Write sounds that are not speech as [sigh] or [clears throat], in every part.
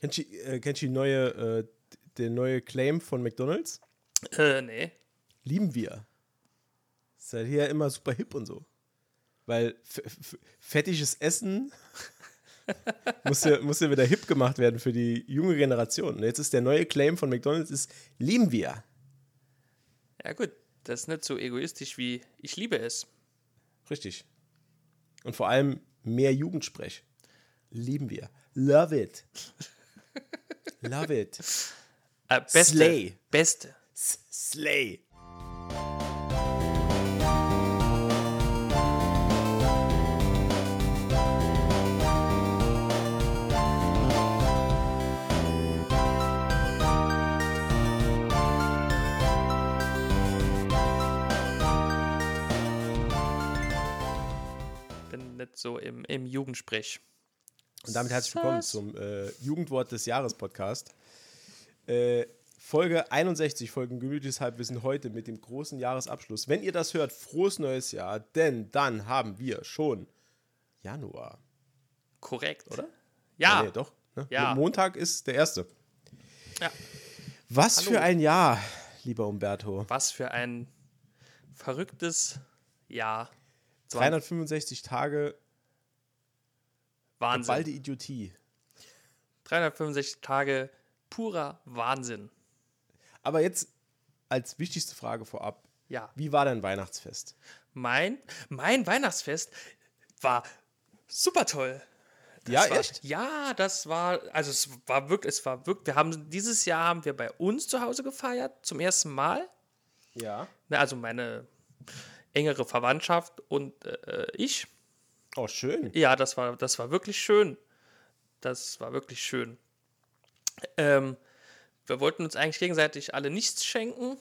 Kennst du, äh, kennst du neue, äh, der neue Claim von McDonalds? Äh, nee. Lieben wir. Ist halt hier immer super hip und so. Weil fettiges Essen [laughs] muss, ja, muss ja wieder hip gemacht werden für die junge Generation. Und jetzt ist der neue Claim von McDonalds ist, lieben wir. Ja gut, das ist nicht so egoistisch wie ich liebe es. Richtig. Und vor allem mehr Jugendsprech. Lieben wir. Love it. [laughs] Love it. Äh, beste. Slay. Beste. Slay. nicht so im, im Jugendsprech. Und damit herzlich willkommen zum äh, Jugendwort des Jahres Podcast. Äh, Folge 61, Folgen Gemütliches Halbwissen heute mit dem großen Jahresabschluss. Wenn ihr das hört, frohes neues Jahr, denn dann haben wir schon Januar. Korrekt. Oder? Ja. ja nee, doch. Ne? Ja. Montag ist der erste. Ja. Was Hallo. für ein Jahr, lieber Umberto. Was für ein verrücktes Jahr. 365 Tage Wahnsinn. Geballte Idiotie. 365 Tage purer Wahnsinn. Aber jetzt als wichtigste Frage vorab. Ja. Wie war dein Weihnachtsfest? Mein, mein Weihnachtsfest war super toll. Das ja, war, echt? Ja, das war, also es war wirklich, es war wirklich, wir haben, dieses Jahr haben wir bei uns zu Hause gefeiert, zum ersten Mal. Ja. Also meine engere Verwandtschaft und äh, ich. Oh, schön. Ja, das war, das war wirklich schön. Das war wirklich schön. Ähm, wir wollten uns eigentlich gegenseitig alle nichts schenken.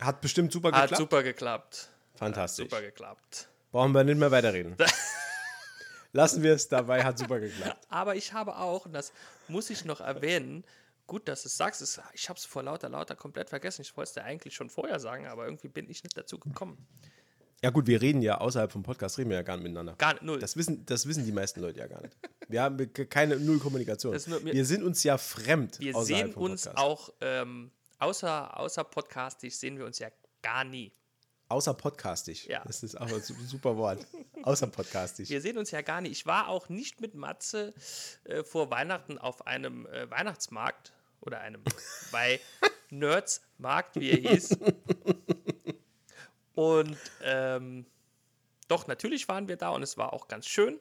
Hat bestimmt super geklappt. Hat super geklappt. Fantastisch. Hat super geklappt. Brauchen wir nicht mehr weiterreden. [laughs] Lassen wir es dabei, hat super geklappt. [laughs] Aber ich habe auch, und das muss ich noch erwähnen, gut, dass du es sagst, ist, ich habe es vor lauter, lauter komplett vergessen. Ich wollte es dir eigentlich schon vorher sagen, aber irgendwie bin ich nicht dazu gekommen. Ja gut, wir reden ja außerhalb vom Podcast, reden wir ja gar nicht miteinander. Gar nicht, null. Das wissen, das wissen die meisten Leute ja gar nicht. Wir haben keine Null Kommunikation. Nur, wir, wir, sind uns ja fremd. Wir sehen uns auch, ähm, außer, außer podcastig sehen wir uns ja gar nie. Außer podcastig. Ja. Das ist auch ein super Wort. Außer podcastig. Wir sehen uns ja gar nicht. Ich war auch nicht mit Matze äh, vor Weihnachten auf einem äh, Weihnachtsmarkt oder einem bei [laughs] Nerds Markt, wie er hieß. Und ähm, doch, natürlich waren wir da und es war auch ganz schön.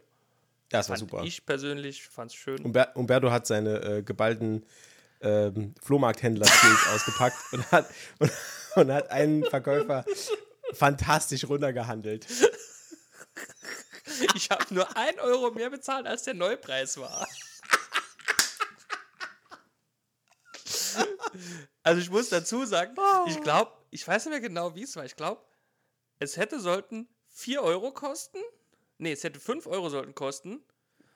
Ja, es war super. Ich persönlich fand es schön. Umber Umberto hat seine äh, geballten ähm, Flohmarkthändler-Skills [laughs] ausgepackt und hat, und, und hat einen Verkäufer fantastisch runtergehandelt. Ich habe nur ein Euro mehr bezahlt, als der Neupreis war. Also ich muss dazu sagen, ich glaube, ich weiß nicht mehr genau, wie es war. Ich glaube, es hätte sollten 4 Euro kosten. Nee, es hätte 5 Euro sollten kosten.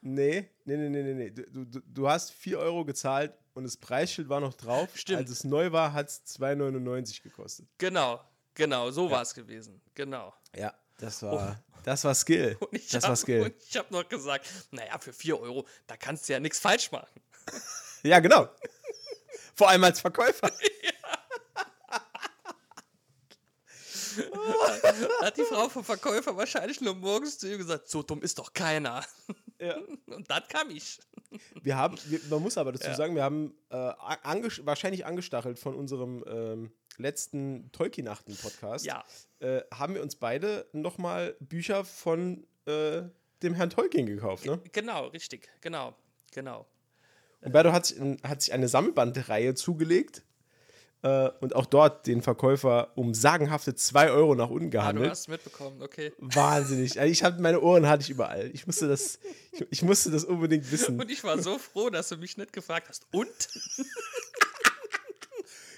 Nee, nee, nee, nee, nee. Du, du, du hast 4 Euro gezahlt und das Preisschild war noch drauf. Stimmt. Als es neu war, hat es 2,99 gekostet. Genau, genau, so ja. war es gewesen. Genau. Ja, das war, oh. das war Skill. [laughs] das hab, war Skill. Und ich habe noch gesagt, naja, für 4 Euro, da kannst du ja nichts falsch machen. [laughs] ja, genau. Vor allem als Verkäufer. ja. [laughs] hat die Frau vom Verkäufer wahrscheinlich nur morgens zu ihm gesagt, so dumm ist doch keiner. Ja. [laughs] Und dann kam ich. Wir haben, wir, man muss aber dazu ja. sagen, wir haben äh, anges wahrscheinlich angestachelt von unserem ähm, letzten Tolkien-Nachten-Podcast. Ja. Äh, haben wir uns beide nochmal Bücher von äh, dem Herrn Tolkien gekauft, ne? Genau, richtig, genau, genau. Umberto hat, hat sich eine Sammelbandreihe zugelegt äh, und auch dort den Verkäufer um sagenhafte 2 Euro nach unten gehandelt. Ah, du hast mitbekommen, okay. Wahnsinnig. Also ich habe meine Ohren hatte ich überall. Ich musste das, ich, ich, musste das unbedingt wissen. Und ich war so froh, dass du mich nicht gefragt hast. Und?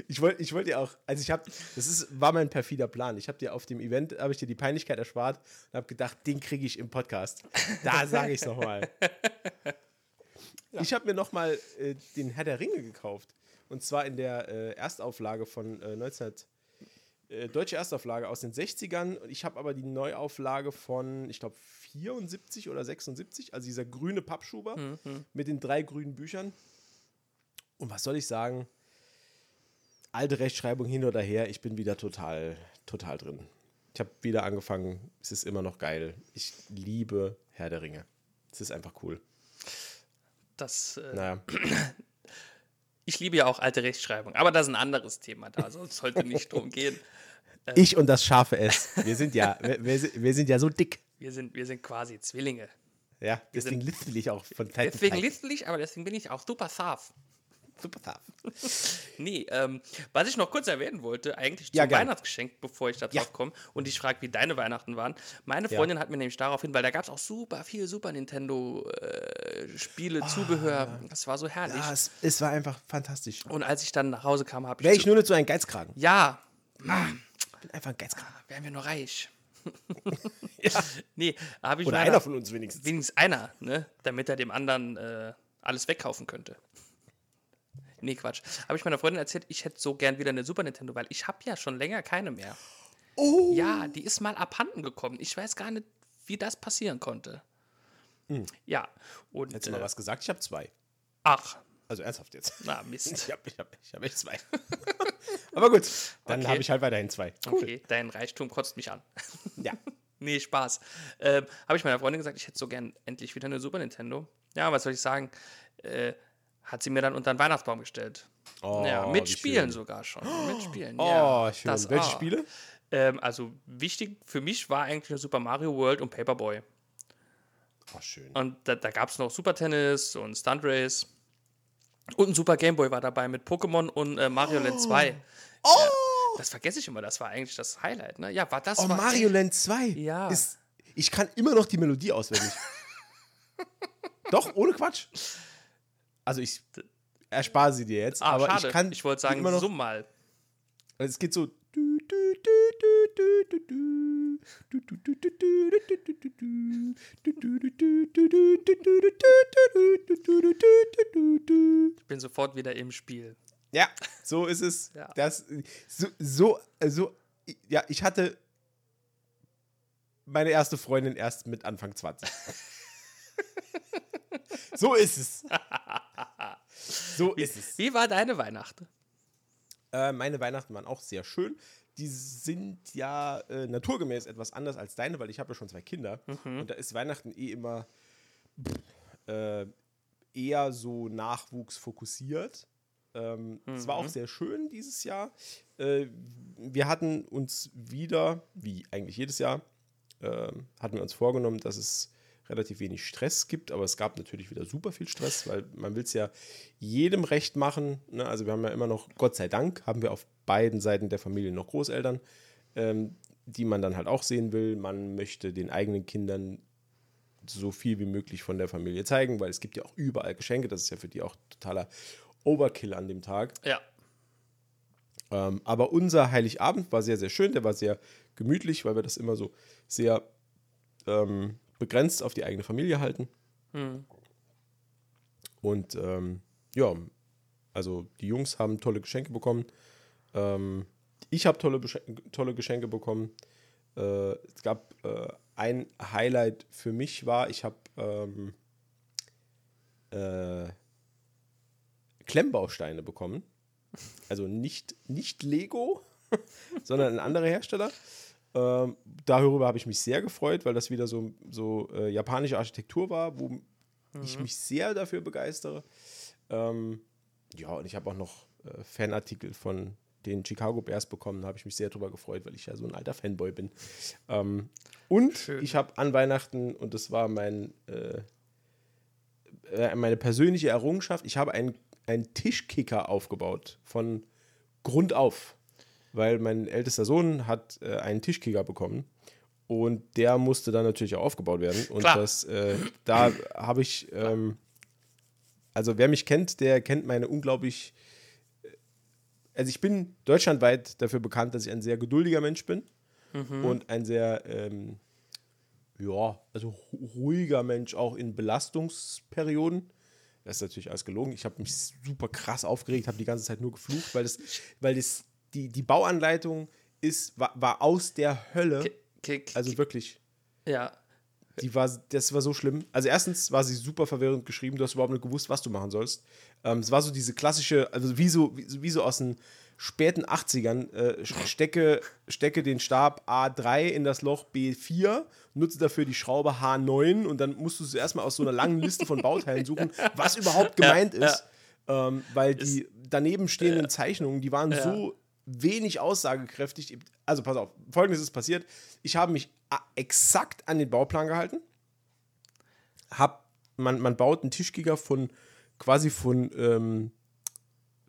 ich wollte ich wollt dir auch, also ich habe, das ist, war mein perfider Plan. Ich habe dir auf dem Event, habe ich dir die Peinlichkeit erspart und habe gedacht, den kriege ich im Podcast. Da sage [laughs] ich es nochmal. Ja. Ich habe mir nochmal äh, den Herr der Ringe gekauft. Und zwar in der äh, Erstauflage von äh, 19. Äh, deutsche Erstauflage aus den 60ern. Und ich habe aber die Neuauflage von, ich glaube, 74 oder 76, also dieser grüne Pappschuber mhm. mit den drei grünen Büchern. Und was soll ich sagen? Alte Rechtschreibung hin oder her, ich bin wieder total, total drin. Ich habe wieder angefangen, es ist immer noch geil. Ich liebe Herr der Ringe. Es ist einfach cool. Das, äh, Naja. [clears throat] ich liebe ja auch alte Rechtschreibung, aber das ist ein anderes Thema da. Also es sollte nicht drum [laughs] gehen. Ich und das scharfe S. Wir sind ja, [laughs] wir, wir, sind- wir sind ja so dick. Wir sind, wir sind quasi Zwillinge. Ja, deswegen sind- lispel ich auch von Zeit Deswegen lispel ich, aber deswegen bin ich auch super scharf. Super scharf. Nee, ähm, was ich noch kurz erwähnen wollte, eigentlich zum Ja, gern. Weihnachtsgeschenk, bevor ich da Ja. drauf komme und ich frage, wie deine Weihnachten waren. Meine Ja. Freundin hat mir nämlich darauf hin, weil da gab es auch super viel Super Nintendo-Spiele, Zubehör. Das war so herrlich. Ah, Ja, es, es war einfach fantastisch. Und als ich dann nach Hause kam, habe ich. Wäre ich zu- nur nicht so ein Geizkragen. ja, Ich bin einfach ein Geizkragen. wären wir nur reich. [laughs] Nee, habe ich Oder einer von uns wenigstens. wenigstens einer, ne? Damit er dem anderen äh, alles wegkaufen könnte. Nee, Quatsch. Habe ich meiner Freundin erzählt, ich hätte so gern wieder eine Super Nintendo, weil ich habe ja schon länger keine mehr. Oh. Ja, die ist mal abhanden gekommen. Ich weiß gar nicht, wie das passieren konnte. Ja, und Hättest du mal äh, was gesagt? Ich habe zwei. ach, Also ernsthaft jetzt. na Mist. [laughs] Ich habe ich hab, ich hab echt zwei. [laughs] Aber gut, dann Okay. habe ich halt weiterhin zwei. Okay, dein Reichtum kotzt mich an. [laughs] Ja. Nee, Spaß. Ähm, Habe ich meiner Freundin gesagt, ich hätte so gern endlich wieder eine Super Nintendo. Ja, was soll ich sagen? Äh, hat sie mir dann unter den Weihnachtsbaum gestellt. Oh, ja, mit Spielen sogar schon. Mit Spielen. Oh, ja, schön. das- Welche ah. Spiele? Ähm, also wichtig für mich war eigentlich nur Super Mario World und Paperboy. Oh, schön. Und da, da gab es noch Super Tennis und Stunt Race. Und ein Super Game Boy war dabei mit Pokémon und äh, Mario Land 2. Oh, Das vergesse ich immer, das war eigentlich das Highlight, ne? Ja, war das oh war Mario Land 2. Ja. Ist, ich kann immer noch die Melodie auswendig. [laughs] Doch, ohne Quatsch. Also ich erspare sie dir jetzt. Ah, aber schade. ich kann. Ich wollte sagen, immer noch, summ mal. Es geht so. Ich bin sofort wieder im Spiel. Ja, so ist es. Ja. Das, so, so, so, ja, ich hatte meine erste Freundin erst mit Anfang 20. so ist es. So ist es. Wie war deine Weihnachten? Äh, meine Weihnachten waren auch sehr schön. Die sind ja äh, naturgemäß etwas anders als deine, weil ich habe ja schon zwei Kinder. Und da ist Weihnachten eh immer pff, äh, eher so nachwuchsfokussiert. Ähm, Es war auch sehr schön dieses Jahr. Äh, wir hatten uns wieder, wie eigentlich jedes Jahr, ähm, hatten wir uns vorgenommen, dass es relativ wenig Stress gibt, aber es gab natürlich wieder super viel Stress, weil man will es ja jedem recht machen. Ne? Also wir haben ja immer noch, Gott sei Dank, haben wir auf beiden Seiten der Familie noch Großeltern, ähm, die man dann halt auch sehen will. Man möchte den eigenen Kindern so viel wie möglich von der Familie zeigen, weil es gibt ja auch überall Geschenke. Das ist ja für die auch totaler Overkill an dem Tag. Ja. Ähm, aber unser Heiligabend war sehr, sehr schön. Der war sehr gemütlich, weil wir das immer so sehr ähm, begrenzt auf die eigene Familie halten. Hm. Und ähm, ja, also die Jungs haben tolle Geschenke bekommen. Ähm, ich habe tolle, tolle Geschenke bekommen. Äh, es gab äh, ein Highlight für mich war, ich habe ähm, äh, Klemmbausteine bekommen. Also nicht, nicht Lego, [laughs] sondern ein anderer Hersteller. Ähm, darüber habe ich mich sehr gefreut, weil das wieder so, so äh, japanische Architektur war, wo ich mich sehr dafür begeistere. Ähm, ja, und ich habe auch noch äh, Fanartikel von den Chicago Bears bekommen. Da habe ich mich sehr drüber gefreut, weil ich ja so ein alter Fanboy bin. Ähm, und Schön. ich habe an Weihnachten, und das war mein, äh, äh, meine persönliche Errungenschaft, ich habe einen, einen Tischkicker aufgebaut von Grund auf. Weil mein ältester Sohn hat äh, einen Tischkicker bekommen. Und der musste dann natürlich auch aufgebaut werden. Und Klar. das, äh, da habe ich, ähm, also wer mich kennt, der kennt meine unglaublich, äh, also ich bin deutschlandweit dafür bekannt, dass ich ein sehr geduldiger Mensch bin und ein sehr, ähm, ja, also ru- ruhiger Mensch auch in Belastungsperioden. Das ist natürlich alles gelogen. Ich habe mich super krass aufgeregt, habe die ganze Zeit nur geflucht, weil das, weil das, die, die Bauanleitung ist, war, war aus der Hölle. Ki- Also wirklich. ja. Die war, das war so schlimm. Also erstens war sie super verwirrend geschrieben, du hast überhaupt nicht gewusst, was du machen sollst. Ähm, es war so diese klassische, also wie so, wie, wie so aus den späten 80ern, äh, stecke, stecke den Stab A3 in das Loch B4, nutze dafür die Schraube H9 und dann musst du es erstmal aus so einer langen Liste von Bauteilen suchen, was überhaupt gemeint ja, ist. Ja. Ähm, weil die daneben stehenden Zeichnungen, die waren so wenig aussagekräftig. Also pass auf, folgendes ist passiert. Ich habe mich exakt an den Bauplan gehalten. Hab, man, man baut einen Tischgiger von quasi von ähm,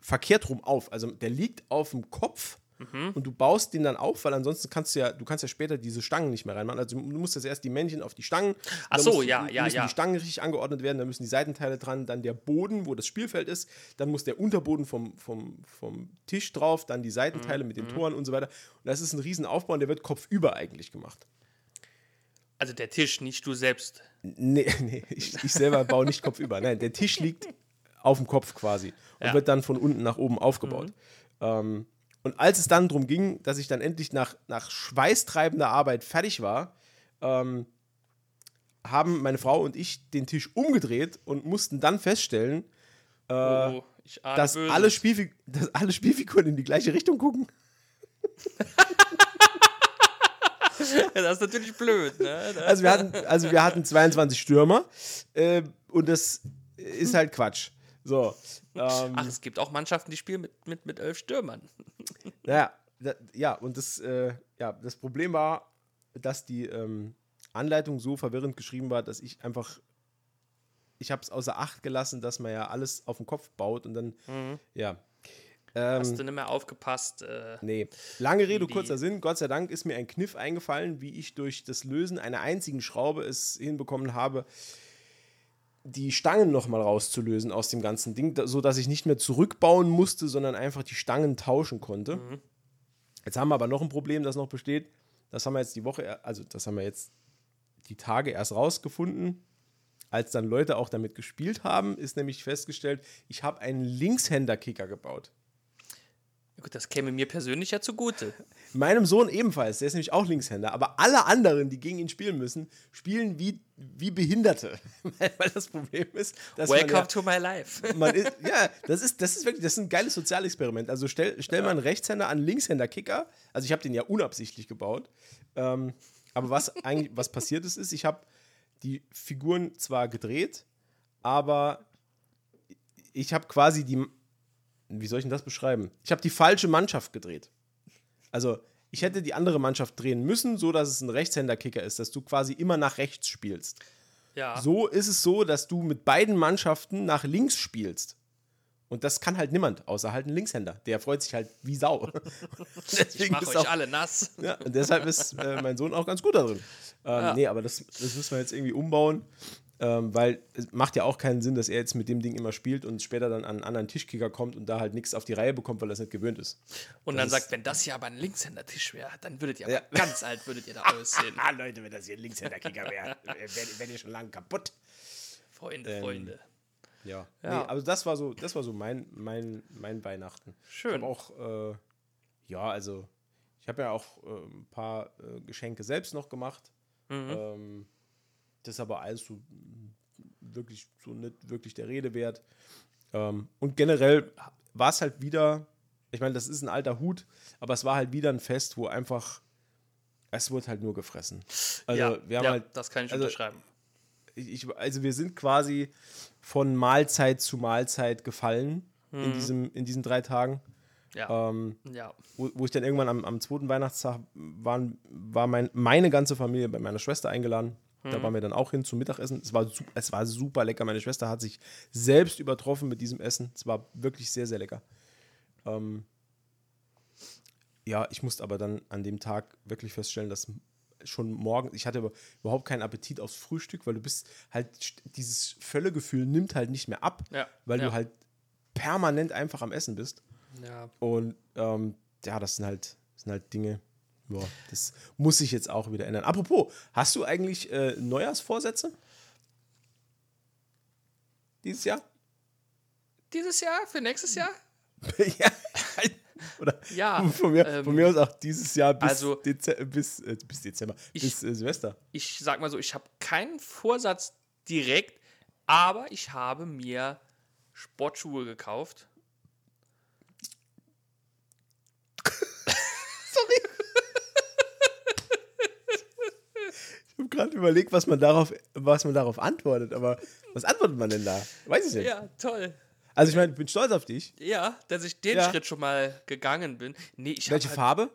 verkehrt rum auf. Also der liegt auf dem Kopf mhm. und du baust den dann auf, weil ansonsten kannst du ja, du kannst ja später diese Stangen nicht mehr reinmachen. Also du musst jetzt erst die Männchen auf die Stangen. Ach so, musst, ja, ja, müssen ja. die Stangen richtig angeordnet werden, dann müssen die Seitenteile dran, dann der Boden, wo das Spielfeld ist, dann muss der Unterboden vom, vom, vom Tisch drauf, dann die Seitenteile mhm. mit den mhm. Toren und so weiter. Und das ist ein Riesenaufbau und der wird kopfüber eigentlich gemacht. Also der Tisch, nicht du selbst. Nee, [laughs] nee ich, ich selber baue nicht kopfüber. Nein, der Tisch liegt auf dem Kopf quasi und ja. wird dann von unten nach oben aufgebaut. Mhm. Ähm, und als es dann darum ging, dass ich dann endlich nach, nach schweißtreibender Arbeit fertig war, ähm, haben meine Frau und ich den Tisch umgedreht und mussten dann feststellen, äh, oh, dass, alle dass alle Spielfiguren in die gleiche Richtung gucken. [laughs] das ist natürlich blöd. Ne? Also, wir hatten, also wir hatten 22 Stürmer äh, und das ist halt Quatsch. So, ähm, Ach, es gibt auch Mannschaften, die spielen mit, mit, mit elf Stürmern. [laughs] Naja, da, ja, und das, äh, ja, das Problem war, dass die ähm, Anleitung so verwirrend geschrieben war, dass ich einfach, ich habe es außer Acht gelassen, dass man ja alles auf den Kopf baut und dann, mhm. ja. Ähm, Hast du nicht mehr aufgepasst? Äh, nee. Lange Rede, kurzer Sinn. Gott sei Dank ist mir ein Kniff eingefallen, wie ich durch das Lösen einer einzigen Schraube es hinbekommen habe, die Stangen nochmal rauszulösen aus dem ganzen Ding, so dass ich nicht mehr zurückbauen musste, sondern einfach die Stangen tauschen konnte. Mhm. Jetzt haben wir aber noch ein Problem, das noch besteht. Das haben wir jetzt die Woche, also das haben wir jetzt die Tage erst rausgefunden. Als dann Leute auch damit gespielt haben, ist nämlich festgestellt, ich habe einen Linkshänder-Kicker gebaut. Gut, das käme mir persönlich ja zugute. Meinem Sohn ebenfalls, der ist nämlich auch Linkshänder. Aber alle anderen, die gegen ihn spielen müssen, spielen wie, wie Behinderte. [laughs] Weil das Problem ist, dass Welcome ja, to my life. Ist, [laughs] ja, das ist, das ist wirklich, das ist ein geiles Sozialexperiment. Also stell, stell ja. mal einen Rechtshänder an Linkshänder-Kicker. Also ich habe den ja unabsichtlich gebaut. Ähm, aber was eigentlich, was passiert ist, ist, ich habe die Figuren zwar gedreht, aber ich habe quasi die wie soll ich denn das beschreiben? Ich habe die falsche Mannschaft gedreht. Also, ich hätte die andere Mannschaft drehen müssen, so dass es ein Rechtshänder-Kicker ist, dass du quasi immer nach rechts spielst. Ja. So ist es so, dass du mit beiden Mannschaften nach links spielst. Und das kann halt niemand, außer halt ein Linkshänder. Der freut sich halt wie Sau. [laughs] ich mache euch auch, alle nass. Ja, und deshalb ist äh, mein Sohn auch ganz gut da drin. Ähm, ja. Nee, aber das, das müssen wir jetzt irgendwie umbauen. Ähm, weil es macht ja auch keinen Sinn, dass er jetzt mit dem Ding immer spielt und später dann an einen anderen Tischkicker kommt und da halt nichts auf die Reihe bekommt, weil er es nicht gewöhnt ist. Und das dann sagt, wenn das hier aber ein Linkshänder-Tisch wäre, dann würdet ihr aber ja. [laughs] ganz alt würdet ihr da [laughs] aussehen. Ah, Leute, wenn das hier ein Linkshänder-Kicker wäre, [laughs] wäre wär ihr schon lange kaputt. Freunde, ähm, Freunde. Ja. ja. Nee, also das war so, das war so mein, mein, mein Weihnachten. Schön. Ich auch, äh, ja, also ich habe ja auch äh, ein paar äh, Geschenke selbst noch gemacht. Mhm. Ähm, das ist aber alles so wirklich so nicht wirklich der Rede wert. Ähm, und generell war es halt wieder, ich meine, das ist ein alter Hut, aber es war halt wieder ein Fest, wo einfach, es wurde halt nur gefressen. Also ja, wir haben ja, halt, das kann ich also, unterschreiben. Ich, also wir sind quasi von Mahlzeit zu Mahlzeit gefallen mhm. in, diesem, in diesen drei Tagen. Ja. Ähm, ja. Wo, wo, ich dann irgendwann am, am zweiten Weihnachtstag waren, war mein, meine ganze Familie bei meiner Schwester eingeladen. Da waren wir dann auch hin zum Mittagessen. Es war, es war super lecker. Meine Schwester hat sich selbst übertroffen mit diesem Essen. Es war wirklich sehr, sehr lecker. Ähm, ja, ich musste aber dann an dem Tag wirklich feststellen, dass schon morgen, ich hatte überhaupt keinen Appetit aufs Frühstück, weil du bist halt, dieses Völlegefühl nimmt halt nicht mehr ab, ja, weil ja. du halt permanent einfach am Essen bist. Ja. Und ähm, ja, das sind halt, das sind halt Dinge, ja, das muss sich jetzt auch wieder ändern. Apropos, hast du eigentlich äh, Neujahrsvorsätze? Dieses Jahr? Dieses Jahr? Für nächstes Jahr? [laughs] ja, Oder Ja, von mir, ähm, von mir aus auch dieses Jahr bis, also- Deze bis, äh, bis Dezember, Ich- bis äh, Silvester. ich sag mal so, ich habe keinen Vorsatz direkt, aber ich habe mir Sportschuhe gekauft. Ich habe gerade überlegt, was man, darauf, was man darauf antwortet, aber was antwortet man denn da? Weiß ich nicht. Ja, toll. Also ich meine, ich bin stolz auf dich. Ja, dass ich den Ja. Schritt schon mal gegangen bin. Nee, ich Welche halt, Farbe?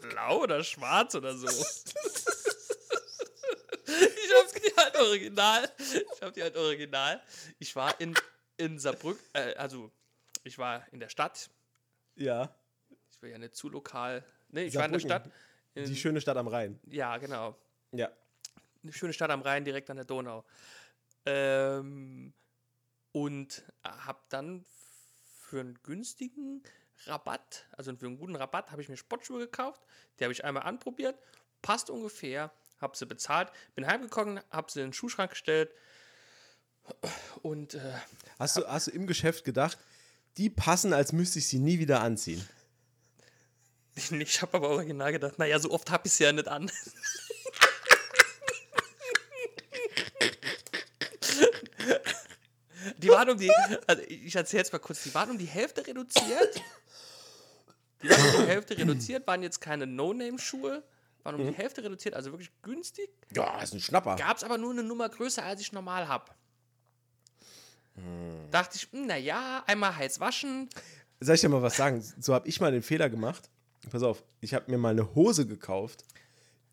blau oder schwarz oder so. ich hab die halt original. Ich hab die halt original. Ich war in, in Saarbrücken, äh, also ich war in der Stadt. Ja. War ja nicht zu lokal. Nee, ich war in der. Stadt. In, Die schöne Stadt am Rhein. ja, genau. Ja. eine schöne Stadt am Rhein, direkt an der Donau. Ähm, und habe dann für einen günstigen Rabatt, also für einen guten Rabatt, habe ich mir Sportschuhe gekauft. Die habe ich einmal anprobiert, passt ungefähr, habe sie bezahlt, bin heimgekommen, habe sie in den Schuhschrank gestellt und äh, Hast du, hast du im Geschäft gedacht, die passen, als müsste ich sie nie wieder anziehen? Ich habe aber original gedacht, naja, so oft habe ich sie ja nicht an. Die waren um die, also ich erzähle jetzt mal kurz, die waren um die Hälfte reduziert. Die waren um die Hälfte reduziert, waren jetzt keine No-Name-Schuhe, waren um die Hälfte reduziert, also wirklich günstig. Ja, ist ein Schnapper. Gab es aber nur eine Nummer größer, als ich normal habe. Dachte ich, hm, naja, einmal heiß waschen. Soll ich dir mal was sagen? So habe ich mal den Fehler gemacht. Pass auf, ich habe mir mal eine Hose gekauft,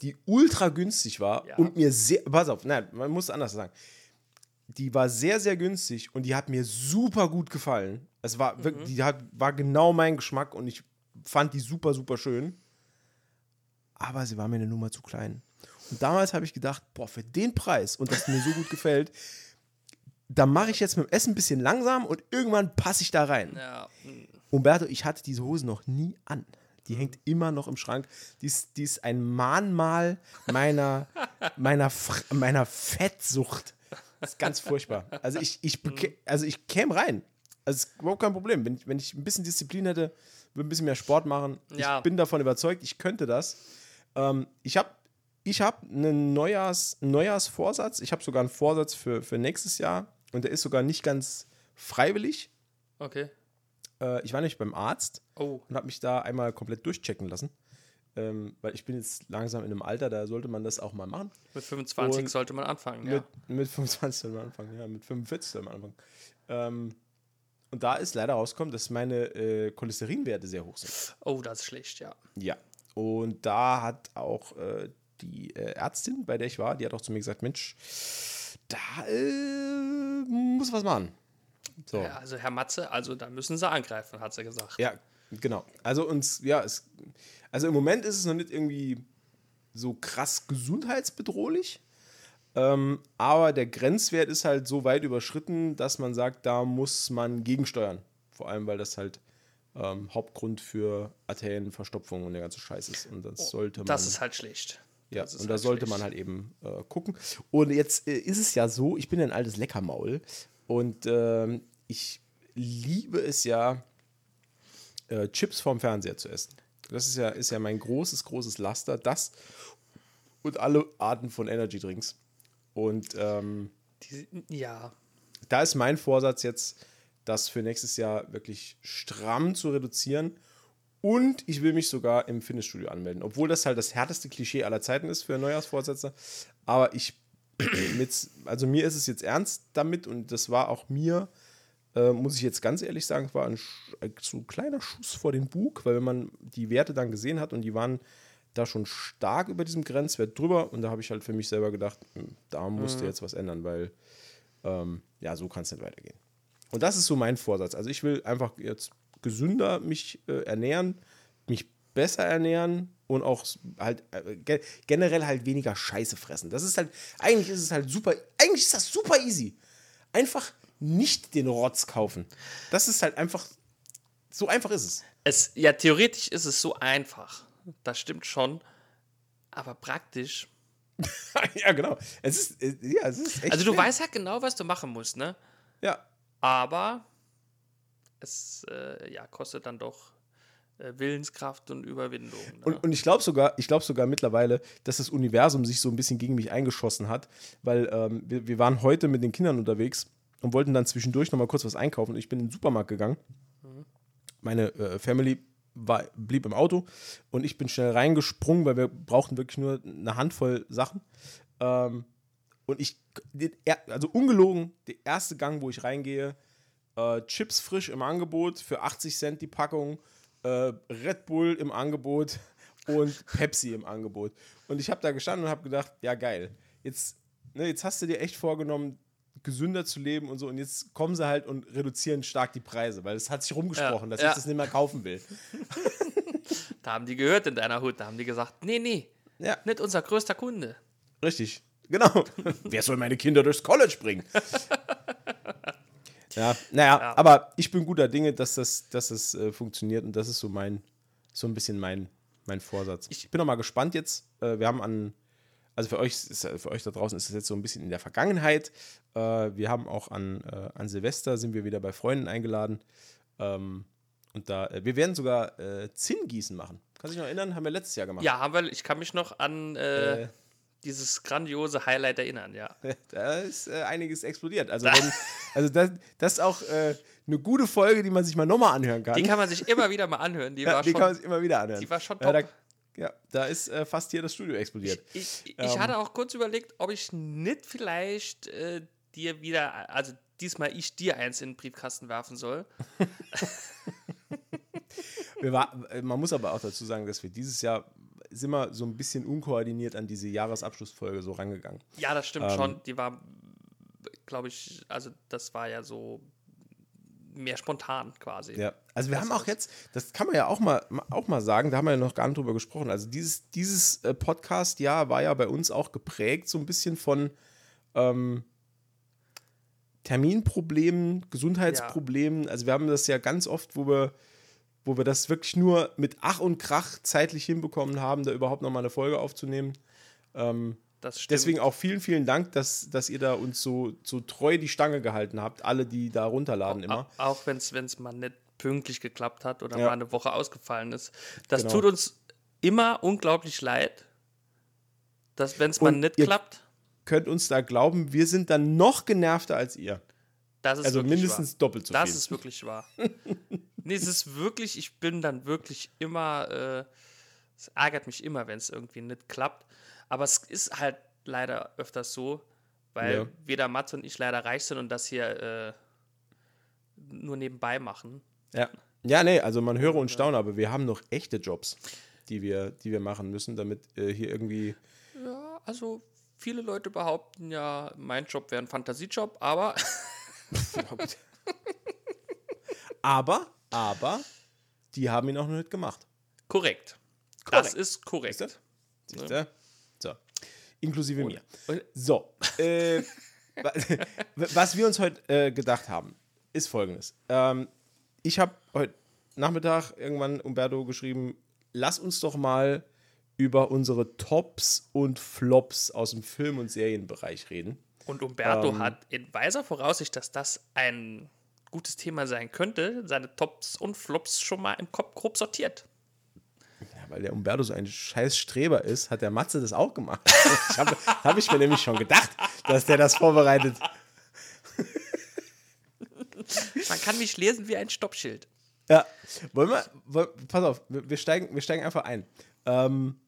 die ultra günstig war Ja. und mir sehr. Pass auf, nein, man muss anders sagen. Die war sehr, sehr günstig und die hat mir super gut gefallen. Es war wirklich, die hat, war genau mein Geschmack und ich fand die super, super schön. Aber sie war mir eine Nummer zu klein. Und damals habe ich gedacht, boah, für den Preis und das mir so gut gefällt, da mache ich jetzt mit dem Essen ein bisschen langsam und irgendwann passe ich da rein. Ja, Umberto, ich hatte diese Hose noch nie an. Die hängt immer noch im Schrank. Die ist, die ist ein Mahnmal meiner, [laughs] meiner, meiner Fettsucht. Das ist ganz furchtbar. Also ich, ich, also ich käme rein. Also es ist überhaupt kein Problem. Wenn ich, wenn ich ein bisschen Disziplin hätte, würde ein bisschen mehr Sport machen. Ja. Ich bin davon überzeugt, ich könnte das. Ähm, ich habe ich hab einen Neujahrs, Neujahrsvorsatz. Ich habe sogar einen Vorsatz für, für nächstes Jahr. Und der ist sogar nicht ganz freiwillig. okay. Äh, ich war nämlich beim Arzt Oh, und habe mich da einmal komplett durchchecken lassen. Ähm, weil ich bin jetzt langsam in einem Alter, da sollte man das auch mal machen. mit 25 Und sollte man anfangen, ja. Mit, mit 25 soll man anfangen, ja, mit 45 soll man anfangen. Ähm, und da ist leider rausgekommen, dass meine äh, Cholesterinwerte sehr hoch sind. Oh, das ist schlecht, ja. Ja. Und da hat auch äh, die äh, Ärztin, bei der ich war, die hat auch zu mir gesagt, Mensch, da äh, muss was machen. So. ja. Also Herr Matze, also da müssen sie angreifen, hat sie gesagt. Ja, genau. Also uns, ja, es, also im Moment ist es noch nicht irgendwie so krass gesundheitsbedrohlich. Ähm, aber der Grenzwert ist halt so weit überschritten, dass man sagt, da muss man gegensteuern. Vor allem, weil das halt ähm, Hauptgrund für Arterienverstopfung und der ganze Scheiß ist. Und das sollte man. Oh, Das ist halt schlecht. Ja, und da halt sollte schlecht. man halt eben äh, gucken. Und jetzt äh, ist es ja so, ich bin ein altes Leckermaul und ähm, ich liebe es ja, äh, Chips vorm Fernseher zu essen. Das ist ja, ist ja mein großes, großes Laster. Das und alle Arten von Energy Drinks. Und ähm, Die, ja. da ist mein Vorsatz jetzt, das für nächstes Jahr wirklich stramm zu reduzieren. Und ich will mich sogar im Fitnessstudio anmelden. Obwohl das halt das härteste Klischee aller Zeiten ist für Neujahrsvorsätze. Aber ich, mit, also mir ist es jetzt ernst damit und das war auch mir, äh, muss ich jetzt ganz ehrlich sagen, war ein, äh, so ein kleiner Schuss vor den Bug, weil wenn man die Werte dann gesehen hat und die waren da schon stark über diesem Grenzwert drüber und da habe ich halt für mich selber gedacht, hm, da musste jetzt was ändern, weil ähm, ja, so kann es nicht weitergehen. Und das ist so mein Vorsatz. Also ich will einfach jetzt gesünder mich äh, ernähren, mich besser ernähren und auch halt äh, ge generell halt weniger Scheiße fressen. Das ist halt, eigentlich ist es halt super, eigentlich ist das super easy. Einfach nicht den Rotz kaufen. Das ist halt einfach, so einfach ist es. Es, ja, theoretisch ist es so einfach. Das stimmt schon. Aber praktisch. [laughs] ja, genau. Es ist, äh, ja, es ist echt Also du weißt halt genau, was du machen musst, ne? Ja, Aber es äh, ja, kostet dann doch Willenskraft und Überwindung. Ne? Und, und ich glaube sogar, ich glaube sogar mittlerweile, dass das Universum sich so ein bisschen gegen mich eingeschossen hat, weil ähm, wir, wir waren heute mit den Kindern unterwegs und wollten dann zwischendurch nochmal kurz was einkaufen. Und ich bin in den Supermarkt gegangen. Meine äh, Family war, blieb im Auto und ich bin schnell reingesprungen, weil wir brauchten wirklich nur eine Handvoll Sachen. Ähm, und ich, also ungelogen, der erste Gang, wo ich reingehe, äh, Chips frisch im Angebot für 80 Cent die Packung, äh, Red Bull im Angebot und Pepsi im Angebot. Und ich habe da gestanden und habe gedacht, ja geil, jetzt, ne, jetzt hast du dir echt vorgenommen, gesünder zu leben und so und jetzt kommen sie halt und reduzieren stark die Preise, weil es hat sich rumgesprochen, Ja, dass ja. ich das nicht mehr kaufen will. [laughs] Da haben die gehört in deiner Hut, da haben die gesagt, nee, nee, Ja, nicht unser größter Kunde. richtig. Genau. [laughs] Wer soll meine Kinder durchs College bringen? Ja, naja, Ja. aber ich bin guter Dinge, dass das, dass das äh, funktioniert und das ist so mein, so ein bisschen mein, mein Vorsatz. Ich bin noch mal gespannt jetzt. Äh, wir haben an, also für euch, ist, für euch da draußen ist es jetzt so ein bisschen in der Vergangenheit. Äh, wir haben auch an, äh, an Silvester sind wir wieder bei Freunden eingeladen. Ähm, und da, äh, wir werden sogar äh, Zinngießen machen. Kannst du dich noch erinnern? Haben wir letztes Jahr gemacht. Ja, haben wir, ich kann mich noch an. Dieses grandiose Highlight erinnern, ja. [laughs] Da ist äh, einiges explodiert. Also, wenn, also das, das ist auch äh, eine gute Folge, die man sich mal nochmal anhören kann. Die kann man sich immer wieder mal anhören. Die ja, war die schon, kann man sich immer wieder anhören. die war schon Ja, da, top. ja, da ist äh, fast hier das Studio explodiert. Ich, ich, Ähm. ich hatte auch kurz überlegt, ob ich nicht vielleicht äh, dir wieder, also diesmal ich dir eins in den Briefkasten werfen soll. [laughs] War, äh, man muss aber auch dazu sagen, dass wir dieses Jahr sind wir so ein bisschen unkoordiniert an diese Jahresabschlussfolge so rangegangen. Ja, das stimmt Ähm. schon. Die war, glaube ich, also das war ja so mehr spontan quasi. Ja, also wir Das haben auch jetzt, das kann man ja auch mal, auch mal sagen, da haben wir ja noch gar nicht drüber gesprochen. Also dieses, dieses äh, Podcast-Jahr war ja bei uns auch geprägt so ein bisschen von ähm, Terminproblemen, Gesundheitsproblemen. Also wir haben das ja ganz oft, wo wir, wo wir das wirklich nur mit Ach und Krach zeitlich hinbekommen haben, da überhaupt noch mal eine Folge aufzunehmen. Ähm, Das deswegen auch vielen, vielen Dank, dass, dass ihr da uns so, so treu die Stange gehalten habt, alle, die da runterladen immer. Au- Auch wenn es mal nicht pünktlich geklappt hat oder Ja. mal eine Woche ausgefallen ist. Das Genau. tut uns immer unglaublich leid, dass wenn es mal nicht ihr- klappt, könnt uns da glauben, wir sind dann noch genervter als ihr. das ist Also mindestens wahr. doppelt so Das viel. ist wirklich wahr. [laughs] nee, es ist wirklich, ich bin dann wirklich immer, äh, es ärgert mich immer, wenn es irgendwie nicht klappt. Aber es ist halt leider öfters so, weil Ja. weder Mats und ich leider reich sind und das hier äh, nur nebenbei machen. ja. ja, nee, also man höre und staune, aber wir haben noch echte Jobs, die wir, die wir machen müssen, damit äh, hier irgendwie. Ja, also viele Leute behaupten ja, mein Job wäre ein Fantasiejob, aber [laughs] aber, aber, die haben ihn auch noch nicht gemacht. korrekt. Das Korrekt. ist korrekt. Siehst du? Siehst du? So. Inklusive mir. Und- So. Äh, [laughs] wa- [laughs] was wir uns heute äh, gedacht haben, ist folgendes. Ähm, ich habe heute Nachmittag irgendwann Umberto geschrieben, lass uns doch mal über unsere Tops und Flops aus dem Film- und Serienbereich reden. Und Umberto Ähm. hat in weiser Voraussicht, dass das ein gutes Thema sein könnte, seine Tops und Flops schon mal im Kopf grob sortiert. Ja, weil der Umberto so ein scheiß Streber ist, hat der Matze das auch gemacht. [laughs] Ich habe hab ich mir nämlich schon gedacht, dass der das vorbereitet. Man kann mich lesen wie ein Stoppschild. Ja, wollen wir, woll- pass auf, wir, wir, steigen, wir steigen einfach ein. Ähm,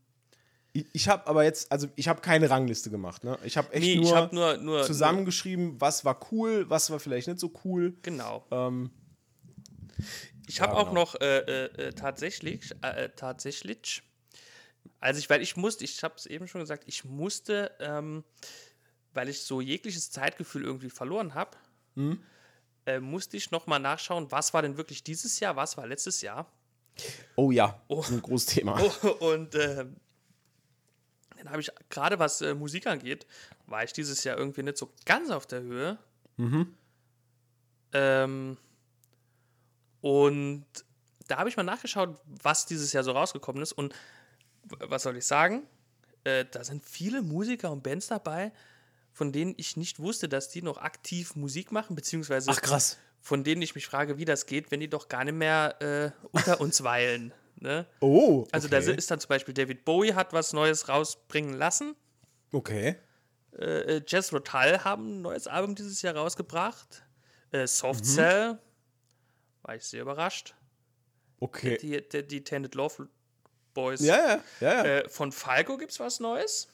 ich habe aber jetzt, also ich habe keine Rangliste gemacht. Ne? Ich habe echt Nee, nur, ich habe nur, nur zusammengeschrieben, was war cool, was war vielleicht nicht so cool. Genau. Ähm, Ich habe Ja, auch genau. noch äh, äh, äh, tatsächlich, äh, äh, tatsächlich, also ich, weil ich musste, ich habe es eben schon gesagt, ich musste, ähm, weil ich so jegliches Zeitgefühl irgendwie verloren habe, Mhm. äh, musste ich nochmal nachschauen, was war denn wirklich dieses Jahr, was war letztes Jahr. oh ja, Oh. das ist ein großes Thema. [laughs] Und äh, dann habe ich, gerade was äh, Musik angeht, war ich dieses Jahr irgendwie nicht so ganz auf der Höhe. Mhm. Ähm, und da habe ich mal nachgeschaut, was dieses Jahr so rausgekommen ist. Und was soll ich sagen? Äh, da sind viele Musiker und Bands dabei, von denen ich nicht wusste, dass die noch aktiv Musik machen, beziehungsweise Ach, krass. von denen ich mich frage, wie das geht, wenn die doch gar nicht mehr äh, unter uns weilen. Ne? Oh. Also da okay. ist dann zum Beispiel David Bowie hat was Neues rausbringen lassen. Okay. Äh, äh, Jazz Rotal haben ein neues Album dieses Jahr rausgebracht. Äh, Soft Cell war ich sehr überrascht. Okay. Die, die, die Tended Love Boys. Ja, ja, ja. ja. Äh, von Falco gibt es was Neues.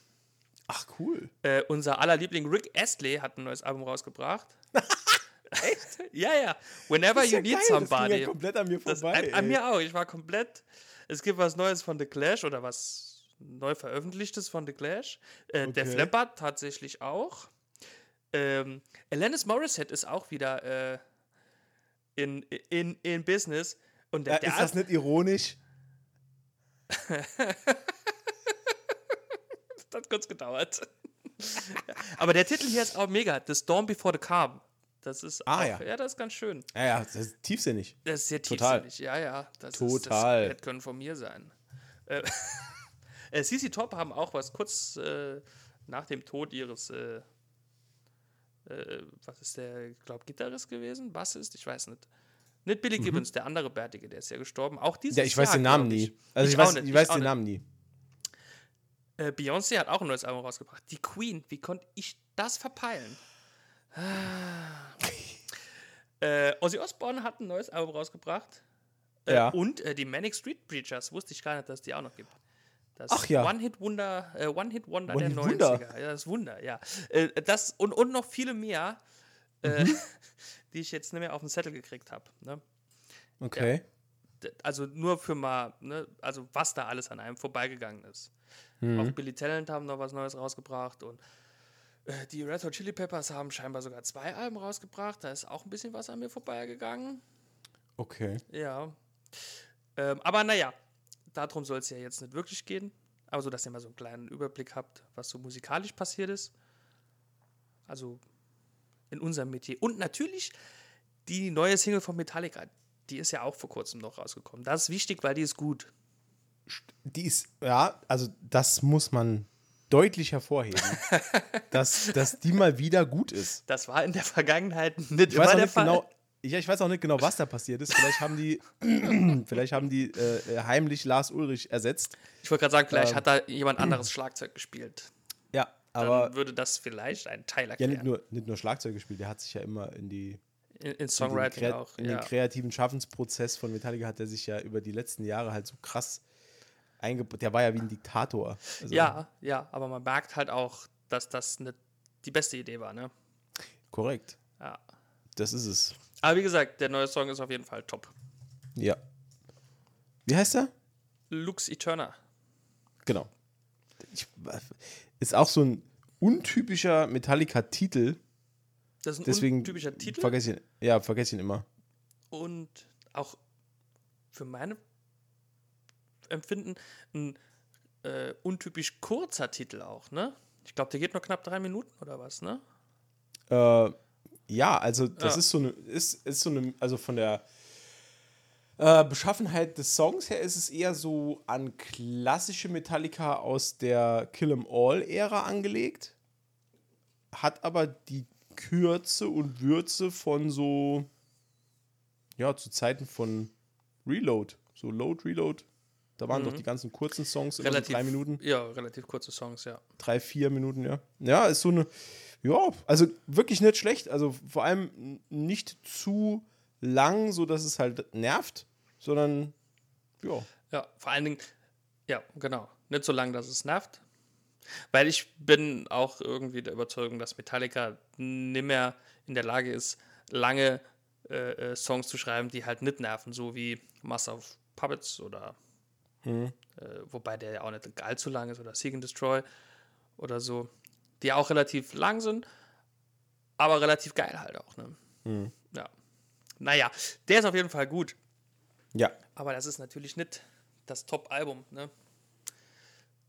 Ach, cool. Äh, unser aller Liebling Rick Astley hat ein neues Album rausgebracht. [laughs] [laughs] Echt? Ja, ja. Whenever you ja need geil, Das ging somebody. ja komplett an mir Das, vorbei. an, an ey. mir auch. Ich war komplett. Es gibt was Neues von The Clash oder was neu veröffentlichtes von The Clash. Äh, Okay. Leppard tatsächlich auch. Ähm, Alanis Morissette ist auch wieder äh, in, in, in Business. Und der, Ja, der ist das nicht ironisch? [laughs] das hat kurz gedauert. [laughs] Aber der Titel hier ist auch mega. The Storm Before the Calm. Das ist Ah, auch, ja. ja, das ist ganz schön. Ja, ja, das ist tiefsinnig. Das ist sehr Total. tiefsinnig. Ja, ja. Das Total. Ist, das können von mir sein. Äh, [laughs] äh, CC Top haben auch was kurz äh, nach dem Tod ihres, äh, äh, was ist der, ich glaube, Gitarrist gewesen? Bassist? Ich weiß nicht. Nicht Billy Gibbons, der andere Bärtige, der ist ja gestorben. Auch dieses Mhm. Ja, ich weiß den Namen nie. ich. Also ich, weiß, ich den. Namen nie. Äh, Beyoncé hat auch ein neues Album rausgebracht. Die Queen, wie konnte ich das verpeilen? Ah. äh, Ozzy Osbourne hat ein neues Album rausgebracht. Äh, Ja. Und äh, die Manic Street Preachers, wusste ich gar nicht, dass es die auch noch gibt. Das Ach ja. One-Hit-Wonder äh, One -Hit -Wonder der One-Hit-Wonder. 90er. Ja, das Wunder, ja. Äh, das und, und noch viele mehr, äh, Mhm. [laughs] die ich jetzt nicht mehr auf den Zettel gekriegt habe. Ne? Okay. D- Also nur für mal, ne, also was da alles an einem vorbeigegangen ist. Mhm. Auch Billy Talent haben noch was Neues rausgebracht und die Red Hot Chili Peppers haben scheinbar sogar zwei Alben rausgebracht. Da ist auch ein bisschen was an mir vorbeigegangen. Okay. Ja. Ähm, aber naja, darum soll es ja jetzt nicht wirklich gehen. Aber so, dass ihr mal so einen kleinen Überblick habt, was so musikalisch passiert ist. Also in unserem Metier. Und natürlich die neue Single von Metallica. Die ist ja auch vor kurzem noch rausgekommen. Das ist wichtig, weil die ist gut. Die ist, ja, also das muss man deutlich hervorheben, [laughs] dass, dass die mal wieder gut ist. Das war in der Vergangenheit nicht Ich immer der nicht Fall. genau, ja, ich weiß auch nicht genau, was da passiert ist. Vielleicht haben die, [clears throat] vielleicht haben die äh, heimlich Lars Ulrich ersetzt. Ich wollte gerade sagen, vielleicht Ähm. hat da jemand anderes [clears throat] Schlagzeug gespielt. Ja, Dann aber würde das vielleicht einen Teil ja, erklären. nicht nur, nicht nur Schlagzeug gespielt, der hat sich ja immer in die in, in in Songwriting krea- auch. in ja. den kreativen Schaffensprozess von Metallica hat er sich ja über die letzten Jahre halt so krass eingebaut. Der war ja wie ein Diktator. Also, ja, ja, aber man merkt halt auch, dass das nicht die beste Idee war, ne? Korrekt. Ja. Das ist es. Aber wie gesagt, der neue Song ist auf jeden Fall top. Ja. Wie heißt er? Lux Eterna. Genau. Ich, ist auch so ein untypischer Metallica-Titel. Das ist ein Deswegen typischer Titel Vergesse ihn, ja, vergesse ihn immer. und auch für meine Empfinden ein äh, untypisch kurzer Titel auch, ne? Ich glaube, der geht nur knapp drei Minuten oder was, ne? Äh, ja, also das Ja. ist so eine, ist, ist so eine, also von der äh, Beschaffenheit des Songs her ist es eher so an klassische Metallica aus der Kill 'em All-Ära angelegt. Hat aber die Kürze und Würze von so, ja, zu Zeiten von Reload. So Load, Reload. Da waren doch die ganzen kurzen Songs immer so Mhm. Relativ, drei Minuten Ja, relativ kurze Songs, ja. drei, vier Minuten, ja. Ja, ist so eine, ja, also wirklich nicht schlecht. Also vor allem nicht zu lang, so dass es halt nervt, sondern, ja. Ja, vor allen Dingen, ja, genau. Nicht so lange, dass es nervt. Weil ich bin auch irgendwie der Überzeugung, dass Metallica nicht mehr in der Lage ist, lange äh, äh, Songs zu schreiben, die halt nicht nerven, so wie Master of Puppets oder äh, wobei der ja auch nicht allzu lang ist oder Seek and Destroy oder so, die auch relativ lang sind, aber relativ geil halt auch, ne? Ja. Naja, der ist auf jeden Fall gut. Ja. Aber das ist natürlich nicht das Top-Album, ne?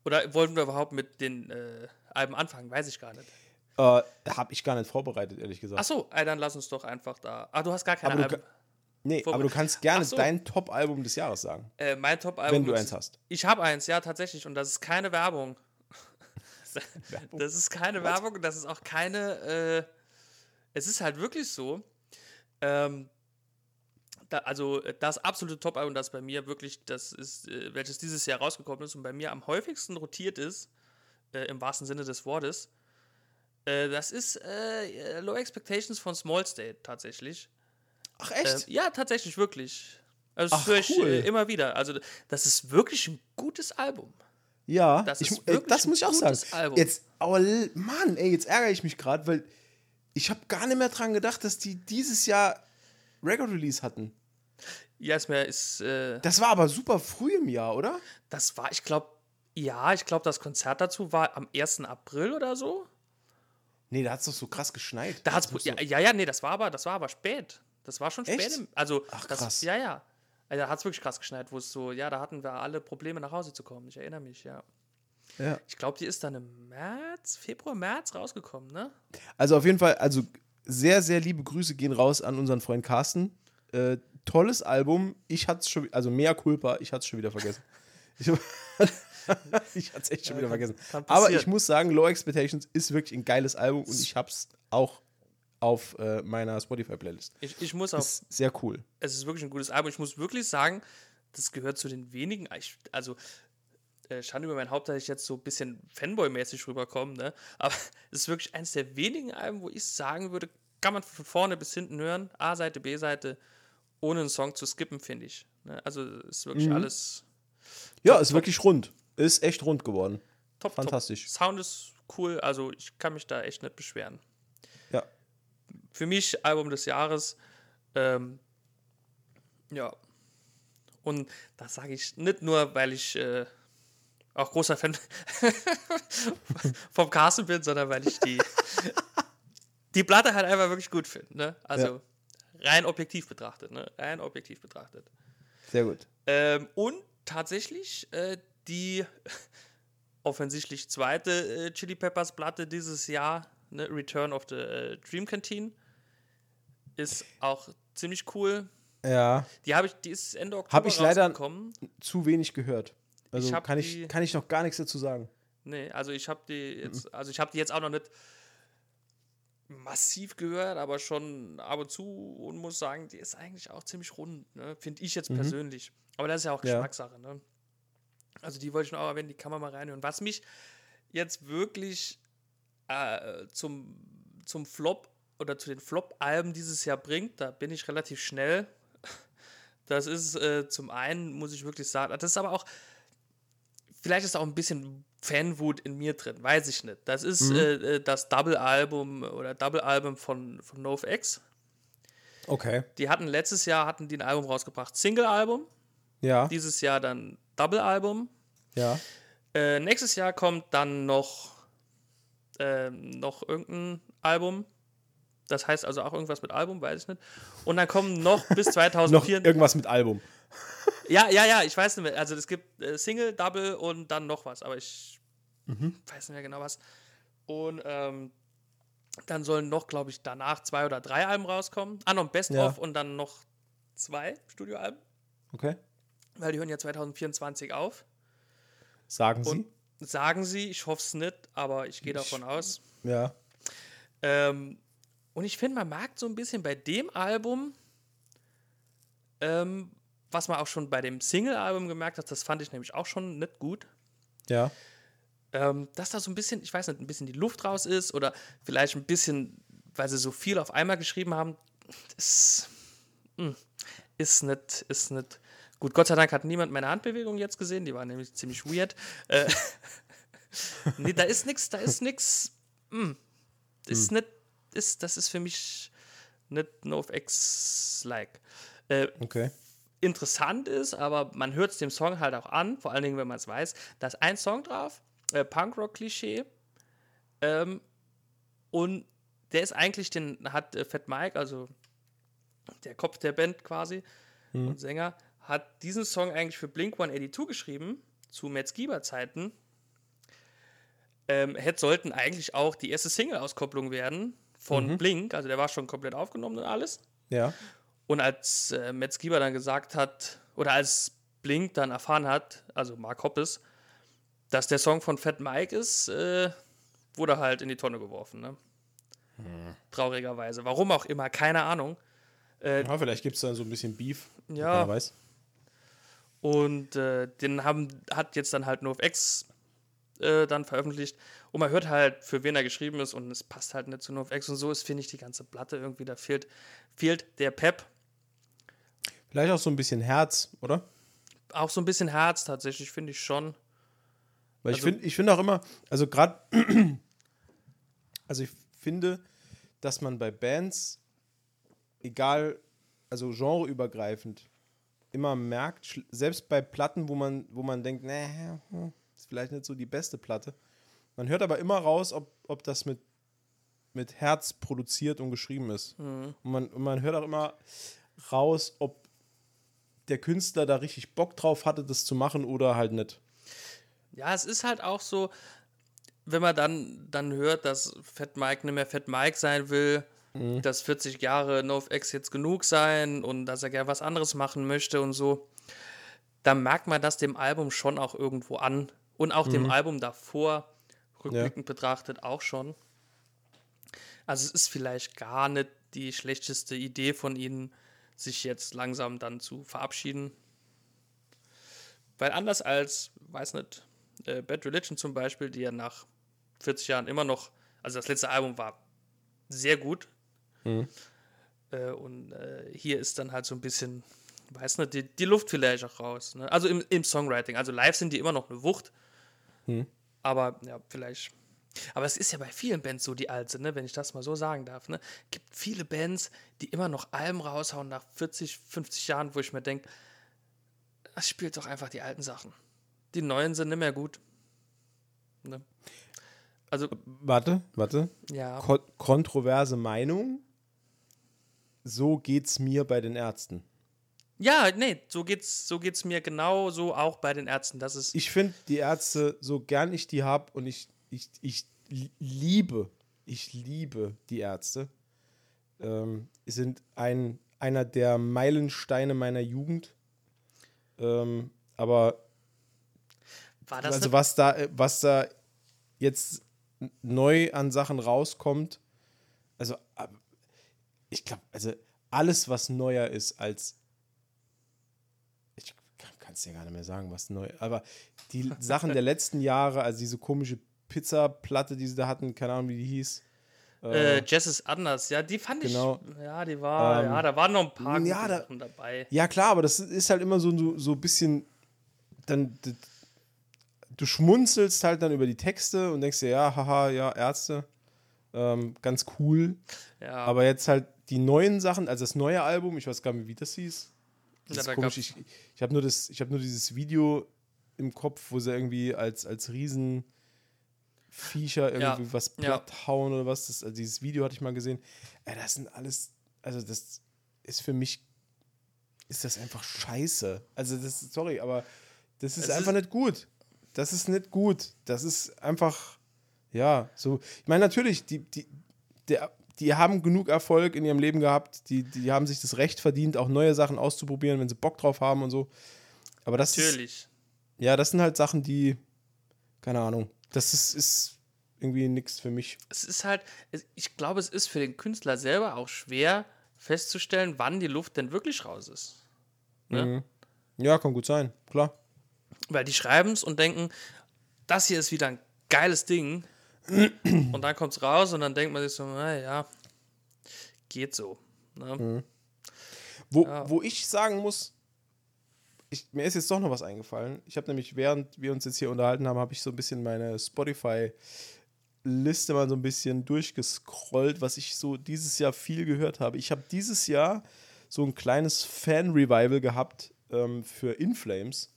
Oder wollten wir überhaupt mit den äh, Alben anfangen? Weiß ich gar nicht. Äh, habe ich gar nicht vorbereitet, ehrlich gesagt. Ach so, ey, dann lass uns doch einfach da. Ah, du hast gar keine Alben. Nee, aber du kannst gerne so. dein Top-Album des Jahres sagen, Äh, mein Top-Album. wenn du eins hast. Ich habe eins, ja, tatsächlich. Und das ist keine Werbung. [laughs] das ist keine Werbung, das ist auch keine. Äh, es ist halt wirklich so. Ähm, da, also das absolute Top-Album, das bei mir wirklich, das ist, äh, welches dieses Jahr rausgekommen ist und bei mir am häufigsten rotiert ist, äh, im wahrsten Sinne des Wortes, äh, das ist äh, Low Expectations von Small State tatsächlich. Ach, echt? Ähm, ja, tatsächlich, wirklich. Also das Ach, höre ich cool. äh, immer wieder. Also das ist wirklich ein gutes Album. ja, das ich, ist äh, wirklich das muss ich auch ein sagen. gutes Album. Jetzt, aber Mann, ey, jetzt ärgere ich mich gerade, weil ich habe gar nicht mehr dran gedacht, dass die dieses Jahr Record Release hatten. Ja, ist mir, ist, äh, Das war aber super früh im Jahr, oder? das war, ich glaube, ja, ich glaube, das Konzert dazu war am 1. April oder so. Nee, da hat es doch so krass geschneit. Da hat's, ja, so- ja, ja, nee, das war aber, das war aber spät. Das war schon spät. Im, also, Ach, das, krass. Ja, ja. Also, da hat es wirklich krass geschneit, wo es so, ja, da hatten wir alle Probleme nach Hause zu kommen. Ich erinnere mich, ja. ja. Ich glaube, die ist dann im März, Februar, März rausgekommen, ne? Also auf jeden Fall, also sehr, sehr liebe Grüße gehen raus an unseren Freund Carsten. Äh, tolles Album. Ich hatte es schon, also mehr Culpa, ich hatte es schon wieder vergessen. Ich, [laughs] ich hatte es echt schon wieder vergessen. Aber ich muss sagen, Low Expectations ist wirklich ein geiles Album und ich habe es auch auf äh, meiner Spotify-Playlist. Ich, ich muss auch Ist sehr cool. es ist wirklich ein gutes Album. Ich muss wirklich sagen, das gehört zu den wenigen. Also, äh, Schande über mein Haupt, dass ich jetzt so ein bisschen Fanboy-mäßig rüberkomme, ne? Aber [laughs] es ist wirklich eines der wenigen Alben, wo ich sagen würde, kann man von vorne bis hinten hören, A-Seite, B-Seite, ohne einen Song zu skippen, finde ich. Ne? Also, es ist wirklich Mhm. alles Ja, Top, ist top. wirklich rund. Ist echt rund geworden. top. Fantastisch. Top. Sound ist cool, also ich kann mich da echt nicht beschweren. Ja. Für mich Album des Jahres. Ähm, ja. Und das sage ich nicht nur, weil ich äh, auch großer Fan [laughs] vom Carsten bin, sondern weil ich die, [laughs] die Platte halt einfach wirklich gut finde. Ne? Also rein objektiv betrachtet. Ne? Rein objektiv betrachtet. Sehr gut. Ähm, und tatsächlich äh, die [laughs] offensichtlich zweite äh, Chili Peppers Platte dieses Jahr, ne, Return of the äh, Dream Canteen, ist auch ziemlich cool. Ja, Die habe ich, die ist Ende Oktober Hab ich leider- zu wenig gehört. Also Ich kann, die- ich, kann ich noch gar nichts dazu sagen. Nee, also ich habe die jetzt, also ich habe die jetzt auch noch nicht massiv gehört, aber schon ab und zu und muss sagen, die ist eigentlich auch ziemlich rund, ne? finde ich jetzt persönlich. Aber das ist ja auch Ja. Geschmackssache. Ne? Also die wollte ich noch erwähnen, die kann man mal reinhören. Was mich jetzt wirklich äh, zum, zum Flop oder zu den Flop-Alben dieses Jahr bringt, da bin ich relativ schnell. Das ist äh, zum einen, muss ich wirklich sagen, das ist aber auch, vielleicht ist auch ein bisschen Fanwut in mir drin, weiß ich nicht. Das ist äh, äh, das Double-Album oder Double-Album von, von NoFX. Okay. Die hatten letztes Jahr hatten die ein Album rausgebracht, Single-Album. Ja, Dieses Jahr dann Double-Album. ja. Äh, nächstes Jahr kommt dann noch, ähm, noch irgendein Album. Das heißt also auch irgendwas mit Album, weiß ich nicht. Und dann kommen noch bis [laughs] Noch 2004. irgendwas mit Album. ja, ja, ja, ich weiß nicht mehr. Also es gibt äh, Single, Double und dann noch was, aber ich weiß nicht mehr genau was. Und ähm, dann sollen noch, glaube ich, danach zwei oder drei Alben rauskommen. Ah, noch ein Best-of Ja. und dann noch zwei Studioalben, Okay. weil die hören ja 2024 auf. Sagen Und Sie? sagen sie, ich hoffe es nicht, aber ich gehe davon aus. Ja. Ähm, und ich finde, man merkt so ein bisschen bei dem Album, ähm, was man auch schon bei dem Single-Album gemerkt hat, das fand ich nämlich auch schon nicht gut, Ja. ähm, dass da so ein bisschen, ich weiß nicht, ein bisschen die Luft raus ist oder vielleicht ein bisschen, weil sie so viel auf einmal geschrieben haben, das hm, ist nicht, ist nicht gut. Gott sei Dank hat niemand meine Handbewegung jetzt gesehen, die war nämlich ziemlich weird. Äh, [laughs] nee, da ist nichts, da ist nichts, hm, ist nicht, ist, das ist für mich nicht NoFX-like. Äh, Okay. interessant ist, aber man hört es dem Song halt auch an, vor allen Dingen, wenn man es weiß, da ist ein Song drauf, äh, Punkrock-Klischee, ähm, und der ist eigentlich, den hat äh, Fat Mike, also der Kopf der Band quasi und Sänger, hat diesen Song eigentlich für Blink 182 geschrieben, zu Metz Zeiten. Ähm, hätte, sollten eigentlich auch die erste Single-Auskopplung werden von Blink, also der war schon komplett aufgenommen und alles. Ja. Und als äh, Metz Gieber dann gesagt hat, oder als Blink dann erfahren hat, also Mark Hoppes, Dass der Song von Fat Mike ist, äh, wurde halt in die Tonne geworfen. Ne? Hm. Traurigerweise. Warum auch immer, keine Ahnung. Äh, Ja, vielleicht gibt es dann so ein bisschen Beef. Ja. Wer weiß. Und äh, den haben, hat jetzt dann halt nur auf X äh, dann veröffentlicht. Und man hört halt, für wen er geschrieben ist und es passt halt nicht zu nur auf X. Und so ist, finde ich, die ganze Platte irgendwie, da fehlt, fehlt der Pep. Vielleicht auch so ein bisschen Herz, oder? Auch so ein bisschen Herz tatsächlich, finde ich schon. Weil ich Also- finde ich find auch immer, also gerade, [clears throat] also ich finde, dass man bei Bands, egal, also genreübergreifend, immer merkt, selbst bei Platten, wo man, wo man denkt, nee, hm, vielleicht nicht so die beste Platte, man hört aber immer raus, ob, ob das mit, mit Herz produziert und geschrieben ist. Und, man, und man hört auch immer raus, ob der Künstler da richtig Bock drauf hatte, das zu machen oder halt nicht. Ja, es ist halt auch so, wenn man dann, dann hört, dass Fat Mike nicht mehr Fat Mike sein will, dass 40 Jahre NoFX jetzt genug sein und dass er gerne was anderes machen möchte und so, dann merkt man das dem Album schon auch irgendwo an. Und auch dem Album davor, rückblickend betrachtet, auch schon. Also es ist vielleicht gar nicht die schlechteste Idee von ihnen, sich jetzt langsam dann zu verabschieden. Weil anders als, weiß nicht, äh, Bad Religion zum Beispiel, die ja nach 40 Jahren immer noch, also das letzte Album war sehr gut. Äh, und äh, hier ist dann halt so ein bisschen, weiß nicht, die, die Luft vielleicht auch raus. Ne? Also im, im Songwriting. Also live sind die immer noch eine Wucht. Aber ja, vielleicht. Aber es ist ja bei vielen Bands so, die alt sind, ne? wenn ich das mal so sagen darf. Ne? gibt viele Bands, die immer noch Alben raushauen nach 40, 50 Jahren, wo ich mir denke, das spielt doch einfach die alten Sachen. Die neuen sind nicht mehr gut. Ne? Also, Warte, warte. ja. Ko kontroverse Meinung. So geht's mir bei den Ärzten. Ja, nee, so geht's, so geht's mir genau so auch bei den Ärzten. Das ist. Ich finde die Ärzte, so gern ich die habe und ich, ich, ich li- liebe, ich liebe die Ärzte, ähm, sind ein, einer der Meilensteine meiner Jugend. Ähm, aber war das also nicht- was da, was da jetzt neu an Sachen rauskommt, also ich glaube, also alles, was neuer ist als kann es dir gar nicht mehr sagen, was neu, aber die Sachen der letzten Jahre, also diese komische Pizza-Platte, die sie da hatten, keine Ahnung, wie die hieß. Äh, Jess ist anders, ja, die fand Genau. ich. Ja, die war, Ähm, ja, da waren noch ein paar ja, da- Sachen dabei. Ja, klar, aber das ist halt immer so, so, so ein bisschen. Dann, du schmunzelst halt dann über die Texte und denkst dir, ja, haha, ja, Ärzte. Ähm, ganz cool. Ja, Aber jetzt halt die neuen Sachen, also das neue Album, ich weiß gar nicht, wie das hieß. Das Ja, ist komisch. Ich, ich habe nur, das- ich hab nur dieses Video im Kopf, wo sie irgendwie als, als Riesen. Viecher irgendwie Ja, was ja. platt hauen oder was. Das, also dieses Video hatte ich mal gesehen. Ey, das sind alles, also das ist für mich, ist das einfach scheiße. Also das, sorry, aber das ist Es einfach ist- nicht gut. Das ist nicht gut. Das ist einfach, ja, so. Ich meine, natürlich, die, die, der, die haben genug Erfolg in ihrem Leben gehabt. Die, die haben sich das Recht verdient, auch neue Sachen auszuprobieren, wenn sie Bock drauf haben und so. Aber das ist, natürlich. ja, das sind halt Sachen, die, keine Ahnung, das ist, ist irgendwie nichts für mich. Es ist halt, ich glaube, es ist für den Künstler selber auch schwer festzustellen, wann die Luft denn wirklich raus ist. Ne? Mhm. Ja, kann gut sein, klar. Weil die schreiben es und denken, das hier ist wieder ein geiles Ding. [clears throat] und dann kommt es raus und dann denkt man sich so, naja, geht so. Ne? Mhm. Wo, Ja. wo ich sagen muss, ich, mir ist jetzt doch noch was eingefallen. Ich habe nämlich, während wir uns jetzt hier unterhalten haben, habe ich so ein bisschen meine Spotify-Liste mal so ein bisschen durchgescrollt, was ich so dieses Jahr viel gehört habe. Ich habe dieses Jahr so ein kleines Fan-Revival gehabt ähm, für Inflames.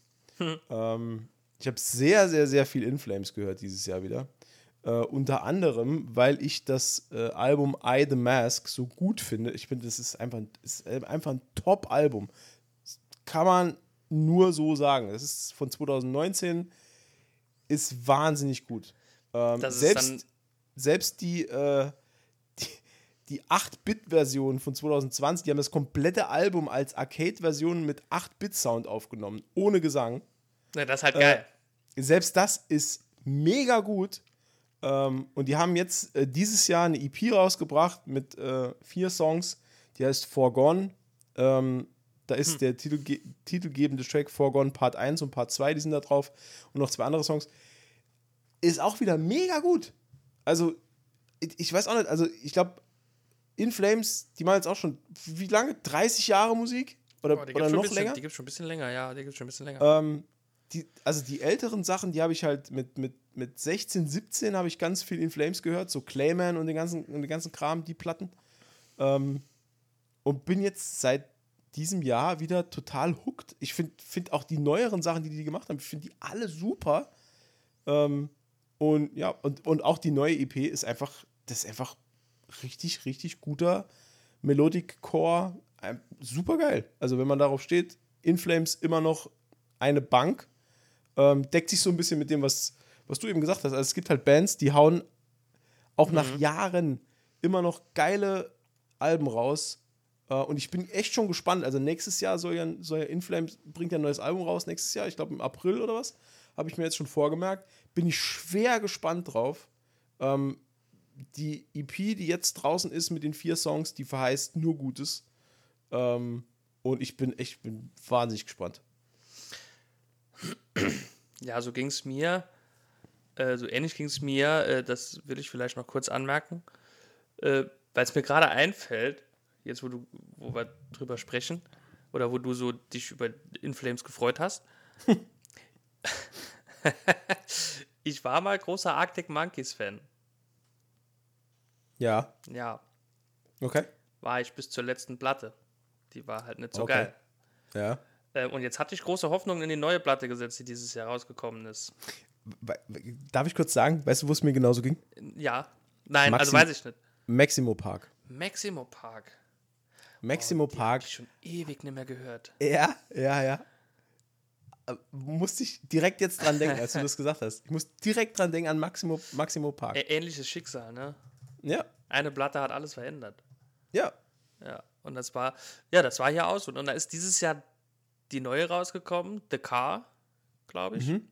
Ähm, ich habe sehr, sehr, sehr viel Inflames gehört dieses Jahr wieder. Äh, unter anderem, weil ich das äh, Album I The Mask so gut finde. Ich finde, das ist einfach, ist einfach ein Top-Album. Kann man nur so sagen. Das ist von 2019, ist wahnsinnig gut. Das ist selbst, selbst die, äh, [laughs] die, die 8-Bit-Version von 2020, die haben das komplette Album als Arcade-Version mit 8-Bit-Sound aufgenommen, ohne Gesang. Ne, das ist halt Äh, geil. selbst das ist mega gut. Ähm, und die haben jetzt äh, dieses Jahr eine EP rausgebracht mit äh, vier Songs. Die heißt Forgone. Ähm, da ist hm. der Titel, titelgebende Track Forgone Part 1 und Part 2, die sind da drauf. Und noch zwei andere Songs. Ist auch wieder mega gut. Also, ich, ich weiß auch nicht, also ich glaube, In Flames, die machen jetzt auch schon, wie lange? 30 Jahre Musik? Oder, oh, oder noch bisschen, länger? Die gibt schon ein bisschen länger, ja, die gibt schon ein bisschen länger. Ähm, die, also die älteren Sachen, die habe ich halt mit, mit, mit 16, 17 habe ich ganz viel In Flames gehört, so Clayman und den ganzen, und den ganzen Kram, die Platten. Ähm, und bin jetzt seit diesem Jahr wieder total hooked. Ich finde find auch die neueren Sachen, die die gemacht haben, ich finde die alle super. Ähm, und ja, und, und auch die neue EP ist einfach, das ist einfach richtig, richtig guter Melodic Core. Super geil. Also, wenn man darauf steht, In Flames immer noch eine Bank. Ähm, deckt sich so ein bisschen mit dem, was, was du eben gesagt hast. Also, es gibt halt Bands, die hauen auch mhm. nach Jahren immer noch geile Alben raus. Äh, und ich bin echt schon gespannt. Also, nächstes Jahr soll ja, soll ja In Flames bringt ja ein neues Album raus. Nächstes Jahr, ich glaube im April oder was. Habe ich mir jetzt schon vorgemerkt. Bin ich schwer gespannt drauf. Ähm, die EP, die jetzt draußen ist mit den vier Songs, die verheißt nur Gutes. Ähm, und ich bin echt bin wahnsinnig gespannt. Ja, so ging es mir. Äh, so ähnlich ging es mir. Äh, das will ich vielleicht noch kurz anmerken. Äh, Weil es mir gerade einfällt, jetzt wo, du, wo wir drüber sprechen, oder wo du so dich über Inflames gefreut hast. [laughs] ich war mal großer Arctic Monkeys Fan. Ja. Ja. Okay. War ich bis zur letzten Platte. Die war halt nicht so okay. geil. Ja. Äh, und jetzt hatte ich große Hoffnungen in die neue Platte gesetzt, die dieses Jahr rausgekommen ist. Darf ich kurz sagen, weißt du, wo es mir genauso ging? Ja. Nein, also Maxim also weiß ich nicht. Maximo Park. Maximo Park. Maximo oh, Park. Hab ich schon ewig nicht mehr gehört. Ja, ja, ja. Äh, musste ich direkt jetzt dran denken, als du das gesagt hast. Ich muss direkt dran denken an Maximo, Maximo Park. Ähnliches Schicksal, ne? Ja. Eine Platte hat alles verändert. Ja. Ja. Und das war, ja, das war hier aus. Und, und da ist dieses Jahr die neue rausgekommen, The Car, glaube ich. Mhm.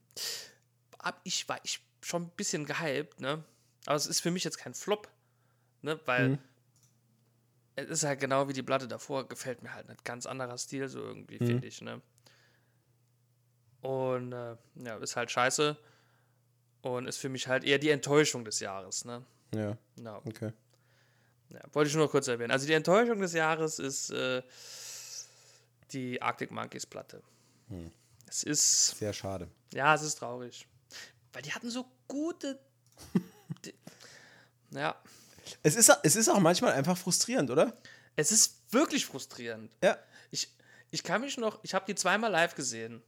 Hab ich war ich schon ein bisschen gehypt, ne? Aber es ist für mich jetzt kein Flop, ne? Weil mhm. es ist halt genau wie die Platte davor, gefällt mir halt nicht. Ganz anderer Stil, so irgendwie, mhm. finde ich, ne? Und äh, ja, ist halt scheiße. Und ist für mich halt eher die Enttäuschung des Jahres, ne? Ja. No. Okay. Ja, wollte ich nur kurz erwähnen. Also die Enttäuschung des Jahres ist äh, die Arctic Monkeys Platte. Hm. Es ist. Sehr schade. Ja, es ist traurig. Weil die hatten so gute. [laughs] ja. Es ist, es ist auch manchmal einfach frustrierend, oder? Es ist wirklich frustrierend. Ja. Ich, ich kann mich noch, ich habe die zweimal live gesehen.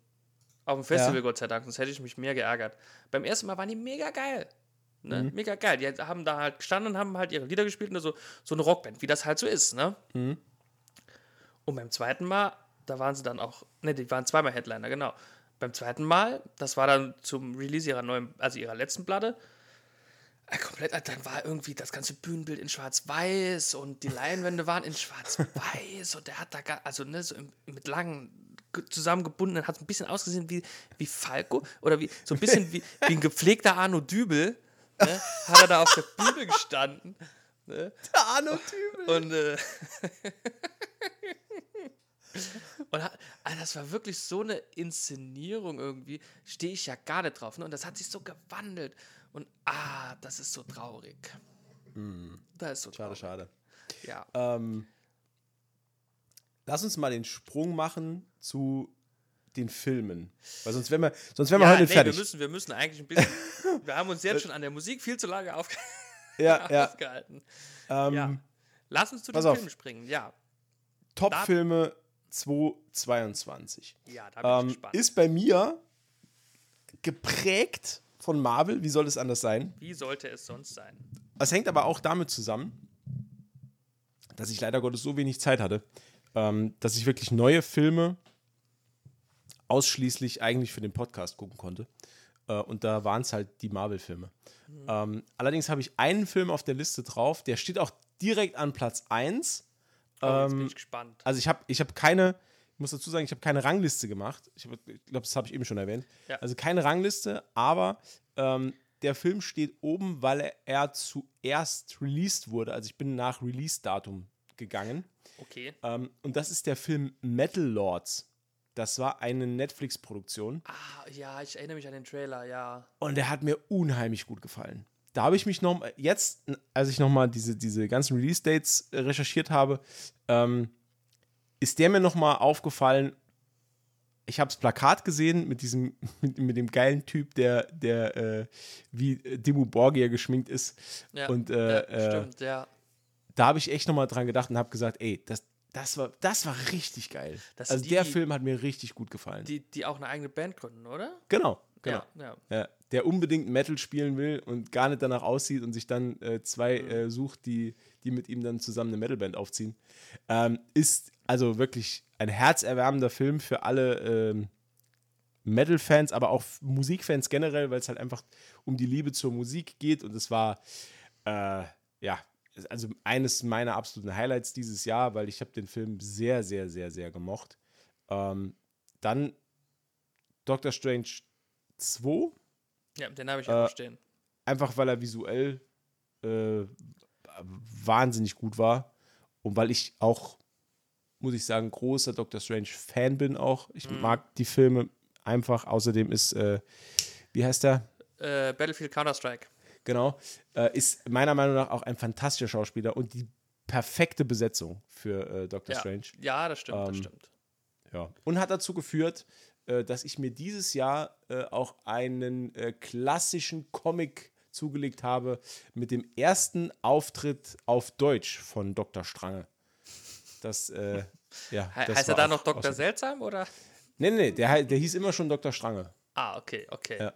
Auf dem Festival, ja. Gott sei Dank, sonst hätte ich mich mehr geärgert. Beim ersten Mal waren die mega geil. Ne? Mhm. Mega geil. Die haben da halt gestanden und haben halt ihre Lieder gespielt und so, so eine Rockband, wie das halt so ist, ne? Mhm. Und beim zweiten Mal, da waren sie dann auch, ne, die waren zweimal Headliner, genau. Beim zweiten Mal, das war dann zum Release ihrer neuen, also ihrer letzten Platte, äh, komplett, äh, dann war irgendwie das ganze Bühnenbild in schwarz-weiß und die Leinwände waren in schwarz-weiß und der hat da, gar, also ne, so mit langen zusammengebunden, hat ein bisschen ausgesehen wie, wie Falco oder wie, so ein bisschen wie, wie ein gepflegter Arno Dübel ne, hat er da auf der Bühne gestanden. Ne? Der Arno-Typ. Und, äh, [laughs] und hat, also das war wirklich so eine Inszenierung irgendwie. Stehe ich ja gar nicht drauf. Ne? Und das hat sich so gewandelt. Und ah, das ist so traurig. Hm. Das ist so schade, traurig. Schade, schade. Ja. Ähm, lass uns mal den Sprung machen zu den Filmen. Weil sonst wären wir, sonst wären wir ja, heute nee, fertig. Wir müssen, wir müssen eigentlich ein bisschen. [laughs] wir haben uns jetzt schon an der Musik viel zu lange aufge ja, [laughs] ja. aufgehalten. Ähm, ja. Lass uns zu den Filmen springen, ja. Top-Filme 2022. Ja, da bin ähm, ich gespannt. Ist bei mir geprägt von Marvel. Wie soll es anders sein? Wie sollte es sonst sein? Es hängt aber auch damit zusammen, dass ich leider Gottes so wenig Zeit hatte, ähm, dass ich wirklich neue Filme ausschließlich eigentlich für den Podcast gucken konnte. Äh, und da waren es halt die Marvel-Filme. Mhm. Ähm, allerdings habe ich einen Film auf der Liste drauf, der steht auch direkt an Platz 1. Ähm, bin ich gespannt. Also ich habe ich hab keine, Ich muss dazu sagen, ich habe keine Rangliste gemacht. Ich, ich glaube, das habe ich eben schon erwähnt. Ja. Also keine Rangliste, aber ähm, der Film steht oben, weil er, er zuerst released wurde. Also ich bin nach Release-Datum gegangen. Okay. Ähm, und das ist der Film Metal Lords. Das war eine Netflix-Produktion. Ah, ja, ich erinnere mich an den Trailer, ja. Und der hat mir unheimlich gut gefallen. Da habe ich mich noch, jetzt, als ich nochmal diese, diese ganzen Release-Dates äh, recherchiert habe, ähm, ist der mir nochmal aufgefallen. Ich habe das Plakat gesehen mit diesem, [laughs] mit, mit dem geilen Typ, der, der äh, wie Dimmu Borgir geschminkt ist. Ja, Und äh, ja, äh, stimmt, ja. da habe ich echt nochmal dran gedacht und habe gesagt, ey, das, das, war, das war richtig geil. Das also die, der Film hat mir richtig gut gefallen. Die, die auch eine eigene Band gründen, oder? genau, genau. Ja, ja. Ja, der unbedingt Metal spielen will und gar nicht danach aussieht und sich dann äh, zwei Mhm. äh, sucht, die, die mit ihm dann zusammen eine Metalband aufziehen, ähm, ist also wirklich ein herzerwärmender Film für alle ähm, Metal-Fans, aber auch Musikfans generell, weil es halt einfach um die Liebe zur Musik geht und es war äh, ja also eines meiner absoluten Highlights dieses Jahr, weil ich habe den Film sehr, sehr, sehr, sehr gemocht. Ähm, dann Doctor Strange 2 Ja, den habe ich Äh, auch noch stehen. einfach weil er visuell äh, wahnsinnig gut war und weil ich auch, muss ich sagen, großer Doctor Strange Fan bin auch. Ich Mhm. mag die Filme einfach. Außerdem ist, äh, wie heißt der? Äh, Battlefield Counter-Strike. Genau, äh, ist meiner Meinung nach auch ein fantastischer Schauspieler und die perfekte Besetzung für äh, Doctor Ja. Strange. ja, das stimmt, das Ähm, stimmt. Ja. Und hat dazu geführt, äh, dass ich mir dieses Jahr äh, auch einen äh, klassischen Comic zugelegt habe mit dem ersten Auftritt auf Deutsch von Dr. Strange. Das, äh, ja. He das heißt er da noch Dr. Seltsam oder? Nee, nee, der, der hieß immer schon Dr. Strange. Ah, okay, okay. Ja.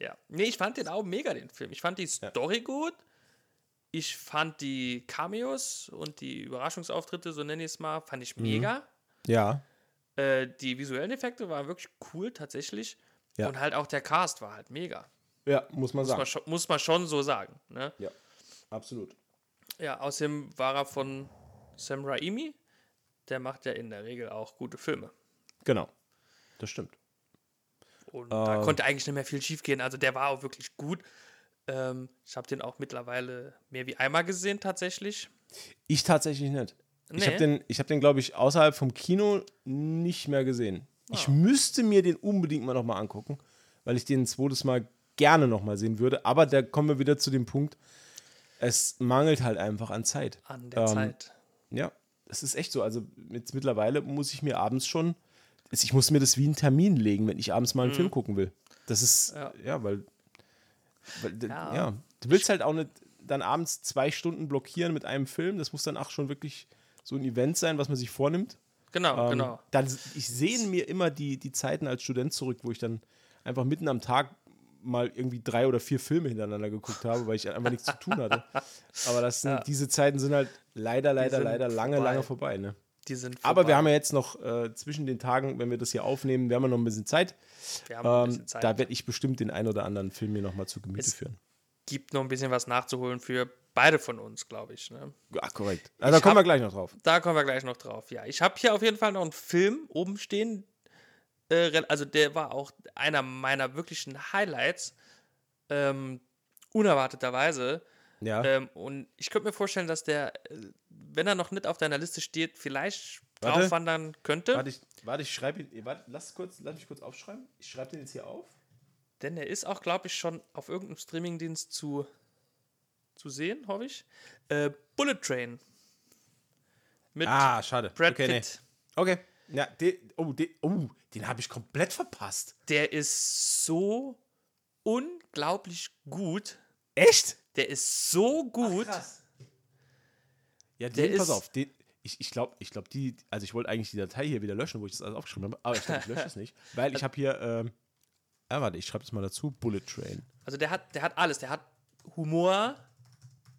Ja. Nee, ich fand den auch mega, den Film. Ich fand die Story gut. Ich fand die Cameos und die Überraschungsauftritte, so nenne ich es mal, fand Mhm. ich mega. Ja. Äh, die visuellen Effekte waren wirklich cool, tatsächlich. Ja. Und halt auch der Cast war halt mega. Ja, muss man Muss sagen. man, schon, muss man schon so sagen. Ne? Ja, absolut. Ja, außerdem war er von Sam Raimi. Der macht ja in der Regel auch gute Filme. Genau. Das stimmt. Und da Ähm. konnte eigentlich nicht mehr viel schief gehen. Also der war auch wirklich gut. Ähm, ich habe den auch mittlerweile mehr wie einmal gesehen, tatsächlich. Ich tatsächlich nicht. Ich Nee. habe den, ich hab den glaube ich, außerhalb vom Kino nicht mehr gesehen. Ich müsste mir den unbedingt mal nochmal angucken, weil ich den ein zweites Mal gerne nochmal sehen würde. Aber da kommen wir wieder zu dem Punkt, es mangelt halt einfach an Zeit. An der Ähm, Zeit. Ja, das ist echt so. Also jetzt mittlerweile muss ich mir abends schon, ich muss mir das wie einen Termin legen, wenn ich abends mal einen Film gucken will. Das ist, ja, Ja. weil, weil ja. Ja. du willst halt auch nicht dann abends zwei Stunden blockieren mit einem Film. Das muss dann auch schon wirklich so ein Event sein, was man sich vornimmt. Genau, Ähm, genau. Dann, ich sehe mir immer die, die Zeiten als Student zurück, wo ich dann einfach mitten am Tag mal irgendwie drei oder vier Filme hintereinander geguckt habe, weil ich einfach nichts zu tun hatte. [laughs] Aber das sind, Ja. diese Zeiten sind halt leider, leider, leider lange, vorbei. lange vorbei. Ne? Die sind Aber wir vorbei. haben ja jetzt noch äh, zwischen den Tagen, wenn wir das hier aufnehmen, wir haben ja noch ein bisschen Zeit. Wir haben noch ein Ähm, bisschen Zeit. da werde ich bestimmt den ein oder anderen Film mir nochmal zu Gemüte Es- führen. gibt noch ein bisschen was nachzuholen für beide von uns, glaube ich. Ne? Ja, korrekt. Also da Ich kommen wir hab- gleich noch drauf. Da kommen wir gleich noch drauf. Ja, ich habe hier auf jeden Fall noch einen Film oben stehen. Äh, also der war auch einer meiner wirklichen Highlights. Ähm, unerwarteterweise. Ja, Ähm, und ich könnte mir vorstellen, dass der, äh, wenn er noch nicht auf deiner Liste steht, vielleicht Warte. draufwandern könnte. warte, ich, warte, ich schreibe ihn. Warte, lass, kurz, lass mich kurz aufschreiben. Ich schreibe den jetzt hier auf. Denn er ist auch, glaube ich, schon auf irgendeinem Streamingdienst zu, zu sehen, hoffe ich. Äh, Bullet Train. Mit Ah, schade. Brad okay, nee. Pitt. Okay. Ja, de, oh, de, oh, den habe ich komplett verpasst. Der ist so unglaublich gut. Echt? Der ist so gut. Ja, Der den, pass ist- auf. Den, ich ich glaube, ich glaub, die, also ich wollte eigentlich die Datei hier wieder löschen, wo ich das alles aufgeschrieben habe, aber ich glaube, ich lösche es nicht, weil ich habe hier, ähm, ah, warte, ich schreibe das mal dazu, Bullet Train. Also der hat, der hat alles. Der hat Humor,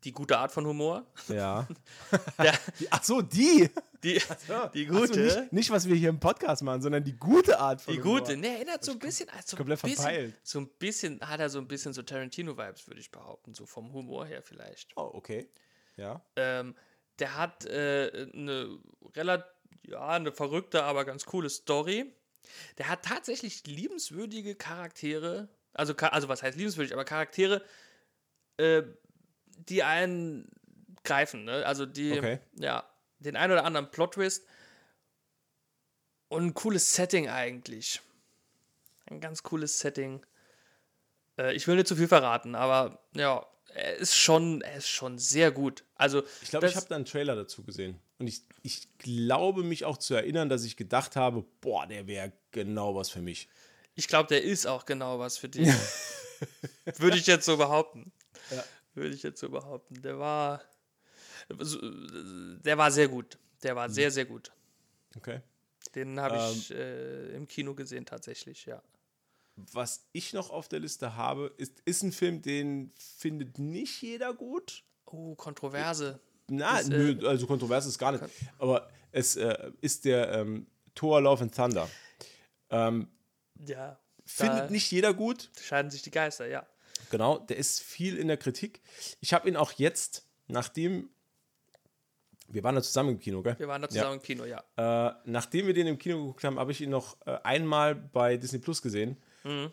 die gute Art von Humor. Ja. [laughs] [laughs] Die, ach so, die. die, Ja, die ach so, gute. nicht, nicht, was wir hier im Podcast machen, sondern die gute Art von die Humor. gute. Ne, erinnert so ein bisschen. Also komplett ein bisschen, verpeilt. So ein bisschen, hat er so ein bisschen so Tarantino-Vibes, würde ich behaupten. So vom Humor her vielleicht. Oh, okay. Ja. Ähm, der hat äh, eine relativ ja, eine verrückte, aber ganz coole Story. Der hat tatsächlich liebenswürdige Charaktere. Also, also was heißt liebenswürdig, aber Charaktere, äh, die einen greifen. Ne? Also die, Okay. ja, den einen oder anderen Plot-Twist. Und ein cooles Setting eigentlich. Ein ganz cooles Setting. Äh, ich will nicht zu viel verraten, aber ja, er ist schon, er ist schon sehr gut. Also, Ich glaube, ich habe da einen Trailer dazu gesehen. Und ich, ich glaube mich auch zu erinnern, dass ich gedacht habe, boah, der wäre genau was für mich. Ich glaube, der ist auch genau was für dich. [laughs] Würde ich jetzt so behaupten. Ja. Würde ich jetzt so behaupten. Der war. Der war sehr gut. Der Mhm. war sehr, sehr gut. Okay. Den habe Ähm. ich äh, im Kino gesehen, tatsächlich, ja. Was ich noch auf der Liste habe, ist, ist ein Film, den findet nicht jeder gut. Oh, Kontroverse. Na, Das, äh, nö, also kontrovers ist gar nicht. Aber es äh, ist der ähm, Thor Love and Thunder. Ähm, Ja. findet nicht jeder gut. scheiden sich die Geister, ja. Genau, der ist viel in der Kritik. Ich habe ihn auch jetzt, nachdem wir waren da zusammen im Kino, gell? Wir waren da zusammen im Kino, ja. Äh, nachdem wir den im Kino geguckt haben, habe ich ihn noch äh, einmal bei Disney Plus gesehen.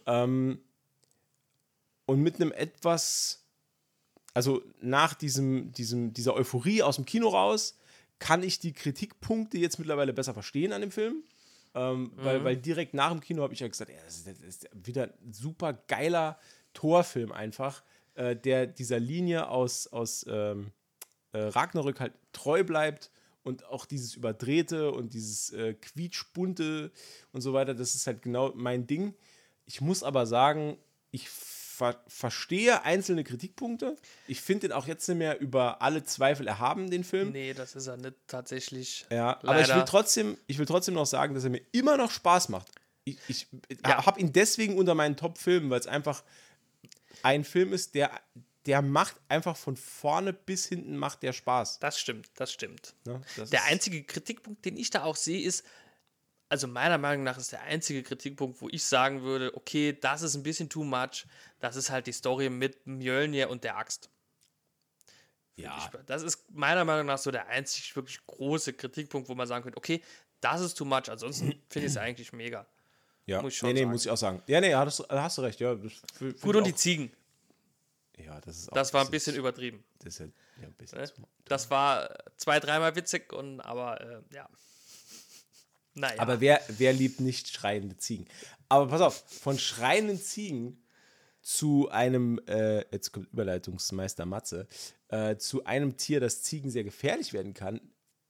Ähm, und mit einem etwas, also nach diesem, diesem, dieser Euphorie aus dem Kino raus, kann ich die Kritikpunkte jetzt mittlerweile besser verstehen an dem Film. Ähm, weil, weil direkt nach dem Kino habe ich ja gesagt, ja, das, ist, das ist wieder ein super geiler Torfilm einfach, äh, der dieser Linie aus, aus ähm, äh, Ragnarök halt treu bleibt und auch dieses Überdrehte und dieses äh, Quietschbunte und so weiter, das ist halt genau mein Ding. Ich muss aber sagen, ich ver verstehe einzelne Kritikpunkte. Ich finde den auch jetzt nicht mehr über alle Zweifel erhaben, den Film. Nee, das ist er nicht tatsächlich. Ja, aber ich will, Leider. trotzdem, ich will trotzdem noch sagen, dass er mir immer noch Spaß macht. Ich, ich Ja. habe ihn deswegen unter meinen Top-Filmen, weil es einfach ein Film ist, der, der macht einfach von vorne bis hinten macht der Spaß. Das stimmt, das stimmt. Ne? Das Der einzige Kritikpunkt, den ich da auch sehe, ist, also meiner Meinung nach ist der einzige Kritikpunkt, wo ich sagen würde, okay, das ist ein bisschen too much, das ist halt die Story mit Mjölnir und der Axt. ja, Ich, das ist meiner Meinung nach so der einzig wirklich große Kritikpunkt, wo man sagen könnte, okay, das ist too much, ansonsten [clears throat] finde ich es eigentlich mega. Ja. muss ich schon nee, nee, sagen. muss ich auch sagen. Ja, nee, hast, hast du recht. Ja, das f- find Gut, und die Ziegen, Ja, das ist auch das war ein bisschen übertrieben. Das ist ja, ja, ein bisschen Ne? Das war äh, zwei, dreimal witzig und aber äh, ja. Naja. Aber wer, wer liebt nicht schreiende Ziegen? Aber pass auf, von schreienden Ziegen zu einem, äh, jetzt kommt Überleitungsmeister Matze, äh, zu einem Tier, das Ziegen sehr gefährlich werden kann.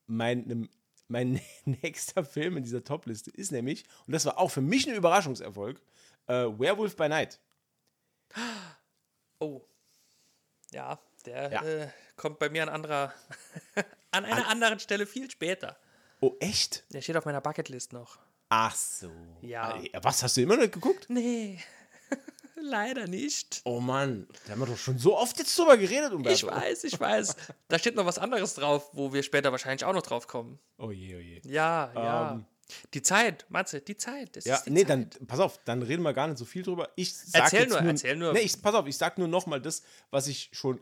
Mein, mein [laughs] nächster Film in dieser Topliste ist nämlich, und das war auch für mich ein Überraschungserfolg, äh, Werewolf by Night. Oh. Ja, der Ja. Äh, kommt bei mir an anderer, [laughs] an einer anderen Stelle viel später. Oh, echt? Der steht auf meiner Bucketlist noch. Ach so. Ja. Äh, Was, hast du immer noch nicht geguckt? Nee, leider nicht. Oh Mann, da haben wir doch schon so oft jetzt drüber geredet, Umberto. Ich weiß, ich weiß. Da steht noch was anderes drauf, wo wir später wahrscheinlich auch noch drauf kommen. Oh je, oh je. Ja, ja. Ähm. die Zeit, Matze, die Zeit. Das Ja, ist die nee, Zeit. dann pass auf, dann reden wir gar nicht so viel drüber. Ich sag Erzähl nur, nur, erzähl nur. Nee, ich, pass auf, ich sag nur nochmal das, was ich schon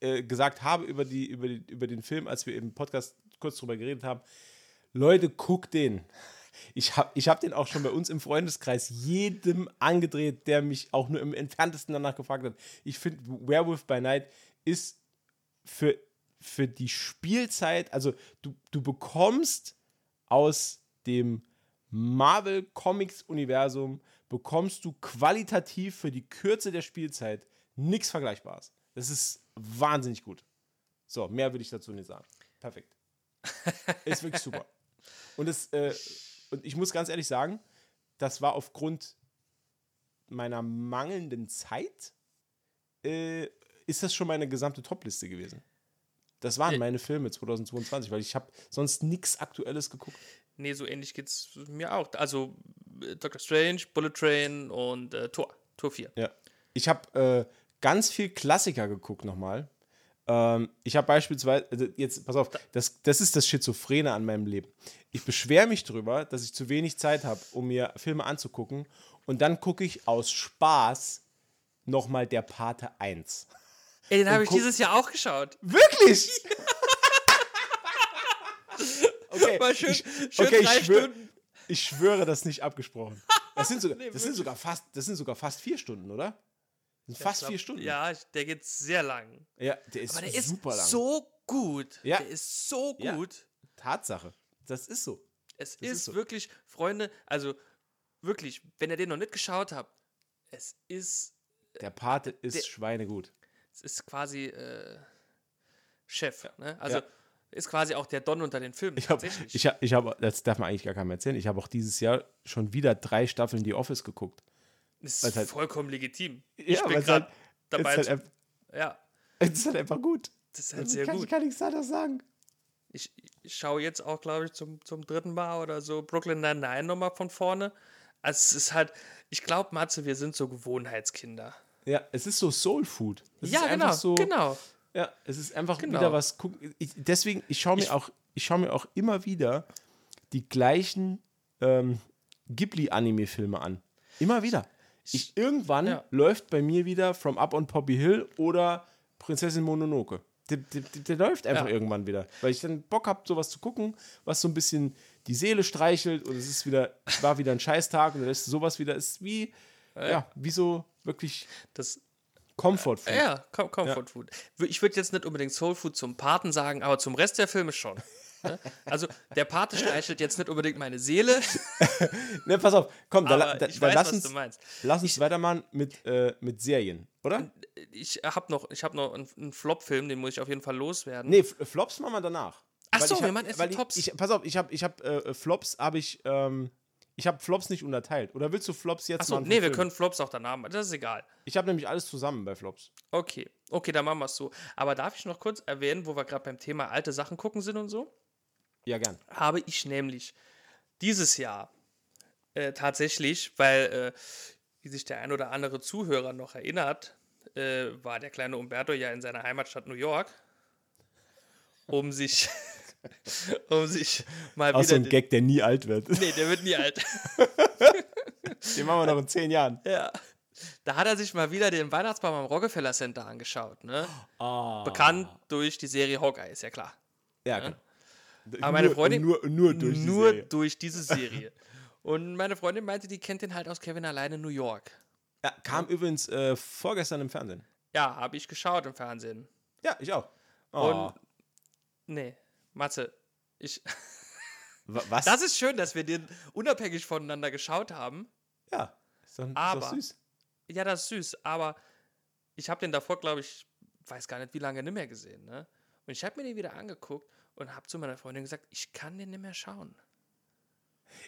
äh, gesagt habe über, die, über, die, über den Film, als wir im Podcast kurz drüber geredet haben. Leute, guck den. Ich habe ich hab den auch schon bei uns im Freundeskreis jedem angedreht, der mich auch nur im entferntesten danach gefragt hat. Ich finde, Werewolf by Night ist für, für die Spielzeit, also du, du bekommst aus dem Marvel Comics Universum bekommst du qualitativ für die Kürze der Spielzeit nichts Vergleichbares. Das ist wahnsinnig gut. So, mehr würde ich dazu nicht sagen. Perfekt. [laughs] Ist wirklich super. Und, es, äh, und ich muss ganz ehrlich sagen, das war aufgrund meiner mangelnden Zeit, äh, ist das schon meine gesamte Topliste gewesen. Das waren Ja. meine Filme 2022, weil ich habe sonst nichts Aktuelles geguckt. Nee, so ähnlich geht es mir auch. Also äh, Doctor Strange, Bullet Train und äh, Tor. Tor 4. Ja. Ich habe äh, ganz viel Klassiker geguckt nochmal. Ähm, ich habe beispielsweise, also jetzt, pass auf, das, das ist das Schizophrene an meinem Leben. Ich beschwere mich drüber, dass ich zu wenig Zeit habe, um mir Filme anzugucken. Und dann gucke ich aus Spaß nochmal der Pate 1. Ey, den habe ich dieses Jahr auch geschaut. Wirklich? [laughs] okay, Mal schön, ich, schön okay, drei ich, schwör, Stunden. ich schwöre, das ist nicht abgesprochen. Das sind sogar, [laughs] das sind sogar, fast, das sind sogar fast vier Stunden, oder? Fast glaub, vier Stunden. Ja, der geht sehr lang. ja der ist Aber der ist super lang. so gut. Ja. Der ist so Ja. gut. Tatsache. Das ist so. Es Das ist ist so. wirklich, Freunde, also wirklich, wenn ihr den noch nicht geschaut habt, es ist, Der Pate ist der- schweinegut. es ist quasi äh, Chef. Ne? Also Ja. ist quasi auch der Don unter den Filmen. Ich habe, ich hab, ich hab, das darf man eigentlich gar keinem erzählen. Ich habe auch dieses Jahr schon wieder drei Staffeln The Office geguckt. Das ist halt- vollkommen legitim. Ja, ich bin gerade halt- dabei. es, ist halt, einfach- ja, es ist halt einfach gut. das ist halt Also sehr kann, gut. Ich kann nichts anderes sagen. Ich, ich schaue jetzt auch, glaube ich, zum, zum dritten Mal oder so Brooklyn Nine-Nine nochmal von vorne. Also es ist halt, ich glaube, Matze, wir sind so Gewohnheitskinder. Ja, es ist so Soul Food. Es ja, genau, so, genau. Ja, es ist einfach Genau. wieder was gucken. Ich, deswegen, ich schaue mir Ich- auch, ich schaue mir auch immer wieder die gleichen ähm, Ghibli-Anime-Filme an. Immer wieder. Ich, irgendwann Ja. läuft bei mir wieder From Up on Poppy Hill oder Prinzessin Mononoke. Der, der, der, läuft einfach Ja. irgendwann wieder, weil ich dann Bock habe, sowas zu gucken, was so ein bisschen die Seele streichelt und es ist wieder, war wieder ein Scheißtag und dann ist sowas wieder, ist wie, ja, wie so wirklich Das, Comfort Food. ja, Com Comfort Food. Ich würde jetzt nicht unbedingt Soul Food zum Paten sagen, aber zum Rest der Filme schon. Ne? Also der Pate streichelt jetzt nicht unbedingt meine Seele, [laughs] Ne, pass auf, komm, da, da, ich da weiß, lass was uns, du meinst. lass uns weitermachen mit, äh, mit Serien, oder? Ich habe noch, ich hab noch einen, einen Flop-Film, den muss ich auf jeden Fall loswerden. Nee, Flops machen wir danach. Ach Weil so, ich wir machen erst die ich- Tops. Ich, pass auf, ich habe ich hab, äh, Flops, habe ich, ähm, ich habe Flops nicht unterteilt. Oder willst du Flops jetzt Achso, machen? nee, wir können Flops auch danach machen, das ist egal. Ich habe nämlich alles zusammen bei Flops. Okay, okay, dann machen wir es so. Aber darf ich noch kurz erwähnen, wo wir gerade beim Thema alte Sachen gucken sind und so? Ja, gern. Habe ich nämlich dieses Jahr äh, tatsächlich, weil, äh, wie sich der ein oder andere Zuhörer noch erinnert, äh, war der kleine Umberto ja in seiner Heimatstadt New York, um sich, [laughs] um sich mal Auch wieder. so ein Gag, der nie alt wird. Nee, der wird nie alt. [laughs] Den machen wir noch in zehn Jahren. ja. Da hat er sich mal wieder den Weihnachtsbaum am Rockefeller Center angeschaut. Ne? Ah. Bekannt durch die Serie Hawkeye, ist ja klar. Ja, genau. Aber meine Nur- Freundin- Nur, nur durch die nur Serie. durch diese [laughs] Serie. Und meine Freundin meinte, die kennt den halt aus Kevin alleine in New York. Ja, kam übrigens äh, vorgestern im Fernsehen. Ja, habe ich geschaut im Fernsehen. Ja, ich auch. Oh. Und nee, Matze, ich. [laughs] Wa- was? Das ist schön, dass wir den unabhängig voneinander geschaut haben. ja, ist doch, ist Aber- doch süß. Ja, das ist süß, aber ich habe den davor, glaube ich, weiß gar nicht, wie lange nicht mehr gesehen, ne? Und ich habe mir den wieder angeguckt und habe zu meiner Freundin gesagt, ich kann den nicht mehr schauen.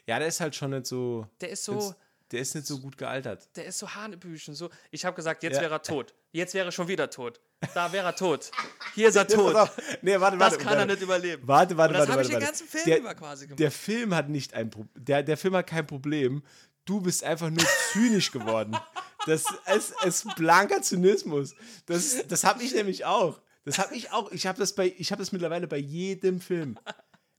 Ja, der ist halt schon nicht so. Der ist so, Der ist nicht so gut gealtert. der ist so Hanebüchen, so. Ich habe gesagt, jetzt Ja. wäre er tot. Jetzt wäre er schon wieder tot. Da wäre er tot. Hier ist er [laughs] tot. Nee, warte, Das warte. kann er warte. nicht überleben. Warte, warte, Und das warte. habe ich warte, den warte. ganzen Film der, über quasi gemacht. Der Film hat nicht ein Problem. Der, der Film hat kein Problem. Du bist einfach nur [laughs] zynisch geworden. Das ist, ist blanker Zynismus. Das, das habe ich nämlich auch. Das habe ich auch. Ich habe das, bei- ich hab das mittlerweile bei jedem Film.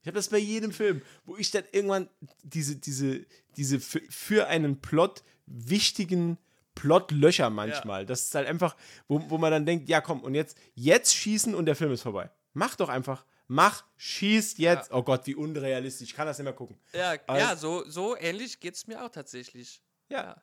Ich habe das bei jedem Film, wo ich dann irgendwann diese, diese, diese für, für einen Plot wichtigen Plotlöcher manchmal. Das ist halt einfach, wo, wo man dann denkt, ja komm, und jetzt, jetzt schießen und der Film ist vorbei. Mach doch einfach. Mach, schießt jetzt. Oh Gott, wie unrealistisch. Ich kann das nicht mehr gucken. Ja, Aber ja so, so ähnlich geht es mir auch tatsächlich. Ja.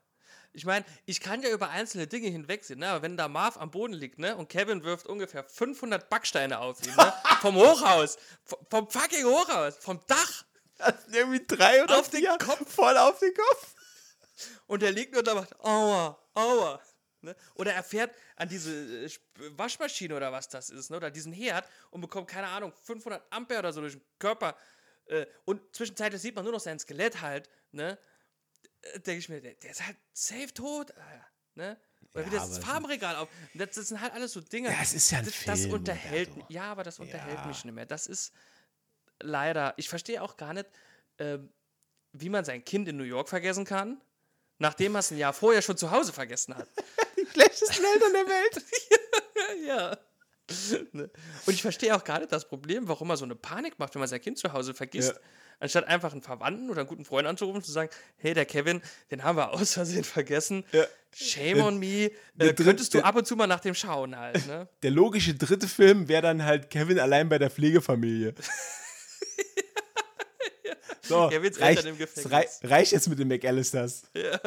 Ich meine, ich kann ja über einzelne Dinge hinwegsehen, ne? aber wenn da Marv am Boden liegt, ne, und Kevin wirft ungefähr 500 Backsteine auf ihn, ne, [laughs] vom Hochhaus, vom, vom fucking Hochhaus, vom Dach, Das sind irgendwie drei oder Auf den vier. Kopf. Voll auf den Kopf. und der liegt nur da und macht, aua, aua. Ne? Oder er fährt an diese äh, Waschmaschine oder was das ist, ne? oder diesen Herd und bekommt, keine Ahnung, 500 Ampere oder so durch den Körper. Äh, und zwischenzeitlich sieht man nur noch sein Skelett halt, ne? Denke ich mir, der, der ist halt safe tot, Alter, ne? Oder Ja, wie das, das Farbenregal auf. Das, das sind halt alles so Dinge. Ja, es ist ja ein das, das Film, unterhält Roberto. mich. Ja, aber das unterhält Ja. mich nicht mehr. Das ist leider. Ich verstehe auch gar nicht, ähm, wie man sein Kind in New York vergessen kann, nachdem er es ein Jahr vorher schon zu Hause vergessen hat. [laughs] Die schlechtesten Eltern der Welt. [laughs] ja. Ne? Und ich verstehe auch gar nicht das Problem, warum er so eine Panik macht, wenn man sein Kind zu Hause vergisst. Ja. Anstatt einfach einen Verwandten oder einen guten Freund anzurufen und zu sagen, hey, der Kevin, den haben wir aus Versehen vergessen. Ja. Shame on me. der Äh, dritte- könntest du der- ab und zu mal nach dem schauen halt, ne? [laughs] Der logische dritte Film wäre dann halt Kevin allein bei der Pflegefamilie. [laughs] [laughs] So, Er wird's reicht, Eltern im es rei Gefängnis. reicht jetzt mit den McAllisters. Ja.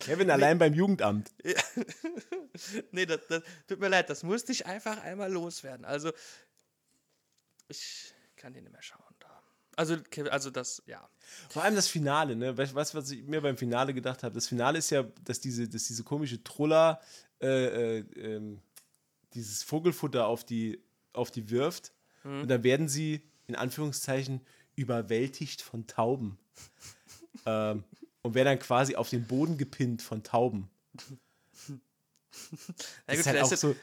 Kevin allein beim Jugendamt. Nee, das, das tut mir leid, das musste ich einfach einmal loswerden. Also, ich kann den nicht mehr schauen. Also, also das, ja. Vor allem das Finale, ne? Weißt du, was, was ich mir beim Finale gedacht habe? Das Finale ist ja, dass diese, dass diese komische Truller äh, äh, ähm, dieses Vogelfutter auf die, auf die wirft. Und dann werden sie, in Anführungszeichen, überwältigt von Tauben. [laughs] ähm, und werden dann quasi auf den Boden gepinnt von Tauben. [laughs] Das ist halt auch so,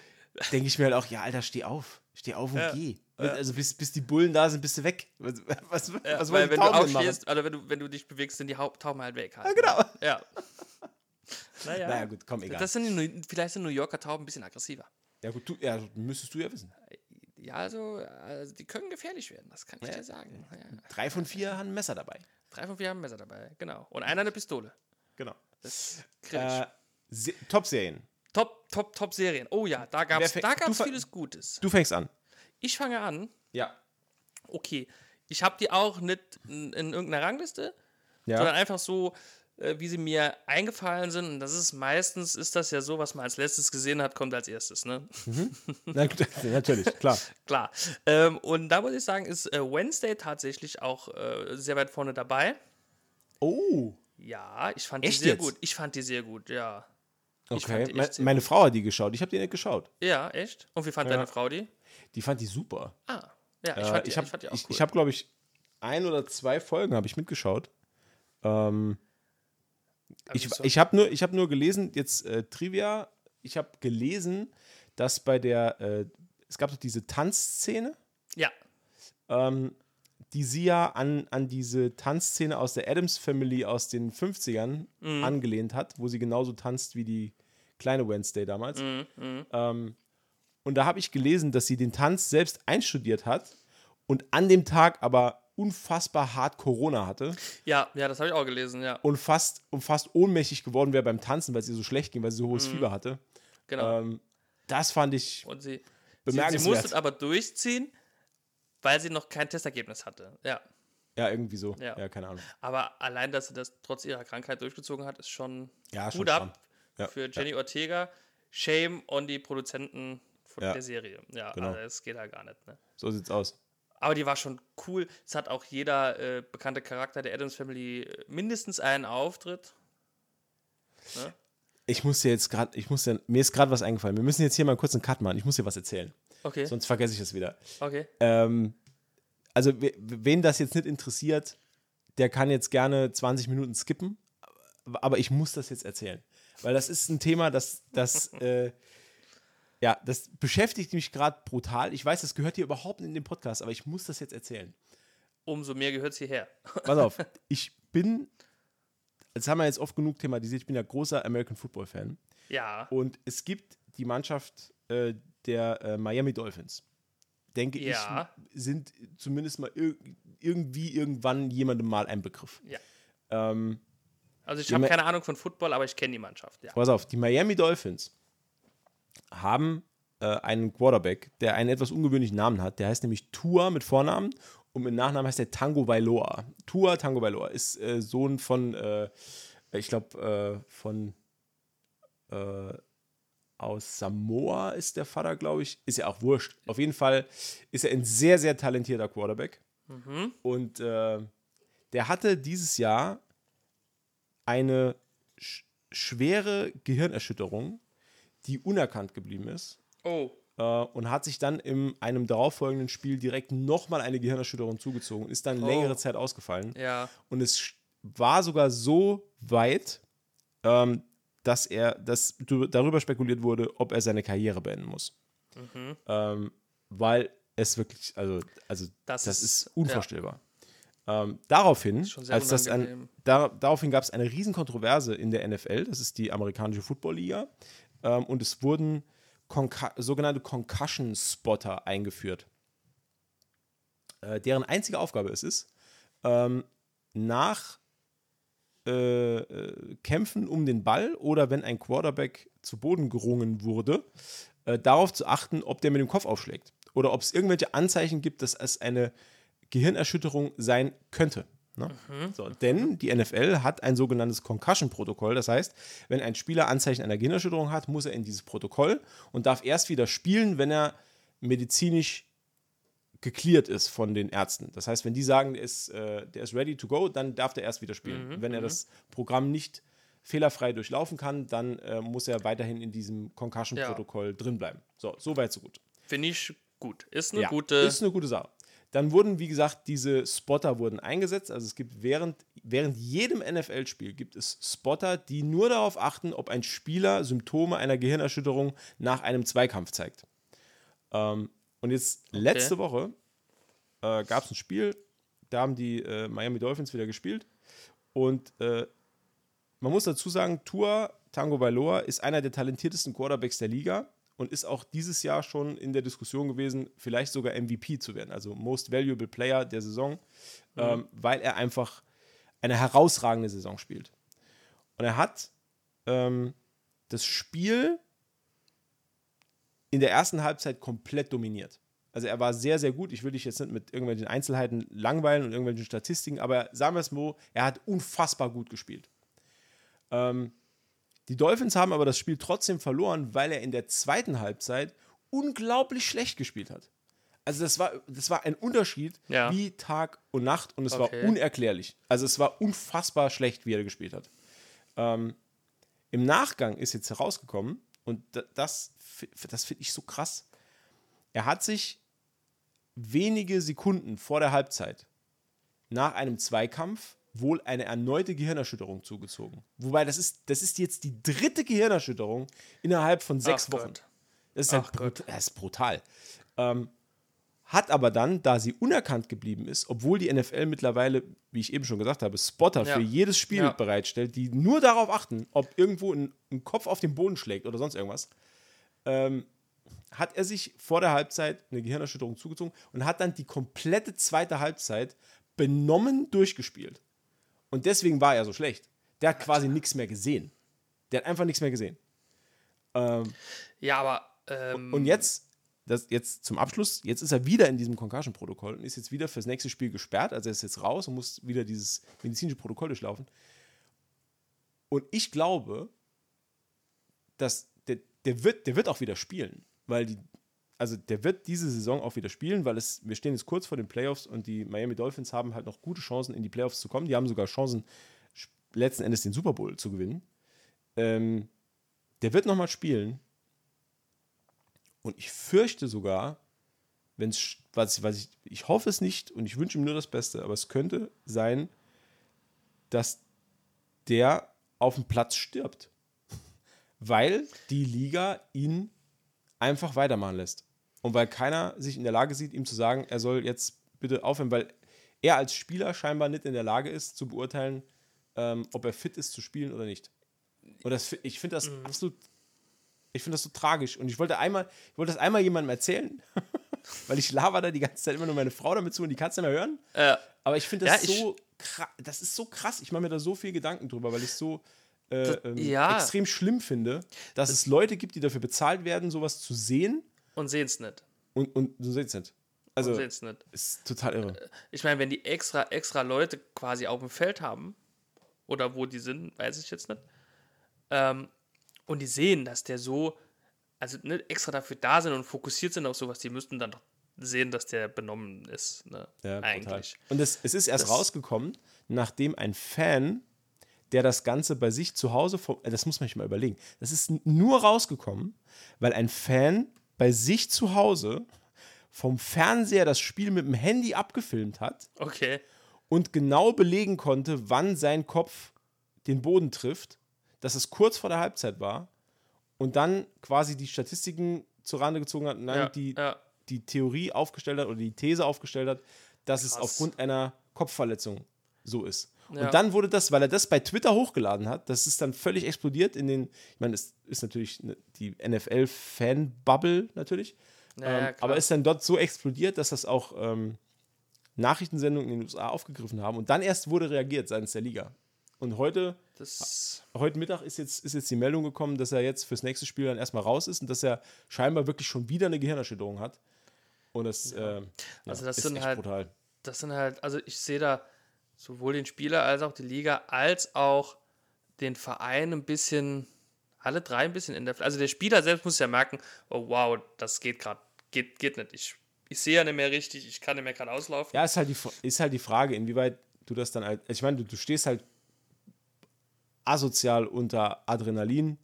denke ich mir halt auch, ja, Alter, steh auf. Steh auf und Ja. geh. Also bis, bis die Bullen da sind, bist du weg. Was, was, Ja, was weil wenn du Tauben denn machen? aufstehst, oder wenn du, wenn du dich bewegst, sind die Haupt Tauben halt weg. Halt. Ja, genau. Ja. [laughs] Naja. Naja, gut, komm, egal. Das sind die, New- vielleicht sind New Yorker Tauben ein bisschen aggressiver. ja, gut, du, ja, müsstest du ja wissen. Ja, also, also die können gefährlich werden, das kann ich dir sagen. Ja. Drei von vier haben ein Messer dabei. Drei von vier haben ein Messer dabei, genau. Und einer eine Pistole. Genau. Das ist kritisch. Äh, Se- Top-Serien. top, top, top Serien. Oh ja, da gab es vieles Gutes. Du fängst an. Ich fange an. Ja. Okay, ich habe die auch nicht in, in irgendeiner Rangliste, sondern Ja. einfach so, äh, wie sie mir eingefallen sind. Und das ist meistens, ist das ja so, was man als letztes gesehen hat, kommt als erstes, ne? Na, gut, [laughs] natürlich, klar. [laughs] Klar. Ähm, und da muss ich sagen, ist äh, Wednesday tatsächlich auch äh, sehr weit vorne dabei. Oh. Ja, ich fand Echt die sehr jetzt? gut. Ich fand die sehr gut, ja. Okay. Me meine Frau hat die geschaut. Ich habe die nicht geschaut. Ja, echt? Und wie fand Ja. deine Frau die? Die fand die super. Ah, ja, ich Äh, fand die, ich habe ich fand die auch ich, cool. ich hab, glaube ich, ein oder zwei Folgen habe ich mitgeschaut. Ähm, ich Also so- ich habe nur, ich hab nur gelesen, jetzt äh, Trivia, ich habe gelesen, dass bei der, äh, es gab doch diese Tanzszene, ja, ähm, die sie ja an, an diese Tanzszene aus der Adams Family aus den 50ern Mhm. angelehnt hat, wo sie genauso tanzt wie die kleine Wednesday damals. Ähm, und da habe ich gelesen, dass sie den Tanz selbst einstudiert hat und an dem Tag aber unfassbar hart Corona hatte ja, ja, das habe ich auch gelesen, ja. und fast, und fast ohnmächtig geworden wäre beim Tanzen, weil es ihr so schlecht ging, weil sie so Mhm. hohes Fieber hatte. Genau. Ähm, das fand ich Und sie, sie, sie bemerkenswert. musste es aber durchziehen, weil sie noch kein Testergebnis hatte. Ja. ja, irgendwie so. Ja. Ja. keine Ahnung. Aber allein, dass sie das trotz ihrer Krankheit durchgezogen hat, ist schon Ja, schon Hut ab. Ja, für Jenny Ortega. Shame on die Produzenten von Ja. der Serie. Ja, Genau. also das geht halt gar nicht. Ne? So sieht's aus. Aber die war schon cool. Es hat auch jeder äh, bekannte Charakter der Adams Family äh, mindestens einen Auftritt. Ne? Ich muss dir jetzt gerade, ich muss dir, mir ist gerade was eingefallen. Wir müssen jetzt hier mal kurz einen Cut machen. Ich muss dir was erzählen. Okay, Sonst vergesse ich es wieder. okay. Ähm, also, we- wen das jetzt nicht interessiert, der kann jetzt gerne 20 Minuten skippen. Aber ich muss das jetzt erzählen. Weil das ist ein Thema, das, das, [laughs] äh, ja, das beschäftigt mich gerade brutal. Ich weiß, das gehört hier überhaupt nicht in den Podcast, aber ich muss das jetzt erzählen. Umso mehr gehört es hierher. [laughs] Pass auf, ich bin, das haben wir jetzt oft genug thematisiert, ich bin ja großer American Football Fan. Ja, Und es gibt die Mannschaft äh, der äh, Miami Dolphins. Denke Ja. ich, sind zumindest mal ir irgendwie irgendwann jemandem mal ein Begriff. ja. Ähm, Also ich habe keine Ahnung von Football, aber ich kenne die Mannschaft. Ja. pass auf, die Miami Dolphins haben äh, einen Quarterback, der einen etwas ungewöhnlichen Namen hat. Der heißt nämlich Tua mit Vornamen und mit Nachnamen heißt er Tango Bailoa. Tua Tango Bailoa ist äh, Sohn von, äh, ich glaube, äh, von äh, aus Samoa ist der Vater, glaube ich. Ist ja auch wurscht. Auf jeden Fall ist er ein sehr, sehr talentierter Quarterback. Und äh, der hatte dieses Jahr eine sch schwere Gehirnerschütterung, die unerkannt geblieben ist. Oh, Äh, und hat sich dann in einem darauffolgenden Spiel direkt nochmal eine Gehirnerschütterung zugezogen und ist dann Oh. längere Zeit ausgefallen. ja. Und es war sogar so weit, ähm, dass er, dass darüber spekuliert wurde, ob er seine Karriere beenden muss. Mhm. Ähm, weil es wirklich, also, also Das das, ist- ist, unvorstellbar. Ähm, daraufhin, als das ein, da, daraufhin gab es eine Riesenkontroverse in der NFL, das ist die amerikanische Football-Liga, ähm, und es wurden Conca sogenannte Concussion-Spotter eingeführt, äh, deren einzige Aufgabe es ist, ähm, nach äh, äh, Kämpfen um den Ball oder wenn ein Quarterback zu Boden gerungen wurde, äh, darauf zu achten, ob der mit dem Kopf aufschlägt oder ob es irgendwelche Anzeichen gibt, dass es eine Gehirnerschütterung sein könnte. Ne? So, denn die NFL hat ein sogenanntes Concussion-Protokoll. Das heißt, wenn ein Spieler Anzeichen einer Gehirnerschütterung hat, muss er in dieses Protokoll und darf erst wieder spielen, wenn er medizinisch geklärt ist von den Ärzten. Das heißt, wenn die sagen, der ist, äh, der ist ready to go, dann darf der erst wieder spielen. wenn er das Programm nicht fehlerfrei durchlaufen kann, dann äh, muss er weiterhin in diesem Concussion-Protokoll drin bleiben. So, so weit, so gut. Finde ich gut. Ist eine Ja, gute. Ist eine gute Sache. Dann wurden, wie gesagt, diese Spotter wurden eingesetzt. Also es gibt während, während jedem NFL-Spiel gibt es Spotter, die nur darauf achten, ob ein Spieler Symptome einer Gehirnerschütterung nach einem Zweikampf zeigt. Ähm, und jetzt letzte Woche äh, gab es ein Spiel, da haben die äh, Miami Dolphins wieder gespielt. Und äh, man muss dazu sagen, Tua Tango Bailoa ist einer der talentiertesten Quarterbacks der Liga und ist auch dieses Jahr schon in der Diskussion gewesen, vielleicht sogar MVP zu werden, also Most Valuable Player der Saison, ähm, weil er einfach eine herausragende Saison spielt. Und er hat ähm, das Spiel in der ersten Halbzeit komplett dominiert. Also er war sehr, sehr gut. Ich will dich jetzt nicht mit irgendwelchen Einzelheiten langweilen und irgendwelchen Statistiken, aber sagen wir es mal, er hat unfassbar gut gespielt. Ähm, die Dolphins haben aber das Spiel trotzdem verloren, weil er in der zweiten Halbzeit unglaublich schlecht gespielt hat. Also das war, das war ein Unterschied Ja. wie Tag und Nacht und es Okay. war unerklärlich. Also es war unfassbar schlecht, wie er gespielt hat. Ähm, Im Nachgang ist jetzt herausgekommen und da- das, das finde ich so krass. Er hat sich wenige Sekunden vor der Halbzeit nach einem Zweikampf wohl eine erneute Gehirnerschütterung zugezogen. Wobei das ist, das ist jetzt die dritte Gehirnerschütterung innerhalb von sechs Ach Wochen. Gott. Das ist, halt brut das ist brutal. Ähm, hat aber dann, da sie unerkannt geblieben ist, obwohl die NFL mittlerweile, wie ich eben schon gesagt habe, Spotter Ja. für jedes Spiel Ja. bereitstellt, die nur darauf achten, ob irgendwo ein, ein Kopf auf den Boden schlägt oder sonst irgendwas, ähm, hat er sich vor der Halbzeit eine Gehirnerschütterung zugezogen und hat dann die komplette zweite Halbzeit benommen durchgespielt. Und deswegen war er so schlecht. Der hat quasi nichts mehr gesehen. Der hat einfach nichts mehr gesehen. Ähm, Ja, aber. Ähm, und jetzt, das jetzt zum Abschluss, jetzt ist er wieder in diesem Concussion-Protokoll und ist jetzt wieder fürs nächste Spiel gesperrt. Also er ist jetzt raus und muss wieder dieses medizinische Protokoll durchlaufen. Und ich glaube, dass der, der, wird, der wird auch wieder spielen, weil die, also der wird diese Saison auch wieder spielen, weil es, wir stehen jetzt kurz vor den Playoffs und die Miami Dolphins haben halt noch gute Chancen, in die Playoffs zu kommen. Die haben sogar Chancen, letzten Endes den Super Bowl zu gewinnen. Ähm, der wird nochmal spielen. Und ich fürchte sogar, wenn es, was, was ich, ich hoffe es nicht und ich wünsche ihm nur das Beste, aber es könnte sein, dass der auf dem Platz stirbt. [laughs] Weil die Liga ihn einfach weitermachen lässt. Und weil keiner sich in der Lage sieht, ihm zu sagen, er soll jetzt bitte aufhören, weil er als Spieler scheinbar nicht in der Lage ist, zu beurteilen, ähm, ob er fit ist zu spielen oder nicht. Und das, ich finde das absolut, ich finde das so tragisch. Und ich wollte einmal, ich wollte das einmal jemandem erzählen, [laughs] weil ich laber da die ganze Zeit immer nur meine Frau damit zu und die kann es nicht mehr hören. äh, Aber ich finde das Ja, so krass, das ist so krass. Ich mache mir da so viel Gedanken drüber, weil ich so äh, Das- ähm, ja. extrem schlimm finde, dass es Leute gibt, die dafür bezahlt werden, sowas zu sehen und sehen es nicht. und, und so seht es nicht. Also, sehen's nicht. ist total irre. Ich meine, wenn die extra, extra Leute quasi auf dem Feld haben, oder wo die sind, weiß ich jetzt nicht, ähm, und die sehen, dass der so, also nicht extra dafür da sind und fokussiert sind auf sowas, die müssten dann doch sehen, dass der benommen ist. Ne? Ja, total. Eigentlich. Und es, es ist erst Das- rausgekommen, nachdem ein Fan, der das Ganze bei sich zu Hause, vom, äh, das muss man sich mal überlegen, das ist nur rausgekommen, weil ein Fan bei sich zu Hause vom Fernseher das Spiel mit dem Handy abgefilmt hat Okay. und genau belegen konnte, wann sein Kopf den Boden trifft, dass es kurz vor der Halbzeit war und dann quasi die Statistiken zur Rande gezogen hat und dann Ja, die, ja. die Theorie aufgestellt hat oder die These aufgestellt hat, dass es Krass. aufgrund einer Kopfverletzung so ist. Ja. Und dann wurde das, weil er das bei Twitter hochgeladen hat, das ist dann völlig explodiert in den, ich meine, es ist natürlich ne- die NFL-Fan-Bubble natürlich, Ja, ja, ähm, aber ist dann dort so explodiert, dass das auch ähm, Nachrichtensendungen in den USA aufgegriffen haben und dann erst wurde reagiert seitens der Liga. Und heute, Das, heute Mittag ist jetzt, ist jetzt die Meldung gekommen, dass er jetzt fürs nächste Spiel dann erstmal raus ist und dass er scheinbar wirklich schon wieder eine Gehirnerschütterung hat. Und das, ja, Also das ist sind echt halt- brutal. das sind halt, also ich sehe da sowohl den Spieler als auch die Liga, als auch den Verein ein bisschen, alle drei ein bisschen in der. Also der Spieler selbst muss ja merken, oh wow, das geht gerade, geht, geht nicht. Ich, ich sehe ja nicht mehr richtig, ich kann nicht mehr gerade auslaufen. Ja, ist halt, die, ist halt die Frage, inwieweit du das dann halt. Ich meine, du, du stehst halt asozial unter Adrenalin.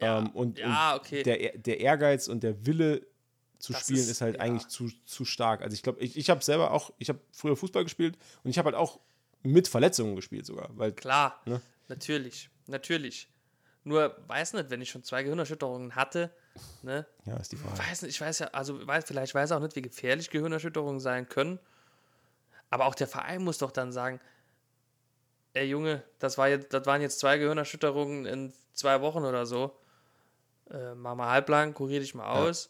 Ja, ähm, und, ja, und okay. der, der Ehrgeiz und der Wille zu Das spielen ist- ist, halt ja. eigentlich zu, zu stark. Also ich glaube, ich, ich habe selber auch, ich habe früher Fußball gespielt und ich habe halt auch mit Verletzungen gespielt sogar. Weil, Klar, Ne? natürlich, natürlich. Nur, weiß nicht, wenn ich schon zwei Gehirnerschütterungen hatte, ne, ja, ist die Frage. weiß nicht, ich weiß ja, also weiß, vielleicht weiß auch nicht, wie gefährlich Gehirnerschütterungen sein können. Aber auch der Verein muss doch dann sagen, ey Junge, das, war jetzt, das waren jetzt zwei Gehirnerschütterungen in zwei Wochen oder so. Äh, mach mal halblang, kurier dich mal aus.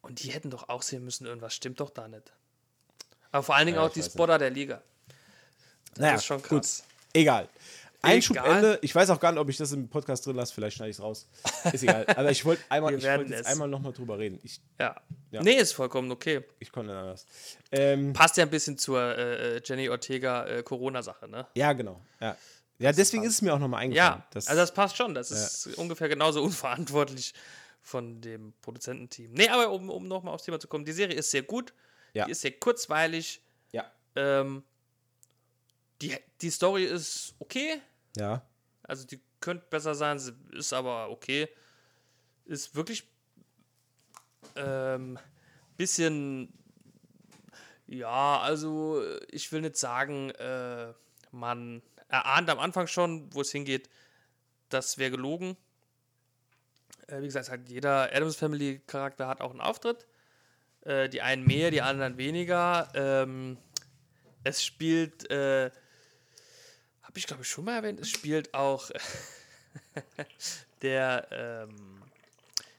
Und die hätten doch auch sehen müssen, irgendwas stimmt doch da nicht. Aber vor allen Dingen Ja, auch die weiß nicht. Spotter der Liga. Das Naja, ist schon gut. krass. Egal. Einschubende. Ich weiß auch gar nicht, ob ich das im Podcast drin lasse. Vielleicht schneide ich es raus. Ist egal. Aber ich wollte einmal, ich jetzt es. einmal nochmal drüber reden. Ich, Ja. Ja. Nee, ist vollkommen okay. ich konnte anders. Ähm, Passt ja ein bisschen zur äh, äh, Jenny Ortega äh, Corona-Sache, ne? ja, genau. Ja, ja deswegen ist es mir auch nochmal eingefallen. Ja, dass- also das passt schon. Das ist ungefähr genauso [laughs] unverantwortlich von dem Produzententeam. Nee, aber um, um nochmal aufs Thema zu kommen, die Serie ist sehr gut. Ja. Die ist sehr kurzweilig. ja. Ähm, die, die Story ist okay. Ja. Also die könnte besser sein, ist aber okay. Ist wirklich ähm, bisschen, ja, also ich will nicht sagen, äh, man erahnt am Anfang schon, wo es hingeht, das wäre gelogen. Äh, wie gesagt, halt jeder Adams Family Charakter hat auch einen Auftritt. Äh, die einen mehr, die anderen weniger. Ähm, es spielt äh, habe ich glaube ich schon mal erwähnt, es spielt auch [laughs] der, ähm,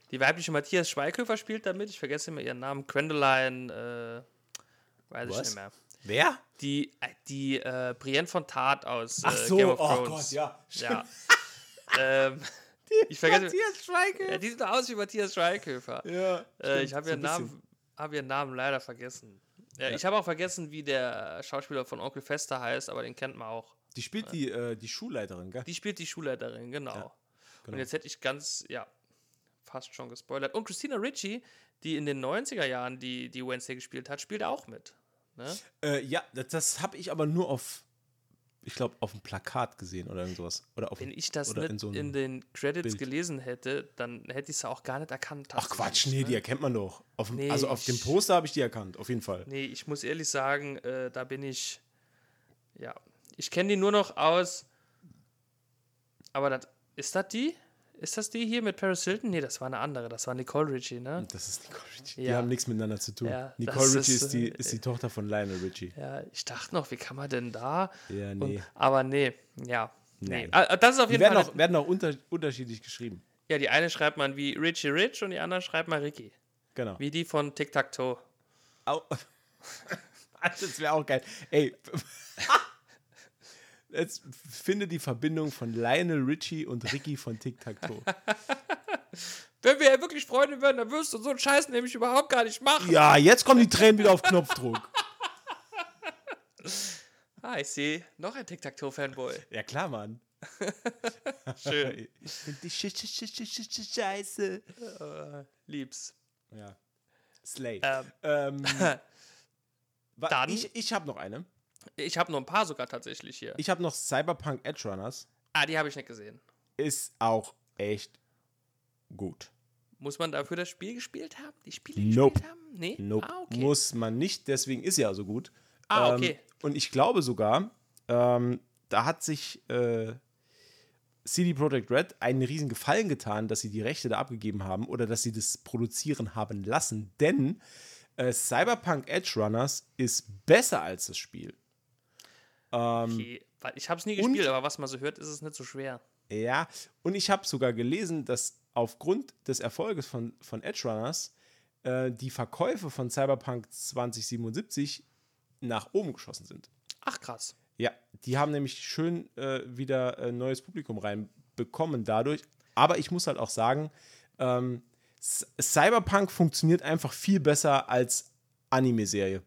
die weibliche Matthias Schweighöfer spielt damit, ich vergesse immer ihren Namen, Gwendoline, äh, weiß ich Was? nicht mehr. Wer? Die, äh, die äh, Brienne von Tat aus Ach äh, so, Game of oh Thrones. Gott, ja. Ja. [laughs] ähm, ich vergesse, Matthias Schweige. ja, die sieht aus wie Matthias Schweighöfer. Ja. Äh, ich habe ihren, Namen, hab ihren Namen leider vergessen. Ja, Ja. Ich habe auch vergessen, wie der Schauspieler von Onkel Fester heißt, aber den kennt man auch. Die spielt die, äh, die Schulleiterin, gell? Die spielt die Schulleiterin, genau. genau. Und jetzt hätte ich ganz, ja, fast schon gespoilert. Und Christina Ricci, die in den 90er Jahren die, die Wednesday gespielt hat, spielt auch mit. Ne? Äh, ja, das, das habe ich aber nur auf, ich glaube, auf dem Plakat gesehen oder irgend sowas. Oder auf Wenn ich das nicht in in, so einem den Credits Bild. gelesen hätte, dann hätte ich es auch gar nicht erkannt. Ach Quatsch, nee, ne? die erkennt man doch. Auf Nee, also auf dem Poster habe ich die erkannt, auf jeden Fall. Nee, ich muss ehrlich sagen, äh, da bin ich, ja, ich kenne die nur noch aus, aber das, ist das die? Ist das die hier mit Paris Hilton? Nee, das war eine andere, das war Nicole Richie, ne? Das ist Nicole Richie. Die Ja. haben nichts miteinander zu tun. Ja, Nicole Richie ist, ist, die, äh, ist die Tochter von Lionel Richie. Ja, ich dachte noch, wie kann man denn da? Ja, nee. Und, aber nee, ja. Nee. Nein. Ah, Das ist auf Die jeden werden Fall. auch, werden auch unter, unterschiedlich geschrieben. ja, die eine schreibt man wie Richie Rich und die andere schreibt man Ricky. Genau. Wie die von Tic Tac Toe. Au. [laughs] das wäre auch geil. Ey. [laughs] Jetzt finde die Verbindung von Lionel Richie und Ricky von Tic Tac Toe. [laughs] Wenn wir ja wirklich Freunde werden, dann wirst du so einen Scheiß nämlich überhaupt gar nicht machen. Ja, jetzt kommen die Tränen wieder auf Knopfdruck. [laughs] Ah, ich sehe noch ein Tic Tac Toe Fanboy. Ja, klar, Mann. [laughs] Schön. Ich finde die Sch Sch Sch Sch Sch Sch Scheiße. äh, lieb's. Ja. Slay. Ähm, Ähm, Dann- Ich, ich habe noch eine. Ich habe nur ein paar sogar tatsächlich hier. Ich habe noch Cyberpunk Edge Runners. ah, die habe ich nicht gesehen. Ist auch echt gut. Muss man dafür das Spiel gespielt haben? Die Spiele Nope. gespielt haben? Nee? Nope. Ah, okay. Muss man nicht, deswegen ist ja so gut. Ah, Ähm, okay. und ich glaube sogar, ähm, da hat sich äh, CD Projekt Red einen riesen Gefallen getan, dass sie die Rechte da abgegeben haben oder dass sie das produzieren haben lassen, denn äh, Cyberpunk Edge Runners ist besser als das Spiel. Ähm, okay. Ich habe es nie gespielt, aber was man so hört, ist es nicht so schwer. Ja, und ich habe sogar gelesen, dass aufgrund des Erfolges von, von Edge Runners äh, die Verkäufe von Cyberpunk 2077 nach oben geschossen sind. Ach, krass. Ja, die haben nämlich schön äh, wieder äh, neues Publikum reinbekommen dadurch. Aber ich muss halt auch sagen, ähm, Cyberpunk funktioniert einfach viel besser als Anime-Serie.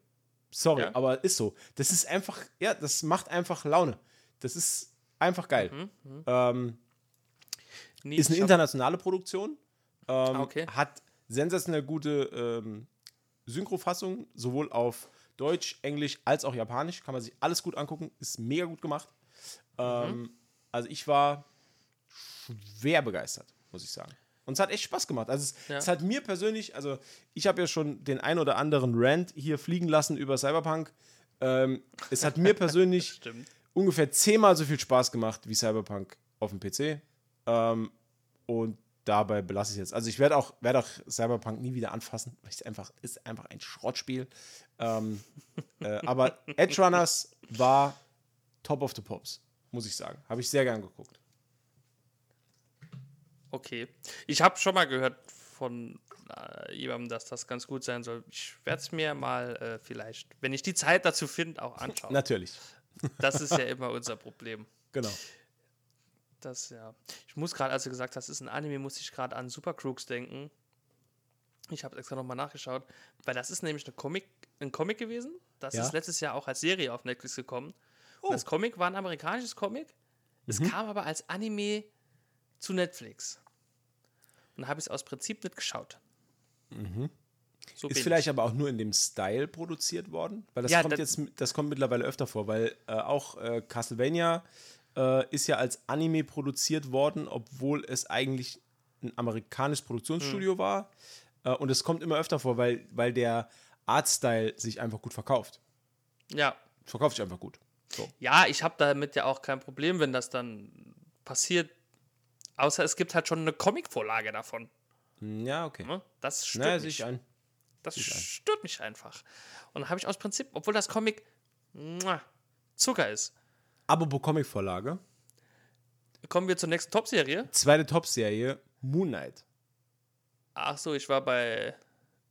Sorry, Ja. aber ist so. Das ist einfach, ja, das macht einfach Laune. Das ist einfach geil. Mhm, Ähm, Nee, ist eine internationale Produktion. Ähm, Ah, okay. Hat sensationell gute ähm, Synchrofassung, sowohl auf Deutsch, Englisch als auch Japanisch. Kann man sich alles gut angucken. Ist mega gut gemacht. Ähm, Mhm. Also ich war schwer begeistert, muss ich sagen. Und es hat echt Spaß gemacht. Also es, Ja. es hat mir persönlich, also ich habe ja schon den ein oder anderen Rant hier fliegen lassen über Cyberpunk. Ähm, es hat mir [laughs] persönlich ungefähr zehnmal so viel Spaß gemacht wie Cyberpunk auf dem PC. Ähm, und dabei belasse ich es jetzt. Also ich werde auch, werd auch Cyberpunk nie wieder anfassen, weil es einfach ist einfach ein Schrottspiel. Ähm, äh, aber Edge Runners war Top of the Pops, muss ich sagen. Habe ich sehr gern geguckt. Okay. Ich habe schon mal gehört von äh, jemandem, dass das ganz gut sein soll. Ich werde es mir mal äh, vielleicht, wenn ich die Zeit dazu finde, auch anschauen. [laughs] Natürlich. [laughs] Das ist ja immer unser Problem. Genau. Das, ja. Ich muss gerade, als du gesagt hast, es ist ein Anime, muss ich gerade an Super Crooks denken. Ich habe extra nochmal nachgeschaut, weil das ist nämlich eine Comic, ein Comic gewesen. Das Ja. ist letztes Jahr auch als Serie auf Netflix gekommen. Oh. Und das Comic war ein amerikanisches Comic. Es Mhm. kam aber als Anime zu Netflix. Und habe ich es aus Prinzip nicht geschaut. So Mhm. Ist bin vielleicht aber auch nur in dem Style produziert worden, weil das Ja, kommt das- jetzt, das kommt mittlerweile öfter vor, weil äh, auch äh, Castlevania äh, ist ja als Anime produziert worden, obwohl es eigentlich ein amerikanisches Produktionsstudio Hm. war. Äh, und es kommt immer öfter vor, weil, weil der Artstyle sich einfach gut verkauft. ich. Ja, Verkauft sich einfach gut. So. Ja, ich habe damit ja auch kein Problem, wenn das dann passiert. Außer es gibt halt schon eine Comicvorlage davon. Ja, okay. Ne? Das stört Naja, mich. ich ein. Das ein. stört mich einfach. Und dann habe ich aus Prinzip, obwohl das Comic muah, Zucker ist, Aber pro Comicvorlage. kommen wir zur nächsten Top-Serie. Zweite Top-Serie, Moon Knight. Ach so, ich war bei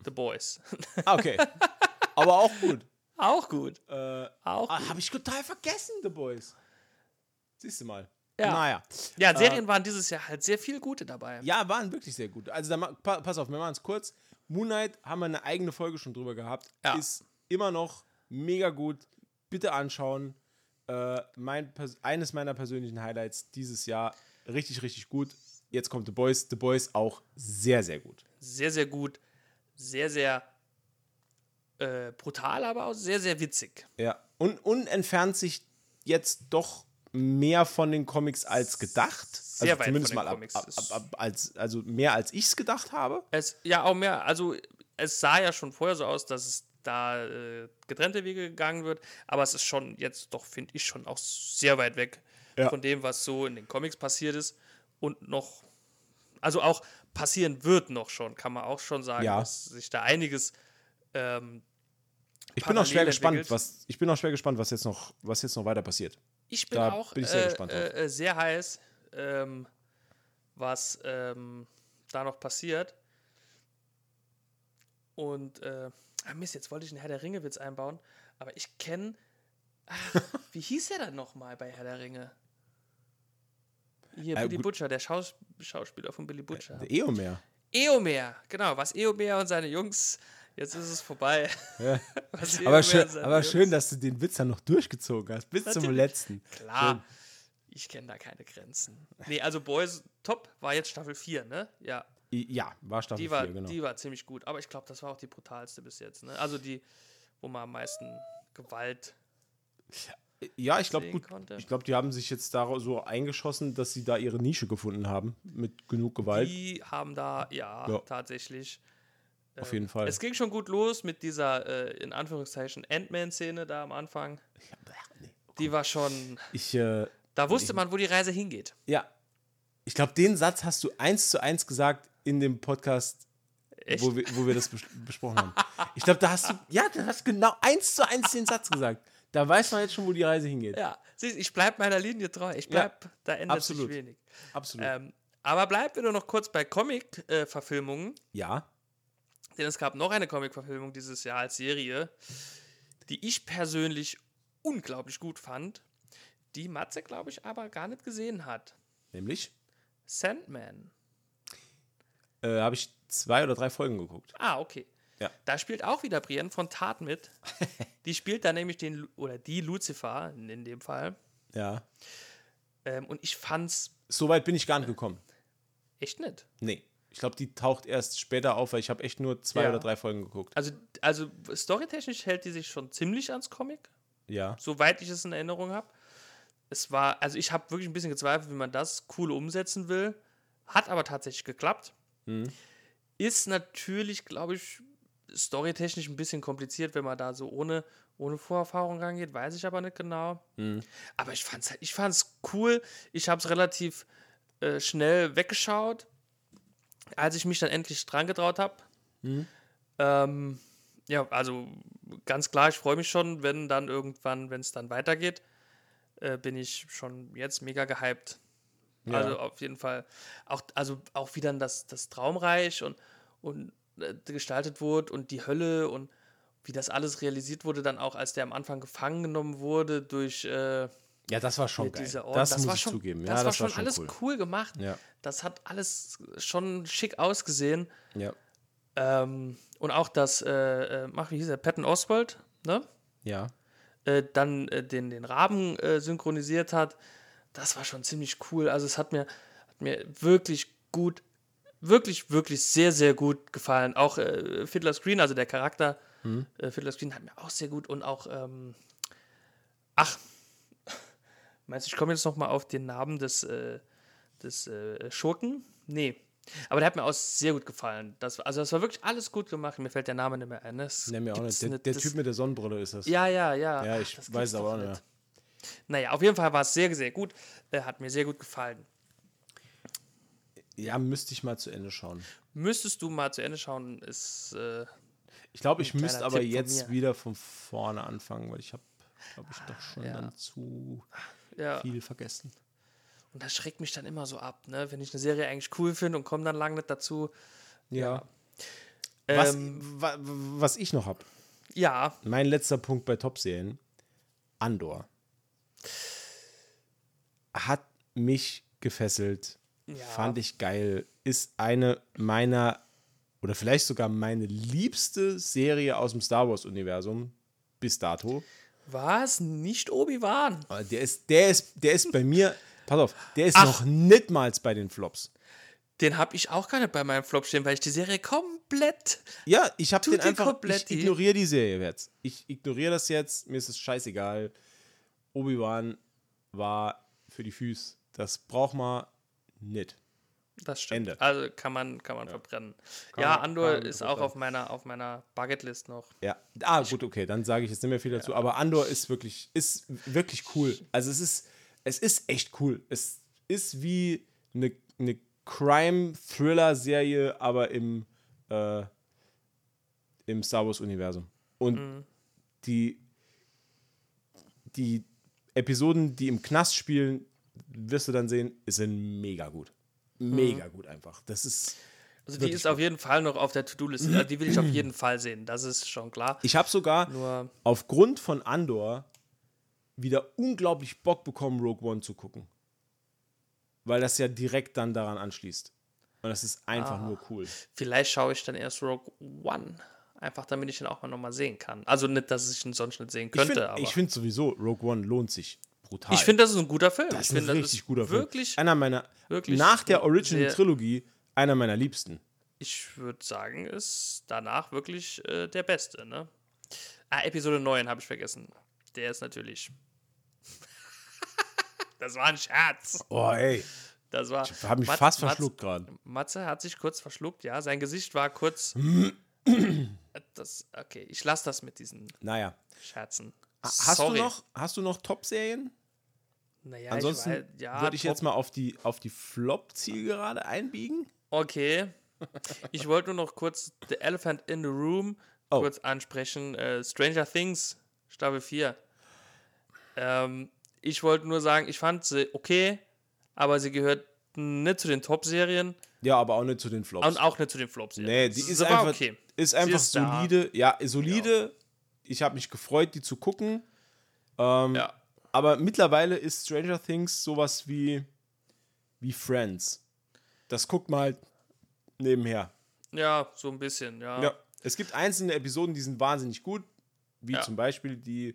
The Boys. Ah, okay. [laughs] Aber auch gut. auch gut. Äh, Auch Ah, gut. habe ich total vergessen, The Boys. Siehst du mal. Ja. Naja. Ja, Serien waren dieses Jahr halt sehr viel gute dabei. Ja, waren wirklich sehr gut. Also, da, pa pass auf, wir machen es kurz. Moon Knight haben wir eine eigene Folge schon drüber gehabt. Ja. Ist immer noch mega gut. Bitte anschauen. Äh, mein, eines meiner persönlichen Highlights dieses Jahr. Richtig, richtig gut. Jetzt kommt The Boys. The Boys auch sehr, sehr gut. Sehr, sehr gut. Sehr, sehr äh, brutal, aber auch sehr, sehr witzig. Ja. Und, und entfernt sich jetzt doch mehr von den Comics als gedacht. Sehr also weit zumindest von den mal ab, Comics. ab, ab, ab, als, also mehr als ich es gedacht habe. Es, ja, auch mehr, also es sah ja schon vorher so aus, dass es da äh, getrennte Wege gegangen wird, aber es ist schon jetzt doch, finde ich, schon auch sehr weit weg Ja. von dem, was so in den Comics passiert ist und noch, also auch passieren wird noch schon, kann man auch schon sagen, Ja. dass sich da einiges ähm, Ich bin auch schwer parallel gespannt, entwickelt. was ich bin auch schwer gespannt, was jetzt noch, was jetzt noch weiter passiert. Ich bin Da auch bin ich sehr äh, äh, äh, sehr heiß, ähm, was ähm, da noch passiert. Und äh, ah Mist, jetzt wollte ich einen Herr der Ringe-Witz einbauen, aber ich kenne. [laughs] Wie hieß er dann nochmal bei Herr der Ringe? Hier, Äh, Billy. Butcher, der Schaus Schauspieler von Billy Butcher. Der Eomer. Eomer, genau, was Eomer und seine Jungs. Jetzt ist es vorbei. Ja. [laughs] Aber, schön, aber schön, dass du den Witz dann noch durchgezogen hast, bis zum Natürlich. letzten. Klar. Schön. Ich kenne da keine Grenzen. Nee, also Boys Top war jetzt Staffel 4, ne? Ja. Ja, war Staffel Die war, 4, genau. die war ziemlich gut. Aber ich glaube, das war auch die brutalste bis jetzt, ne? Also die, wo man am meisten Gewalt. ja, ich glaube gut. konnte. Ich glaube, die haben sich jetzt da so eingeschossen, dass sie da ihre Nische gefunden haben mit genug Gewalt. Die haben da, ja, Ja. tatsächlich. Auf jeden Fall. Es ging schon gut los mit dieser, äh, in Anführungszeichen, Ant-Man-Szene da am Anfang. Die war schon. Ich, äh, Da wusste man, wo die Reise hingeht. ja, ich glaube, den Satz hast du eins zu eins gesagt in dem Podcast, Echt? wo wir, wo wir das bes besprochen haben. Ich glaube, da hast du, ja, du hast genau eins zu eins den Satz gesagt. Da weiß man jetzt schon, wo die Reise hingeht. Ja, siehst, ich bleibe meiner Linie treu. Ich bleib, da ändert absolut. sich wenig. Absolut. Ähm, aber bleiben wir nur noch kurz bei Comic-Verfilmungen. ja. Denn es gab noch eine Comic-Verfilmung dieses Jahr als Serie, die ich persönlich unglaublich gut fand, die Matze, glaube ich, aber gar nicht gesehen hat. Nämlich Sandman. äh, habe ich zwei oder drei Folgen geguckt. Ah, okay. Ja. Da spielt auch wieder Brienne von Tat mit. [laughs] die spielt da nämlich den, oder die Lucifer in dem Fall. Ja. Ähm, und ich fand's So weit bin ich gar nicht gekommen. echt nett. Nee. Ich glaube, die taucht erst später auf, weil ich habe echt nur zwei Ja. oder drei Folgen geguckt. Also, also storytechnisch hält die sich schon ziemlich ans Comic, Ja. soweit ich es in Erinnerung habe. Es war, also ich habe wirklich ein bisschen gezweifelt, wie man das cool umsetzen will. Hat aber tatsächlich geklappt. Mhm. Ist natürlich, glaube ich, storytechnisch ein bisschen kompliziert, wenn man da so ohne, ohne Vorerfahrung rangeht, weiß ich aber nicht genau. Mhm. Aber ich fand's halt, ich fand's cool. Ich habe es relativ äh, schnell weggeschaut, als ich mich dann endlich dran getraut habe. Ähm, ja, also ganz klar, ich freue mich schon, wenn dann irgendwann, wenn es dann weitergeht, äh, bin ich schon jetzt mega gehypt. Ja. Also auf jeden Fall auch, also auch wie dann das, das Traumreich und, und äh, gestaltet wurde und die Hölle und wie das alles realisiert wurde, dann auch als der am Anfang gefangen genommen wurde durch äh, Ja, das war schon geil. Orden. Das, muss war ich schon, zugeben. Das, ja, war schon schon alles cool. cool, gemacht. Ja. Das hat alles schon schick ausgesehen. Ja. Ähm, und auch das, äh, äh, mach, wie hieß er, Patton Oswald, ne? Ja. Äh, dann äh, den, den Raben äh, synchronisiert hat. Das war schon ziemlich cool. Also es hat mir, hat mir wirklich gut, wirklich, wirklich sehr, sehr gut gefallen. Auch äh, Fiddler Screen, also der Charakter äh, Fiddler Screen hat mir auch sehr gut und auch, ähm, ach, meinst du, ich komme jetzt noch mal auf den Namen des, äh, des äh, Schurken? Nee. Aber der hat mir auch sehr gut gefallen. Das, also das war wirklich alles gut gemacht. Mir fällt der Name nicht mehr ein. Das Nenn mir auch nicht. Der, nicht. der Typ mit der Sonnenbrille ist das. Ja, ja, ja. Ja, Ach, ich das weiß es aber auch nicht mehr. Naja, auf jeden Fall war es sehr, sehr gut. Äh, hat mir sehr gut gefallen. Ja, müsste ich mal zu Ende schauen. Müsstest du mal zu Ende schauen, ist. Äh, Ich glaube, ich müsste aber Tipp jetzt wieder von vorne anfangen, weil ich habe, glaube ich, doch schon Ja. dann zu ja. viel vergessen. Und das schreckt mich dann immer so ab, ne? Wenn ich eine Serie eigentlich cool finde und komme dann lange nicht dazu. Ja. Was, Ähm, wa, was ich noch habe, ja, mein letzter Punkt bei Top-Serien, Andor. Hat mich gefesselt, Ja. fand ich geil, ist eine meiner oder vielleicht sogar meine liebste Serie aus dem Star Wars-Universum bis dato. Was? Nicht Obi-Wan? Aber Der ist, der ist, der ist bei mir, [laughs] pass auf, der ist Ach. noch nicht mal bei den Flops. Den habe ich auch gar nicht bei meinem Flop stehen, weil ich die Serie komplett. Ja, ich habe den einfach, ich kompletti. ignoriere die Serie jetzt. Ich ignoriere das jetzt, mir ist es scheißegal. Obi-Wan war für die Füße. Das braucht man nicht. Das stimmt. Ende. Also kann man, kann man verbrennen. Kann ja, Andor ist auch verbrennen. auf meiner, auf meiner Bucketlist noch. Ja, ah, gut, okay, dann sage ich jetzt nicht mehr viel dazu. Aber Andor ist wirklich, ist wirklich cool. Also es ist, es ist echt cool. Es ist wie eine, eine Crime-Thriller-Serie, aber im, äh, im Star Wars-Universum. Und die, die Episoden, die im Knast spielen, wirst du dann sehen, sind mega gut. Mega gut einfach. Das ist. Also die ist auf jeden Fall noch auf der To-Do-Liste. Also die will ich auf jeden [clears throat] Fall sehen. Das ist schon klar. Ich habe sogar Nur, aufgrund von Andor wieder unglaublich Bock bekommen, Rogue One zu gucken. Weil das ja direkt dann daran anschließt. Und das ist einfach Ah. nur cool. vielleicht schaue ich dann erst Rogue One. Einfach damit ich den auch mal nochmal sehen kann. Also nicht, dass ich ihn sonst nicht sehen Ich könnte, finde ich find sowieso, Rogue One lohnt sich brutal. Ich finde, das ist ein guter Film. das ich ist ein finde, richtig guter Film. wirklich, Einer meiner, wirklich nach der Original-Trilogie, einer meiner liebsten. Ich würde sagen, ist danach wirklich äh, der Beste, ne? Ah, Episode 9 habe ich vergessen. Der ist natürlich. [laughs] das war ein Scherz. Oh, ey. Das war. Ich habe mich Mat- fast verschluckt gerade. Matze hat sich kurz verschluckt, ja. Sein Gesicht war kurz. [clears throat] das, okay, ich lasse das mit diesen Naja. Scherzen. Hast Sorry. du noch, hast du noch Top-Serien? Naja, Ansonsten ich weiß, ja, würde ich jetzt mal auf die, auf die Flop-Zielgerade einbiegen. Okay. Ich wollte nur noch kurz The Elephant in the Room Oh. kurz ansprechen. Äh, Stranger Things, Staffel 4. Ähm, ich wollte nur sagen, ich fand sie okay, aber sie gehört nicht zu den Top-Serien Ja, aber auch nicht zu den Flops. und auch nicht zu den Flop-Serien. Nee, die Sie ist einfach, okay. ist einfach ist da. solide. Ja, solide. Ich habe mich gefreut, die zu gucken. Ähm, Ja. Aber mittlerweile ist Stranger Things sowas wie, wie Friends. Das guckt man halt nebenher. ja, so ein bisschen, ja. Ja. Es gibt einzelne Episoden, die sind wahnsinnig gut, wie Ja. zum Beispiel die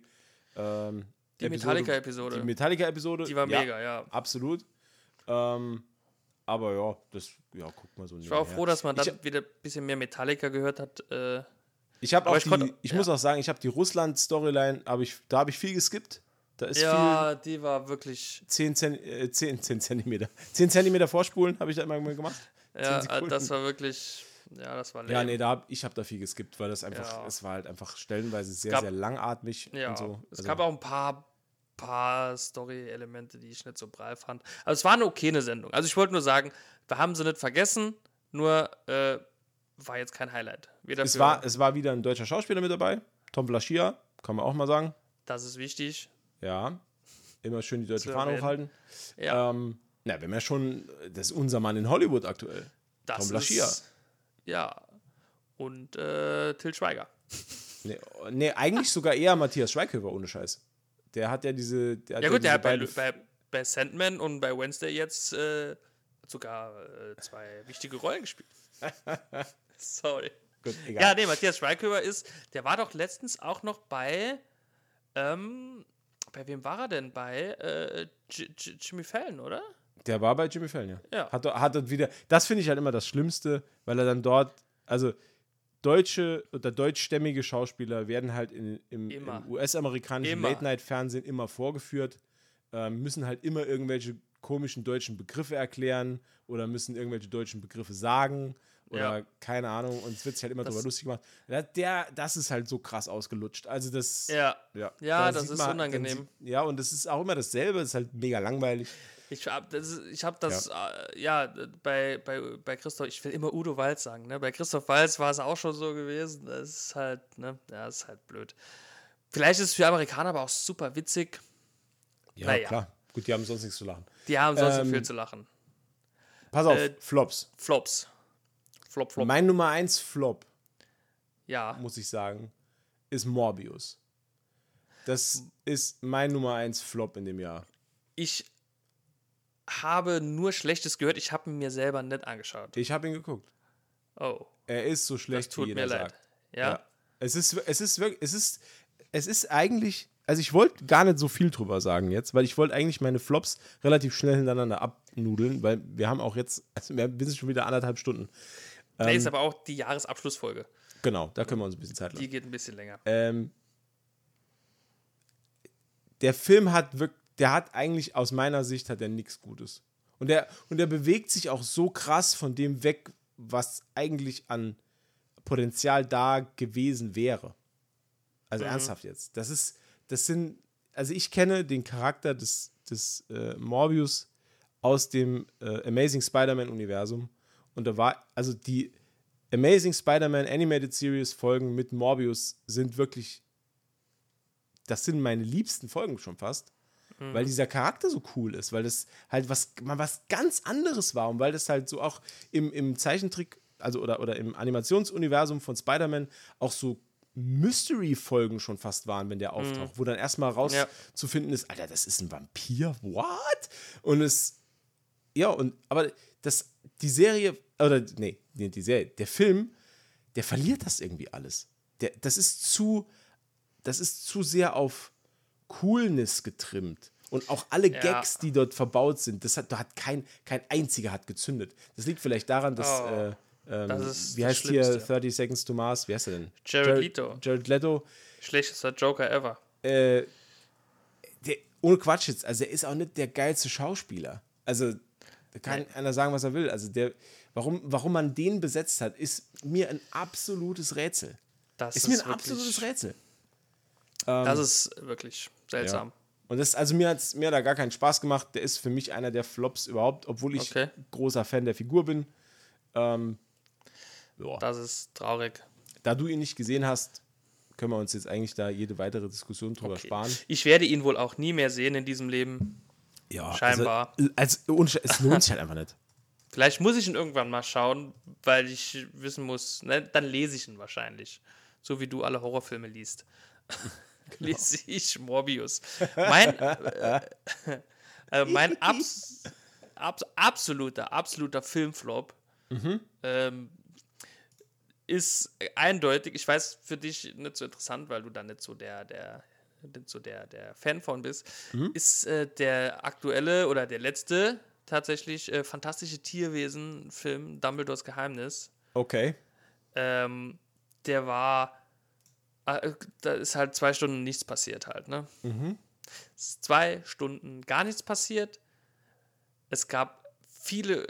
ähm, Die Episode- Metallica-Episode. Die Metallica-Episode. Die war ja, mega, ja. Absolut. Ähm, aber ja, das, ja, guck mal so Ich war auch froh, dass man dann Ich, wieder ein bisschen mehr Metallica gehört hat. Äh, ich habe auch ich die, ich ja. muss auch sagen, ich habe die Russland-Storyline, hab ich, da habe ich viel geskippt. Da ist viel ja, die war wirklich. 10, Zen, äh, 10, 10 Zentimeter. 10 Zentimeter vorspulen habe ich da immer gemacht. Ja, das war wirklich. Ja, das war Ja, lame. nee, da hab, ich habe da viel geskippt, weil das einfach, Ja. es war halt einfach stellenweise sehr, gab- sehr langatmig Ja, und so. es Also, gab auch ein paar, paar Story-Elemente, die ich nicht so prall fand. Also es war eine okaye Sendung. Also ich wollte nur sagen, wir haben sie nicht vergessen, nur äh, war jetzt kein Highlight. Es, war, es war wieder ein deutscher Schauspieler mit dabei, Tom Blaschia, kann man auch mal sagen. das ist wichtig. Ja, immer schön die deutsche Zu Fahne erwähnen. hochhalten. Ja, Ähm, na, wenn wir schon, das ist unser Mann in Hollywood aktuell. das Tom Blaschia. ist. Ja. Und äh, Till Schweiger. Nee, nee, eigentlich sogar eher Matthias Schweighöfer, ohne Scheiß. Der hat ja diese. Der hat Ja gut, diese der hat bei, bei, bei Sandman und bei Wednesday jetzt äh, sogar äh, zwei wichtige Rollen gespielt. [laughs] Sorry. Gut, Ja, nee, Matthias Schweighöfer ist, der war doch letztens auch noch bei, ähm, bei wem war er denn? Bei äh, Jimmy Fallon, oder? Der war bei Jimmy Fallon, ja. Ja. Hat, hat dort wieder, das finde ich halt immer das Schlimmste, weil er dann dort, also deutsche oder deutschstämmige Schauspieler werden halt in, im, im US-amerikanischen. Late-Night-Fernsehen immer vorgeführt, ähm, müssen halt immer irgendwelche komischen deutschen Begriffe erklären oder müssen irgendwelche deutschen Begriffe sagen oder Ja. keine Ahnung und es wird sich halt immer Das- drüber lustig gemacht. Der, das ist halt so krass ausgelutscht. Also das, Ja. ja, Ja, da das ist man- unangenehm. sieht- ja, und es ist auch immer dasselbe, es ist halt mega langweilig. Ich habe das, ich hab das äh, ja, bei, bei, bei Christoph, ich will immer Udo Walz sagen, ne? Bei Christoph Walz war es auch schon so gewesen. Das ist halt, ne? Ja, das ist halt blöd. Vielleicht ist es für Amerikaner aber auch super witzig. Ja, Naja. klar. Gut, die haben sonst nichts zu lachen. Die haben sonst so Ähm, viel zu lachen. Pass auf, Äh, Flops. Flops. Flop, flop. Mein Nummer 1 Flop, ja. muss ich sagen, ist Morbius. Das ist mein Nummer 1 Flop in dem Jahr. Ich habe nur Schlechtes gehört. Ich habe ihn mir selber nicht angeschaut. Ich habe ihn geguckt. Oh, Er ist so das schlecht, wie tut jeder mir leid. sagt. Ja. Es ist, es ist wirklich, es ist, es ist eigentlich, also ich wollte gar nicht so viel drüber sagen jetzt, weil ich wollte eigentlich meine Flops relativ schnell hintereinander abnudeln, weil wir haben auch jetzt, also wir sind schon wieder anderthalb Stunden. Nee, Ähm, ist aber auch die Jahresabschlussfolge. Genau, da können wir uns ein bisschen Zeit lassen. Die geht ein bisschen länger. Ähm, der Film hat wirklich, der hat eigentlich aus meiner Sicht hat er nichts Gutes. Und der, und der bewegt sich auch so krass von dem weg, was eigentlich an Potenzial da gewesen wäre. Also ernsthaft jetzt. Das ist, das sind, also ich kenne den Charakter des, des äh, Morbius aus dem äh, Amazing Spider-Man-Universum. Und da war, also die Amazing Spider-Man Animated Series Folgen mit Morbius sind wirklich, das sind meine liebsten Folgen schon fast, weil dieser Charakter so cool ist, weil das halt was, mal was ganz anderes war und weil das halt so auch im, im Zeichentrick, also oder, oder im Animationsuniversum von Spider-Man auch so Mystery-Folgen schon fast waren, wenn der auftaucht, wo dann erstmal Ja. rauszufinden ist, Alter, das ist ein Vampir, what? Und es, ja, und, aber das, die Serie, oder, nee, die Serie, der Film, der verliert das irgendwie alles. Der, das ist zu, das ist zu sehr auf Coolness getrimmt. Und auch alle Ja. Gags, die dort verbaut sind, das hat, da hat kein, kein einziger hat gezündet. Das liegt vielleicht daran, dass, Oh, äh, ähm, das ist wie heißt hier Schlimmste. 30 Seconds to Mars, wie heißt er denn? Jared Leto. Jared Leto, Schlechtester Joker ever. äh, der, ohne Quatsch jetzt, also er ist auch nicht der geilste Schauspieler. Also, da kann einer sagen, was er will. Also, der, warum, warum man den besetzt hat, ist mir ein absolutes Rätsel. Das Ist mir ein wirklich- absolutes Rätsel. Das ist wirklich seltsam. Ja. Und das, also mir hat es mir hat da gar keinen Spaß gemacht. Der ist für mich einer der Flops überhaupt, obwohl ich Okay. großer Fan der Figur bin. Ähm, ja. Das ist traurig. Da du ihn nicht gesehen hast, können wir uns jetzt eigentlich da jede weitere Diskussion drüber Okay. sparen. Ich werde ihn wohl auch nie mehr sehen in diesem Leben. Ja, Scheinbar. Also, also, es lohnt sich halt einfach nicht. [laughs] Vielleicht muss ich ihn irgendwann mal schauen, weil ich wissen muss, ne, dann lese ich ihn wahrscheinlich. So wie du alle Horrorfilme liest. [laughs] lese ich Morbius. Mein, äh, äh, mein [laughs] abs, abs, absoluter, absoluter Filmflop ähm, ist eindeutig, ich weiß für dich nicht so interessant, weil du da nicht so der, der, so der, der Fan von bist, Mhm. ist äh, der aktuelle oder der letzte tatsächlich äh, fantastische Tierwesen-Film Dumbledores Geheimnis. Okay. Ähm, der war, äh, da ist halt zwei Stunden nichts passiert halt, ne? Ist zwei Stunden gar nichts passiert. Es gab viele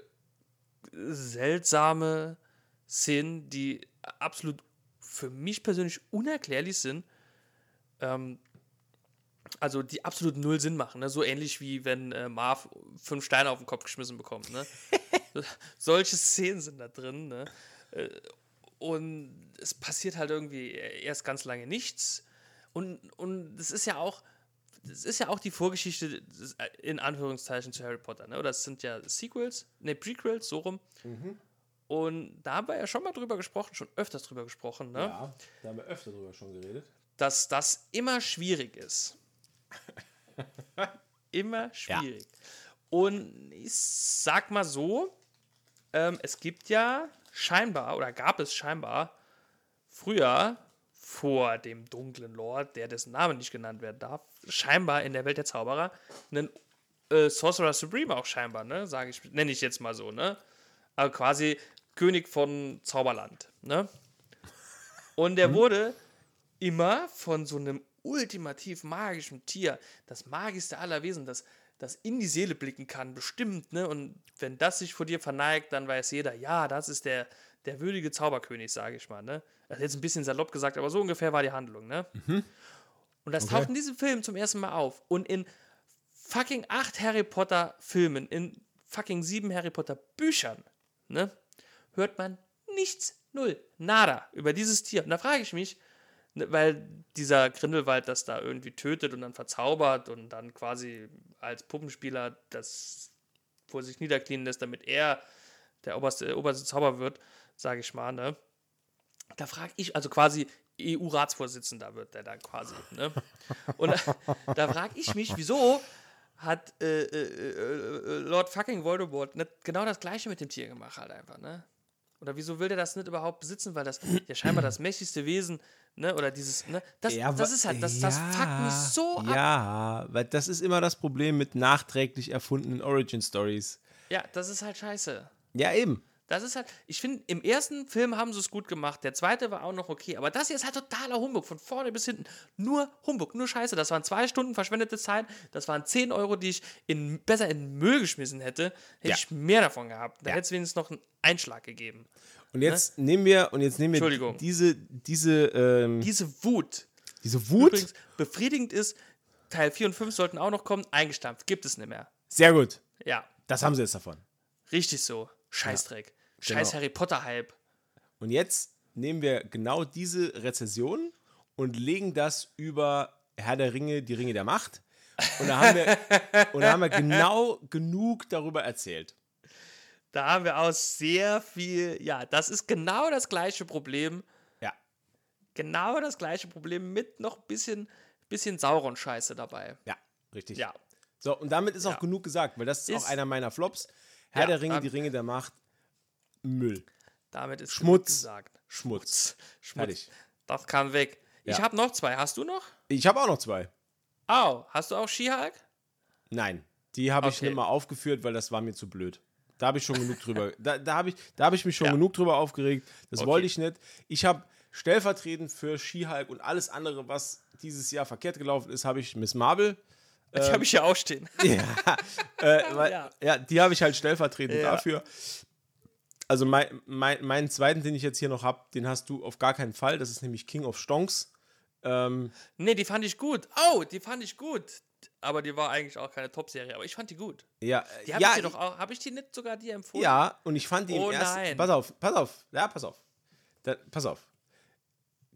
seltsame Szenen, die absolut für mich persönlich unerklärlich sind. Ähm, also die absolut null Sinn machen. Ne? So ähnlich wie wenn äh, Marv fünf Steine auf den Kopf geschmissen bekommt. Ne? [laughs] Solche Szenen sind da drin. Ne? Äh, Und es passiert halt irgendwie erst ganz lange nichts. Und, und das ist ja auch, das ist ja auch die Vorgeschichte äh, in Anführungszeichen zu Harry Potter. Ne? Oder es sind ja Sequels, ne, Prequels, so rum. Und da haben wir ja schon mal drüber gesprochen, schon öfters drüber gesprochen, ne? Ja, da haben wir öfter drüber schon geredet. dass das immer schwierig ist. [laughs] immer schwierig. Und ich sag mal so, ähm, es gibt ja scheinbar, oder gab es scheinbar früher, vor dem dunklen Lord, der dessen Name nicht genannt werden darf, scheinbar in der Welt der Zauberer, einen äh, Sorcerer Supreme auch scheinbar, ne, sage ich, nenne ich jetzt mal so, ne? Also quasi König von Zauberland, ne? Und der wurde immer von so einem ultimativ magischen Tier, das magischste aller Wesen, das, das in die Seele blicken kann, bestimmt, ne? Und wenn das sich vor dir verneigt, dann weiß jeder, ja, das ist der, der würdige Zauberkönig, sage ich mal, ne? Das ist jetzt ein bisschen salopp gesagt, aber so ungefähr war die Handlung, ne? Und das Okay. taucht in diesem Film zum ersten Mal auf. Und in fucking acht Harry Potter Filmen, in fucking sieben Harry Potter Büchern, ne? Hört man nichts, null, nada über dieses Tier. Und da frage ich mich, weil dieser Grindelwald das da irgendwie tötet und dann verzaubert und dann quasi als Puppenspieler das vor sich niederknien lässt, damit er der oberste, oberste Zauber wird, sage ich mal, ne? Da frage ich, also quasi EU-Ratsvorsitzender wird der dann quasi, ne? Und [laughs] da, da frage ich mich, wieso hat äh, äh, äh, Lord fucking Voldemort nicht genau das gleiche mit dem Tier gemacht halt einfach, ne? Oder wieso will der das nicht überhaupt besitzen, weil das ja scheinbar das mächtigste Wesen, ne, oder dieses, ne, das, Ja, das ist halt, das, das fuckt mich so ab. Ja, weil das ist immer das Problem mit nachträglich erfundenen Origin Stories. Ja, das ist halt scheiße. Ja, eben. Das ist halt, ich finde, im ersten Film haben sie es gut gemacht. Der zweite war auch noch okay. Aber das hier ist halt totaler Humbug. Von vorne bis hinten. Nur Humbug, nur Scheiße. Das waren zwei Stunden verschwendete Zeit. Das waren 10 Euro, die ich in, besser in Müll geschmissen hätte. Hätte Ja. ich mehr davon gehabt. Da Ja. hätte es wenigstens noch einen Einschlag gegeben. Und jetzt nehmen wir und jetzt nehmen wir diese diese ähm, Diese Wut, diese Wut. übrigens befriedigend ist, Teil 4 und 5 sollten auch noch kommen, eingestampft. Gibt es nicht mehr. Sehr gut. Ja, Das haben sie jetzt davon. richtig so. Scheißdreck. Scheiß Genau. Harry Potter-Hype. Und jetzt nehmen wir genau diese Rezession und legen das über Herr der Ringe, die Ringe der Macht. Und da haben wir, und da haben wir [laughs] genau genug darüber erzählt. Da haben wir auch sehr viel, ja, das ist genau das gleiche Problem. Ja. Genau das gleiche Problem mit noch ein bisschen, bisschen Sauron-Scheiße dabei. Ja, richtig. Ja. So, und damit ist auch Ja. genug gesagt, weil das ist, Ist- auch einer meiner Flops. Herr Ja, der Ringe, die Ringe der Macht, Müll. Damit ist Schmutz. genug gesagt. Schmutz. Schmutz. Fertig. Das kam weg. Ich Ja. habe noch zwei. Hast du noch? Ich habe auch noch zwei. Au, hast du auch She-Hulk? Nein, die habe ich Okay. nicht mal aufgeführt, weil das war mir zu blöd. Da habe ich schon genug drüber. [laughs] Da, da habe ich, da hab ich mich schon Ja. genug drüber aufgeregt. Das Okay. wollte ich nicht. Ich habe stellvertretend für She-Hulk und alles andere, was dieses Jahr verkehrt gelaufen ist, habe ich Miss Marvel. Die habe ich hier auch stehen. [laughs] Ja, [laughs] äh, weil, Ja. ja. die habe ich halt stellvertretend Ja. dafür. Also mein, mein, meinen zweiten, den ich jetzt hier noch habe, den hast du auf gar keinen Fall. Das ist nämlich King of Stonks. Ähm, nee, die fand ich gut. Oh, die fand ich gut. Aber die war eigentlich auch keine Top-Serie. Aber ich fand die gut. ja, Die habe ja, ich dir doch auch. Habe ich die nicht sogar dir empfohlen? Ja, und ich fand die im Oh ersten. nein. Pass auf, pass auf, ja, pass auf. Da, pass auf.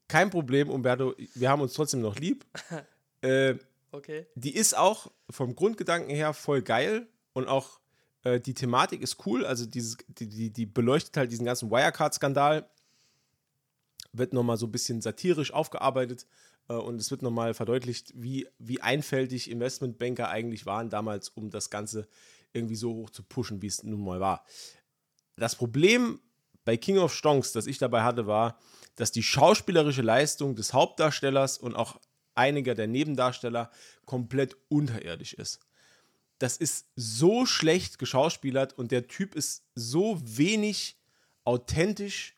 Kein Problem, Umberto, wir haben uns trotzdem noch lieb. [laughs] äh, Okay. die ist auch vom Grundgedanken her voll geil und auch äh, die Thematik ist cool. Also dieses, die, die, die beleuchtet halt diesen ganzen Wirecard-Skandal. Wird nochmal so ein bisschen satirisch aufgearbeitet und es wird nochmal verdeutlicht, wie, wie einfältig Investmentbanker eigentlich waren damals, um das Ganze irgendwie so hoch zu pushen, wie es nun mal war. Das Problem bei King of Stonks, das ich dabei hatte, war, dass die schauspielerische Leistung des Hauptdarstellers und auch einiger der Nebendarsteller komplett unterirdisch ist. Das ist so schlecht geschauspielert und der Typ ist so wenig authentisch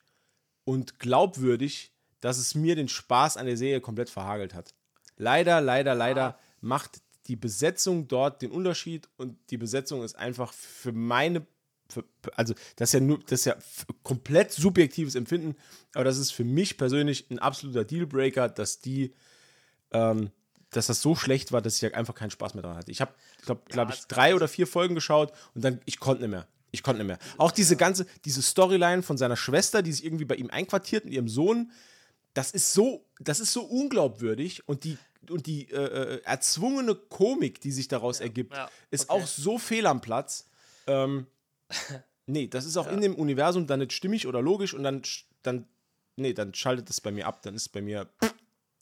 und glaubwürdig, dass es mir den Spaß an der Serie komplett verhagelt hat. Leider, leider, leider Ah. macht die Besetzung dort den Unterschied und die Besetzung ist einfach für meine für, also das ist ja nur das ist ja komplett subjektives Empfinden, aber das ist für mich persönlich ein absoluter Dealbreaker, dass die ähm, dass das so schlecht war, dass ich einfach keinen Spaß mehr dran hatte. Ich habe, glaube glaub ich, drei oder vier Folgen geschaut und dann, ich konnte nicht mehr. Ich konnte nicht mehr. Auch diese ganze, diese Storyline von seiner Schwester, die sich irgendwie bei ihm einquartiert und ihrem Sohn, das ist so, das ist so unglaubwürdig und die, und die äh, äh, erzwungene Komik, die sich daraus ergibt, ja, ist okay. auch so fehl am Platz. Ähm, [laughs] nee, das ist auch in dem Universum dann nicht stimmig oder logisch und dann, dann, nee, dann schaltet es bei mir ab, dann ist bei mir pff,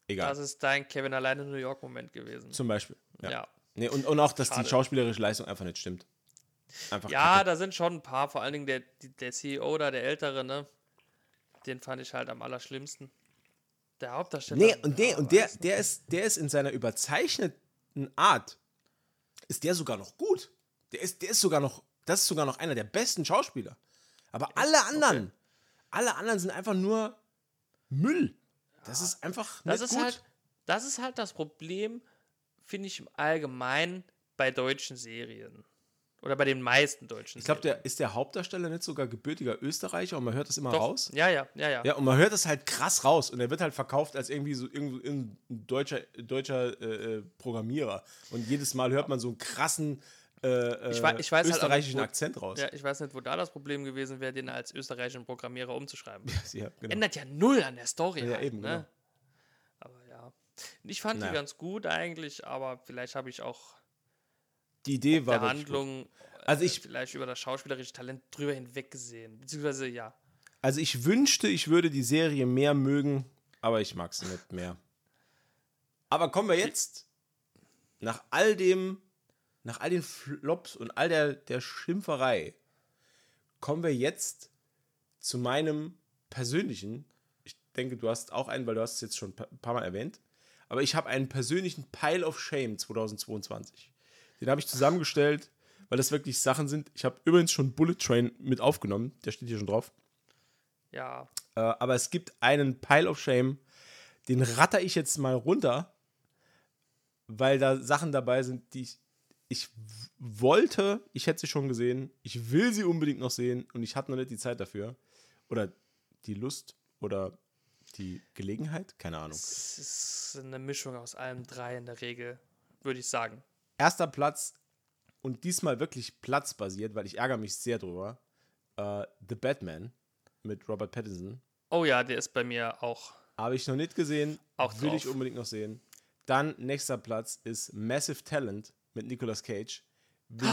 egal. Das ist dein Kevin allein in New York Moment gewesen. Zum Beispiel. Ja. ja. Nee, und, und auch, dass Schade. die schauspielerische Leistung einfach nicht stimmt. Einfach Ja, kacke. da sind schon ein paar, vor allen Dingen der, der CEO da, der Ältere, ne? Den fand ich halt am allerschlimmsten. Der Hauptdarsteller. Nee, und, nee, ja, und der, der, ist, der ist in seiner überzeichneten Art, ist der sogar noch gut. Der ist, der ist sogar noch, das ist sogar noch einer der besten Schauspieler. Aber alle anderen, alle anderen sind einfach nur Müll. Das ist einfach Das ist gut. halt, das ist halt das Problem, finde ich im Allgemeinen bei deutschen Serien. Oder bei den meisten deutschen ich glaube, der ist der Hauptdarsteller nicht sogar gebürtiger Österreicher und man hört das immer Doch, raus. Ja, ja, ja, ja. Ja, und man hört das halt krass raus und er wird halt verkauft als irgendwie so irgendein deutscher, deutscher äh, äh, Programmierer. Und jedes Mal hört man so einen krassen äh, äh, Ich wei- ich weiß halt auch österreichischen nicht, wo- Akzent raus. Ja, ich weiß nicht, wo da das Problem gewesen wäre, den als österreichischen Programmierer umzuschreiben. [laughs] Ja, genau. Ändert ja null an der Story. Ja, halt, eben, ne? genau. Aber ja. Ich fand Naja. die ganz gut eigentlich, aber vielleicht habe ich auch Die Idee war der. Handlung Also äh, ich- vielleicht über das schauspielerische Talent drüber hinweg gesehen. Beziehungsweise ja. Also ich wünschte, ich würde die Serie mehr mögen, aber ich mag sie nicht mehr. Aber kommen wir jetzt nach all dem, nach all den Flops und all der, der Schimpferei, kommen wir jetzt zu meinem persönlichen, ich denke, du hast auch einen, weil du hast es jetzt schon ein paar Mal erwähnt, aber ich habe einen persönlichen Pile of Shame 2022. Den habe ich zusammengestellt, weil das wirklich Sachen sind. Ich habe übrigens schon Bullet Train mit aufgenommen, der steht hier schon drauf. Ja. Äh, aber es gibt einen Pile of Shame, den ratter ich jetzt mal runter, weil da Sachen dabei sind, die ich, ich wollte, ich hätte sie schon gesehen, ich will sie unbedingt noch sehen und ich hatte noch nicht die Zeit dafür. Oder die Lust oder die Gelegenheit, keine Ahnung. Es ist eine Mischung aus allem drei in der Regel, würde ich sagen. Erster Platz und diesmal wirklich platzbasiert, weil ich ärgere mich sehr drüber. Äh, The Batman mit Robert Pattinson. Oh ja, der ist bei mir auch. Habe ich noch nicht gesehen. Auch will drauf. ich unbedingt noch sehen. Dann nächster Platz ist Massive Talent mit Nicolas Cage. Will,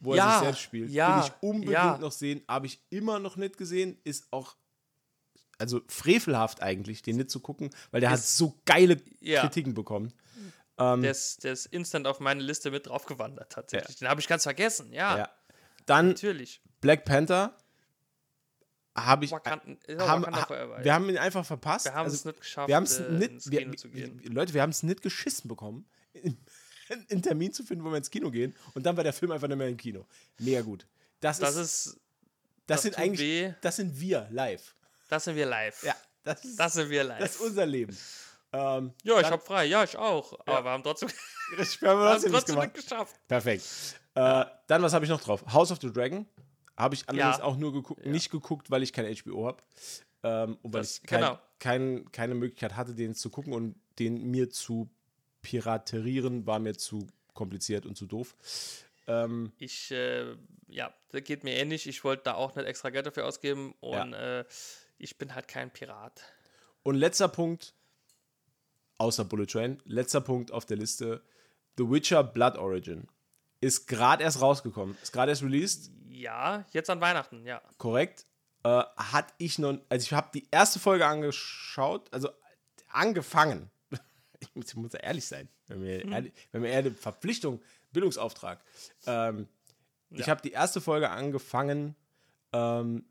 wo er Ja, sich selbst spielt. ja, will ich unbedingt ja. noch sehen. Habe ich immer noch nicht gesehen. Ist auch also frevelhaft eigentlich, den nicht zu gucken, weil der hat Ist- so geile Ja. Kritiken bekommen. Der ist, der ist instant auf meine Liste mit draufgewandert, tatsächlich. Den habe ich ganz vergessen, ja. Ja. Dann Natürlich. Black Panther habe ich Wakanten, ja, haben, ha, Forever, wir ja. haben ihn einfach verpasst. Wir haben Also, es nicht geschafft, wir haben es äh, nicht, ins wir, Kino zu gehen. wir- Leute, wir haben es nicht geschissen bekommen, [laughs] einen Termin zu finden, wo wir ins Kino gehen. Und dann war der Film einfach nicht mehr im Kino. Mega gut. Das, Das ist, ist, das, das sind eigentlich, weh. das sind wir live. das sind wir live. Ja, das ist, Das sind wir live. das ist unser Leben. Ähm, ja, ich habe frei, ja, ich auch. Aber wir haben trotzdem, [laughs] richtig, wir haben trotzdem trotzdem nicht geschafft. Perfekt. Äh, dann, was habe ich noch drauf? House of the Dragon. Habe ich allerdings Ja. auch nur geguckt, nicht geguckt, weil ich kein HBO habe. Ähm, und weil Das- ich kein, genau. kein, keine Möglichkeit hatte, den zu gucken und den mir zu piraterieren, war mir zu kompliziert und zu doof. Ähm, Ich, äh, ja, das geht mir ähnlich. Ich wollte da auch nicht extra Geld dafür ausgeben und äh, ich bin halt kein Pirat. und letzter Punkt, außer Bullet Train, letzter Punkt auf der Liste: The Witcher Blood Origin. Ist gerade erst rausgekommen, ist gerade erst released. Ja, jetzt an Weihnachten, ja. korrekt. Äh, hat ich noch, also ich habe die erste Folge angeschaut, also angefangen. [laughs] Ich muss, ich muss ja ehrlich sein, wenn wir, ehrlich, wenn wir eher eine Verpflichtung, Bildungsauftrag. Ähm, Ich Ja. habe die erste Folge angefangen, ähm,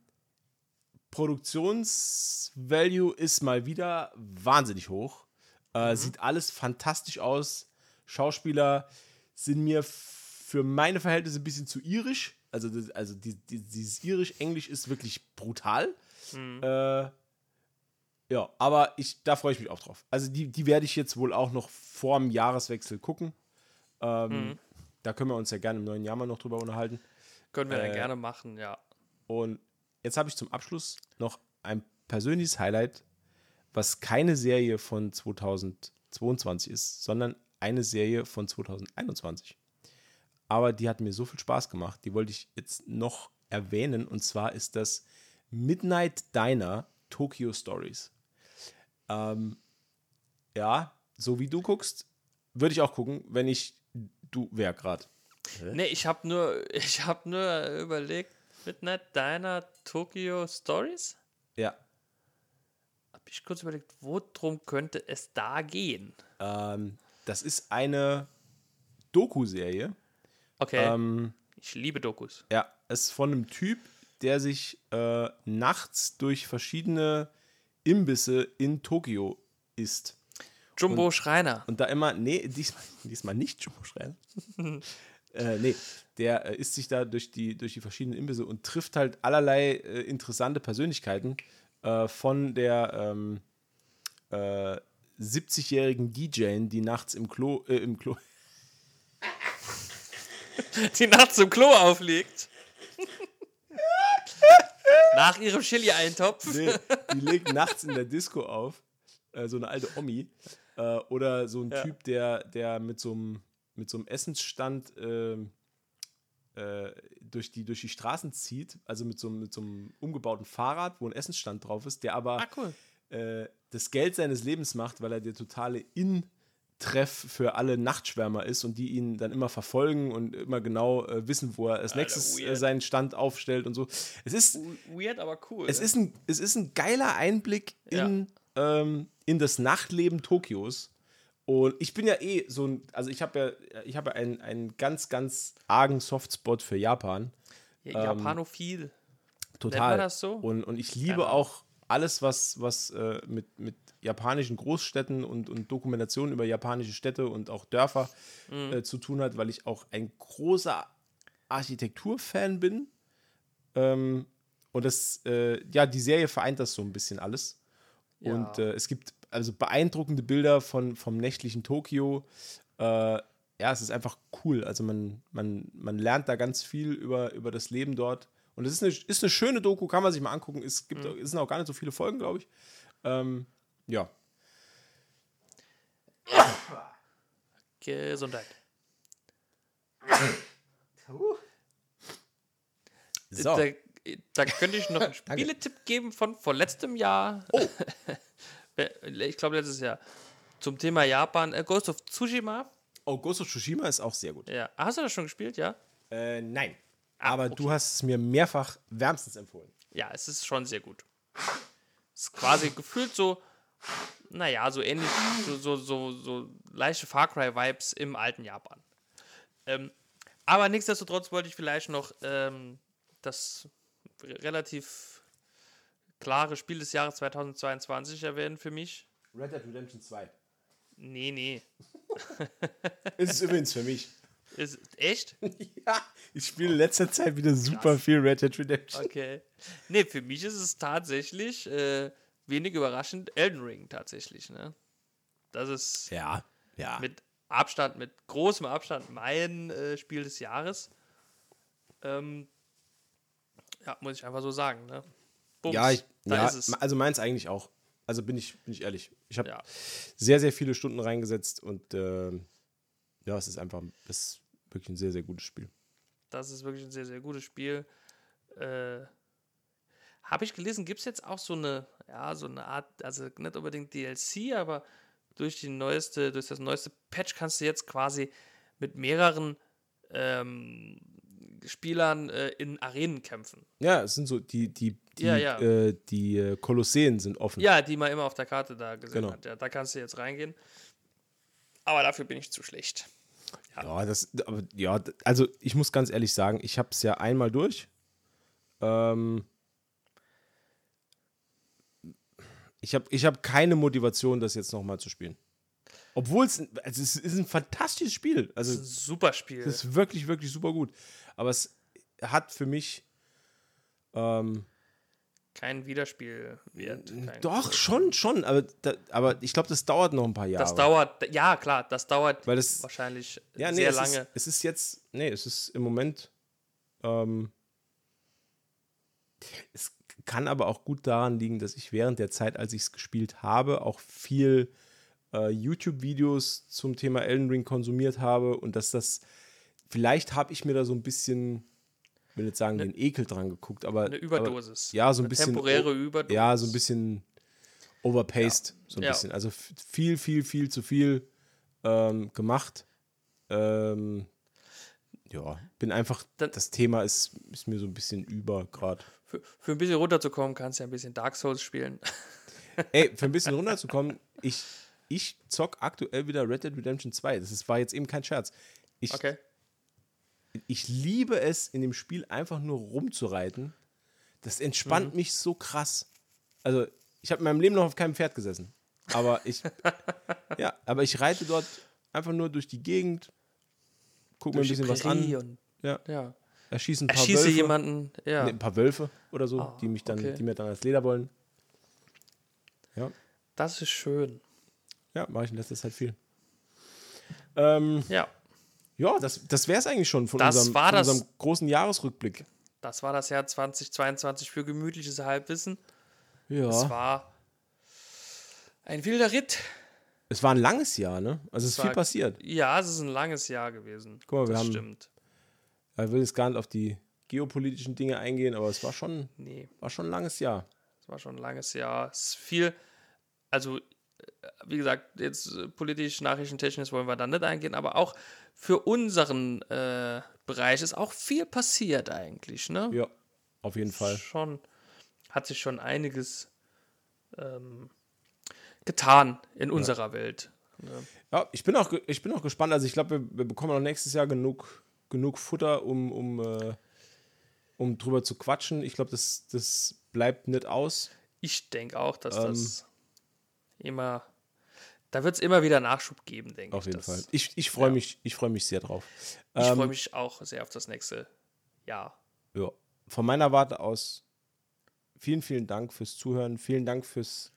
Produktionsvalue ist mal wieder wahnsinnig hoch. Äh, Sieht alles fantastisch aus. Schauspieler sind mir für meine Verhältnisse ein bisschen zu irisch. Also, das, also die, die, dieses irisch-englisch ist wirklich brutal. Äh, ja, aber ich, da freue ich mich auch drauf. Also die, die werde ich jetzt wohl auch noch vor dem Jahreswechsel gucken. Ähm, Da können wir uns ja gerne im neuen Jahr mal noch drüber unterhalten. Können wir Äh, dann gerne machen, ja. Und jetzt habe ich zum Abschluss noch ein persönliches Highlight, was keine Serie von 2022 ist, sondern eine Serie von 2021. Aber die hat mir so viel Spaß gemacht, die wollte ich jetzt noch erwähnen. Und zwar ist das Midnight Diner Tokyo Stories. Ähm, ja, so wie du guckst, würde ich auch gucken, wenn ich du wer gerade. Nee, ich habe nur, [laughs] ich hab nur überlegt, Midnight Diner Tokyo Stories? Ja, Hab ich kurz überlegt, worum könnte es da gehen? ähm, das ist eine Doku-Serie. Okay, Ähm, ich liebe Dokus. Ja, es ist von einem Typ, der sich äh, nachts durch verschiedene Imbisse in Tokio isst. Jumbo Schreiner. Und da immer, nee, diesmal, [laughs] diesmal nicht Jumbo Schreiner. [laughs] äh, nee, der äh, isst sich da durch die, durch die verschiedenen Imbisse und trifft halt allerlei äh, interessante Persönlichkeiten äh, von der ähm, äh, 70-jährigen DJ, die nachts im Klo, äh, im Klo, [laughs] die nachts im Klo auflegt. Nach ihrem Chili-Eintopf. Nee, die legt nachts in der Disco auf. Äh, so eine alte Omi. Äh, oder so ein Ja. Typ, der, der mit so einem mit so einem Essensstand ähm, äh, durch, die, durch die Straßen zieht. Also mit so, einem- mit so einem umgebauten Fahrrad, wo ein Essensstand drauf ist, der aber Ah, cool. äh, das Geld seines Lebens macht, weil er der totale In-Treff für alle Nachtschwärmer ist und die ihn dann immer verfolgen und immer genau äh, wissen, wo er als nächstes äh, seinen Stand aufstellt und so. Es ist Weird, aber cool. es ist ein, es ist ein geiler Einblick in, ähm, in das Nachtleben Tokios. Und ich bin ja eh so ein, also ich habe ja, ich habe ja einen, einen ganz, ganz argen Softspot für Japan. Ja, Japanophil. Total. man das so? Und, und ich liebe Ahnung. auch alles, was, was äh, mit, mit japanischen Großstädten und, und Dokumentationen über japanische Städte und auch Dörfer Mhm. äh, zu tun hat, weil ich auch ein großer Architekturfan bin. Ähm, und das, äh, ja, die Serie vereint das so ein bisschen alles. Ja. Und äh, es gibt also beeindruckende Bilder von, vom nächtlichen Tokio. Äh, ja, es ist einfach cool. Also man, man, man lernt da ganz viel über, über das Leben dort. Und es ist eine, ist eine schöne Doku, kann man sich mal angucken. Es, gibt, es sind auch gar nicht so viele Folgen, glaube ich. Ähm, ja. Gesundheit. So. Da, da könnte ich noch einen [laughs] Spieletipp geben von vorletztem Jahr. Oh. [laughs] ich glaube, letztes Jahr. Zum Thema Japan. Äh, Ghost of Tsushima. Oh, Ghost of Tsushima ist auch sehr gut. Ja. Hast du das schon gespielt, ja? Äh, nein. Aber du hast es mir mehrfach wärmstens empfohlen. Ja, es ist schon sehr gut. Es ist quasi gefühlt so, naja, so ähnlich, so, so, so, so leichte Far Cry-Vibes im alten Japan. Ähm, aber nichtsdestotrotz wollte ich vielleicht noch ähm, das relativ klare Spiel des Jahres 2022 erwähnen für mich. Red Dead Redemption 2. Nee, nee. [laughs] Ist es übrigens für mich. Ist echt? [laughs] ja, ich spiele in letzter Zeit wieder super viel Red Dead Redemption. Okay. Nee, für mich ist es tatsächlich äh, wenig überraschend Elden Ring tatsächlich, ne? Das ist Ja, ja. mit Abstand, mit großem Abstand mein äh, Spiel des Jahres. Ähm, ja, muss ich einfach so sagen, ne? Bums, ja, ich, ja also meins eigentlich auch. Also bin ich, bin ich ehrlich. Ich habe Ja. sehr, sehr viele Stunden reingesetzt und ähm, ja, es ist einfach es ist wirklich ein sehr, sehr gutes Spiel. Das ist wirklich ein sehr, sehr gutes Spiel. Äh, Habe ich gelesen, gibt es jetzt auch so eine, ja, so eine Art, also nicht unbedingt DLC, aber durch die neueste, durch das neueste Patch kannst du jetzt quasi mit mehreren ähm, Spielern äh, in Arenen kämpfen. Ja, es sind so, die, die, die, Ja, ja. Äh, die äh, Kolosseen sind offen. Ja, die man immer auf der Karte da gesehen Genau. hat. Ja, da kannst du jetzt reingehen. Aber dafür bin ich zu schlecht. Ja, das, aber, ja, also ich muss ganz ehrlich sagen, ich habe es ja einmal durch. Ähm, Ich habe ich hab keine Motivation, das jetzt nochmal zu spielen. Obwohl es, also es ist ein fantastisches Spiel. Also ist ein super Spiel. es ist wirklich, wirklich super gut. Aber es hat für mich ähm, Kein Wiederspielwert. Kein doch schon, schon. Aber, da, aber ich glaube, das dauert noch ein paar Jahre. Das dauert, ja klar, das dauert Weil das- wahrscheinlich ja, nee, sehr es lange. Ist, es ist jetzt, nee, es ist im Moment. Ähm, es kann aber auch gut daran liegen, dass ich während der Zeit, als ich es gespielt habe, auch viel äh, YouTube-Videos zum Thema Elden Ring konsumiert habe und dass das, vielleicht habe ich mir da so ein bisschen, ich will nicht sagen, den Ekel dran geguckt, aber. Eine Überdosis. Aber, ja, so ein Eine bisschen. temporäre Überdosis. Ja, so ein bisschen overpaced, so ein Ja. bisschen. Also viel, viel, viel zu viel ähm, gemacht. Ähm, ja, bin einfach, Dann- das Thema ist, ist mir so ein bisschen über gerade. Für, für ein bisschen runterzukommen, kannst du ja ein bisschen Dark Souls spielen. Ey, für ein bisschen runterzukommen, ich, ich zock aktuell wieder Red Dead Redemption 2. Das ist, war jetzt eben kein Scherz. Ich, Okay. ich liebe es, in dem Spiel einfach nur rumzureiten. Das entspannt mich so krass. Also, ich habe in meinem Leben noch auf keinem Pferd gesessen. Aber ich, [laughs] ja, aber ich reite dort einfach nur durch die Gegend, gucke mir ein bisschen was an, Und, ja, ja. erschieße ein paar Erschieße Wölfe. jemanden. Ja. Nee, ein paar Wölfe oder so, Ah, die mich dann, okay. die mir dann als Leder wollen. Ja, Das ist schön. Ja, mache ich in letzter Zeit viel. Ähm, Ja. ja, das, das wäre es eigentlich schon von, Das unserem, war von das- unserem großen Jahresrückblick. Das war das Jahr 2022 für gemütliches Halbwissen. Ja. Es war ein wilder Ritt. Es war ein langes Jahr, ne? Also es ist war- viel passiert. Ja, es ist ein langes Jahr gewesen. Guck mal, wir das haben- stimmt. Ich will jetzt gar nicht auf die geopolitischen Dinge eingehen, aber es war schon, Nee, war schon ein langes Jahr. es war schon ein langes Jahr. Es ist viel, also wie gesagt, jetzt äh, politisch, nachrichtentechnisch wollen wir da nicht eingehen, aber auch für unseren äh, Bereich ist auch viel passiert eigentlich, ne? Ja, auf jeden Fall. Schon, hat sich schon einiges ähm, getan in unserer Welt. Ne? Ja, ich bin auch, ich bin auch gespannt. Also ich glaube, wir, wir bekommen auch nächstes Jahr genug, genug Futter, um, um, äh, um drüber zu quatschen. Ich glaube, das, das bleibt nicht aus. Ich denke auch, dass Ähm. das immer, da wird es immer wieder Nachschub geben, denke ich. Auf jeden das, Fall. Ich, ich freue ja. mich, ich freu mich sehr drauf. Ich Ähm, freue mich auch sehr auf das nächste Jahr. Ja. Von meiner Warte aus vielen, vielen Dank fürs Zuhören. Vielen Dank fürs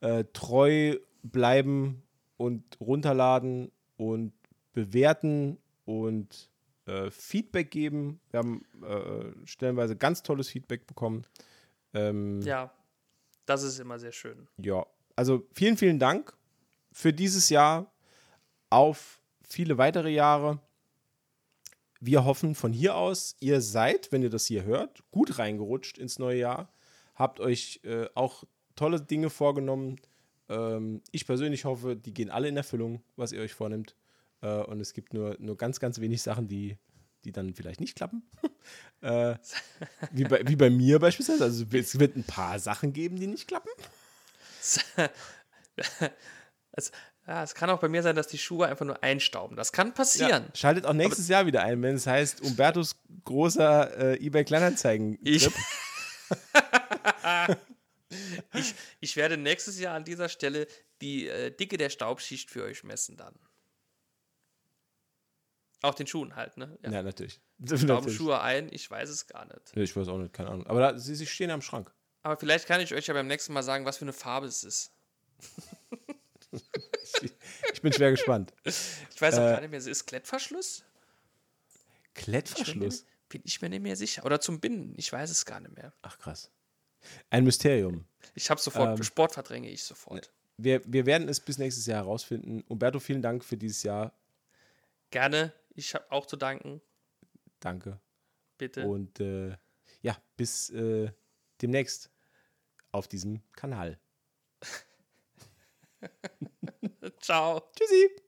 äh, treu bleiben und runterladen und bewerten und äh, Feedback geben. Wir haben äh, stellenweise ganz tolles Feedback bekommen. Ähm, Ja, das ist immer sehr schön. ja, also vielen, vielen Dank für dieses Jahr auf viele weitere Jahre. Wir hoffen von hier aus, ihr seid, wenn ihr das hier hört, gut reingerutscht ins neue Jahr. Habt euch äh, auch tolle Dinge vorgenommen. Ähm, ich persönlich hoffe, die gehen alle in Erfüllung, was ihr euch vornimmt. Äh, und es gibt nur, nur ganz, ganz wenig Sachen, die, die dann vielleicht nicht klappen. [laughs] äh, wie, bei, wie bei mir beispielsweise. Also es wird ein paar Sachen geben, die nicht klappen. Es, ja, es kann auch bei mir sein, dass die Schuhe einfach nur einstauben. Das kann passieren. Ja, schaltet auch nächstes Jahr wieder ein, wenn es heißt, Umbertos großer äh, eBay Kleinanzeigen. Ich, [laughs] ich, ich werde nächstes Jahr an dieser Stelle die äh, Dicke der Staubschicht für euch messen dann. Auch den Schuhen halt, ne? Ja, natürlich. Stauben. Schuhe ein, ich weiß es gar nicht. Nee, Ich weiß auch nicht, keine Ahnung. Aber da, sie, sie stehen am Schrank. Aber vielleicht kann ich euch ja beim nächsten Mal sagen, was für eine Farbe es ist. [laughs] Ich bin schwer gespannt. Ich weiß auch Äh, gar nicht mehr, ist es Klettverschluss? Klettverschluss? Bin ich mir nicht mehr sicher. Oder zum Binden, ich weiß es gar nicht mehr. Ach krass. Ein Mysterium. Ich habe sofort, Ähm, Sport verdränge ich sofort. Wir, wir werden es bis nächstes Jahr herausfinden. Umberto, vielen Dank für dieses Jahr. Gerne, ich habe auch zu danken. Danke. Bitte. Und äh, ja, bis äh, demnächst auf diesem Kanal. [laughs] Ciao. Tschüssi.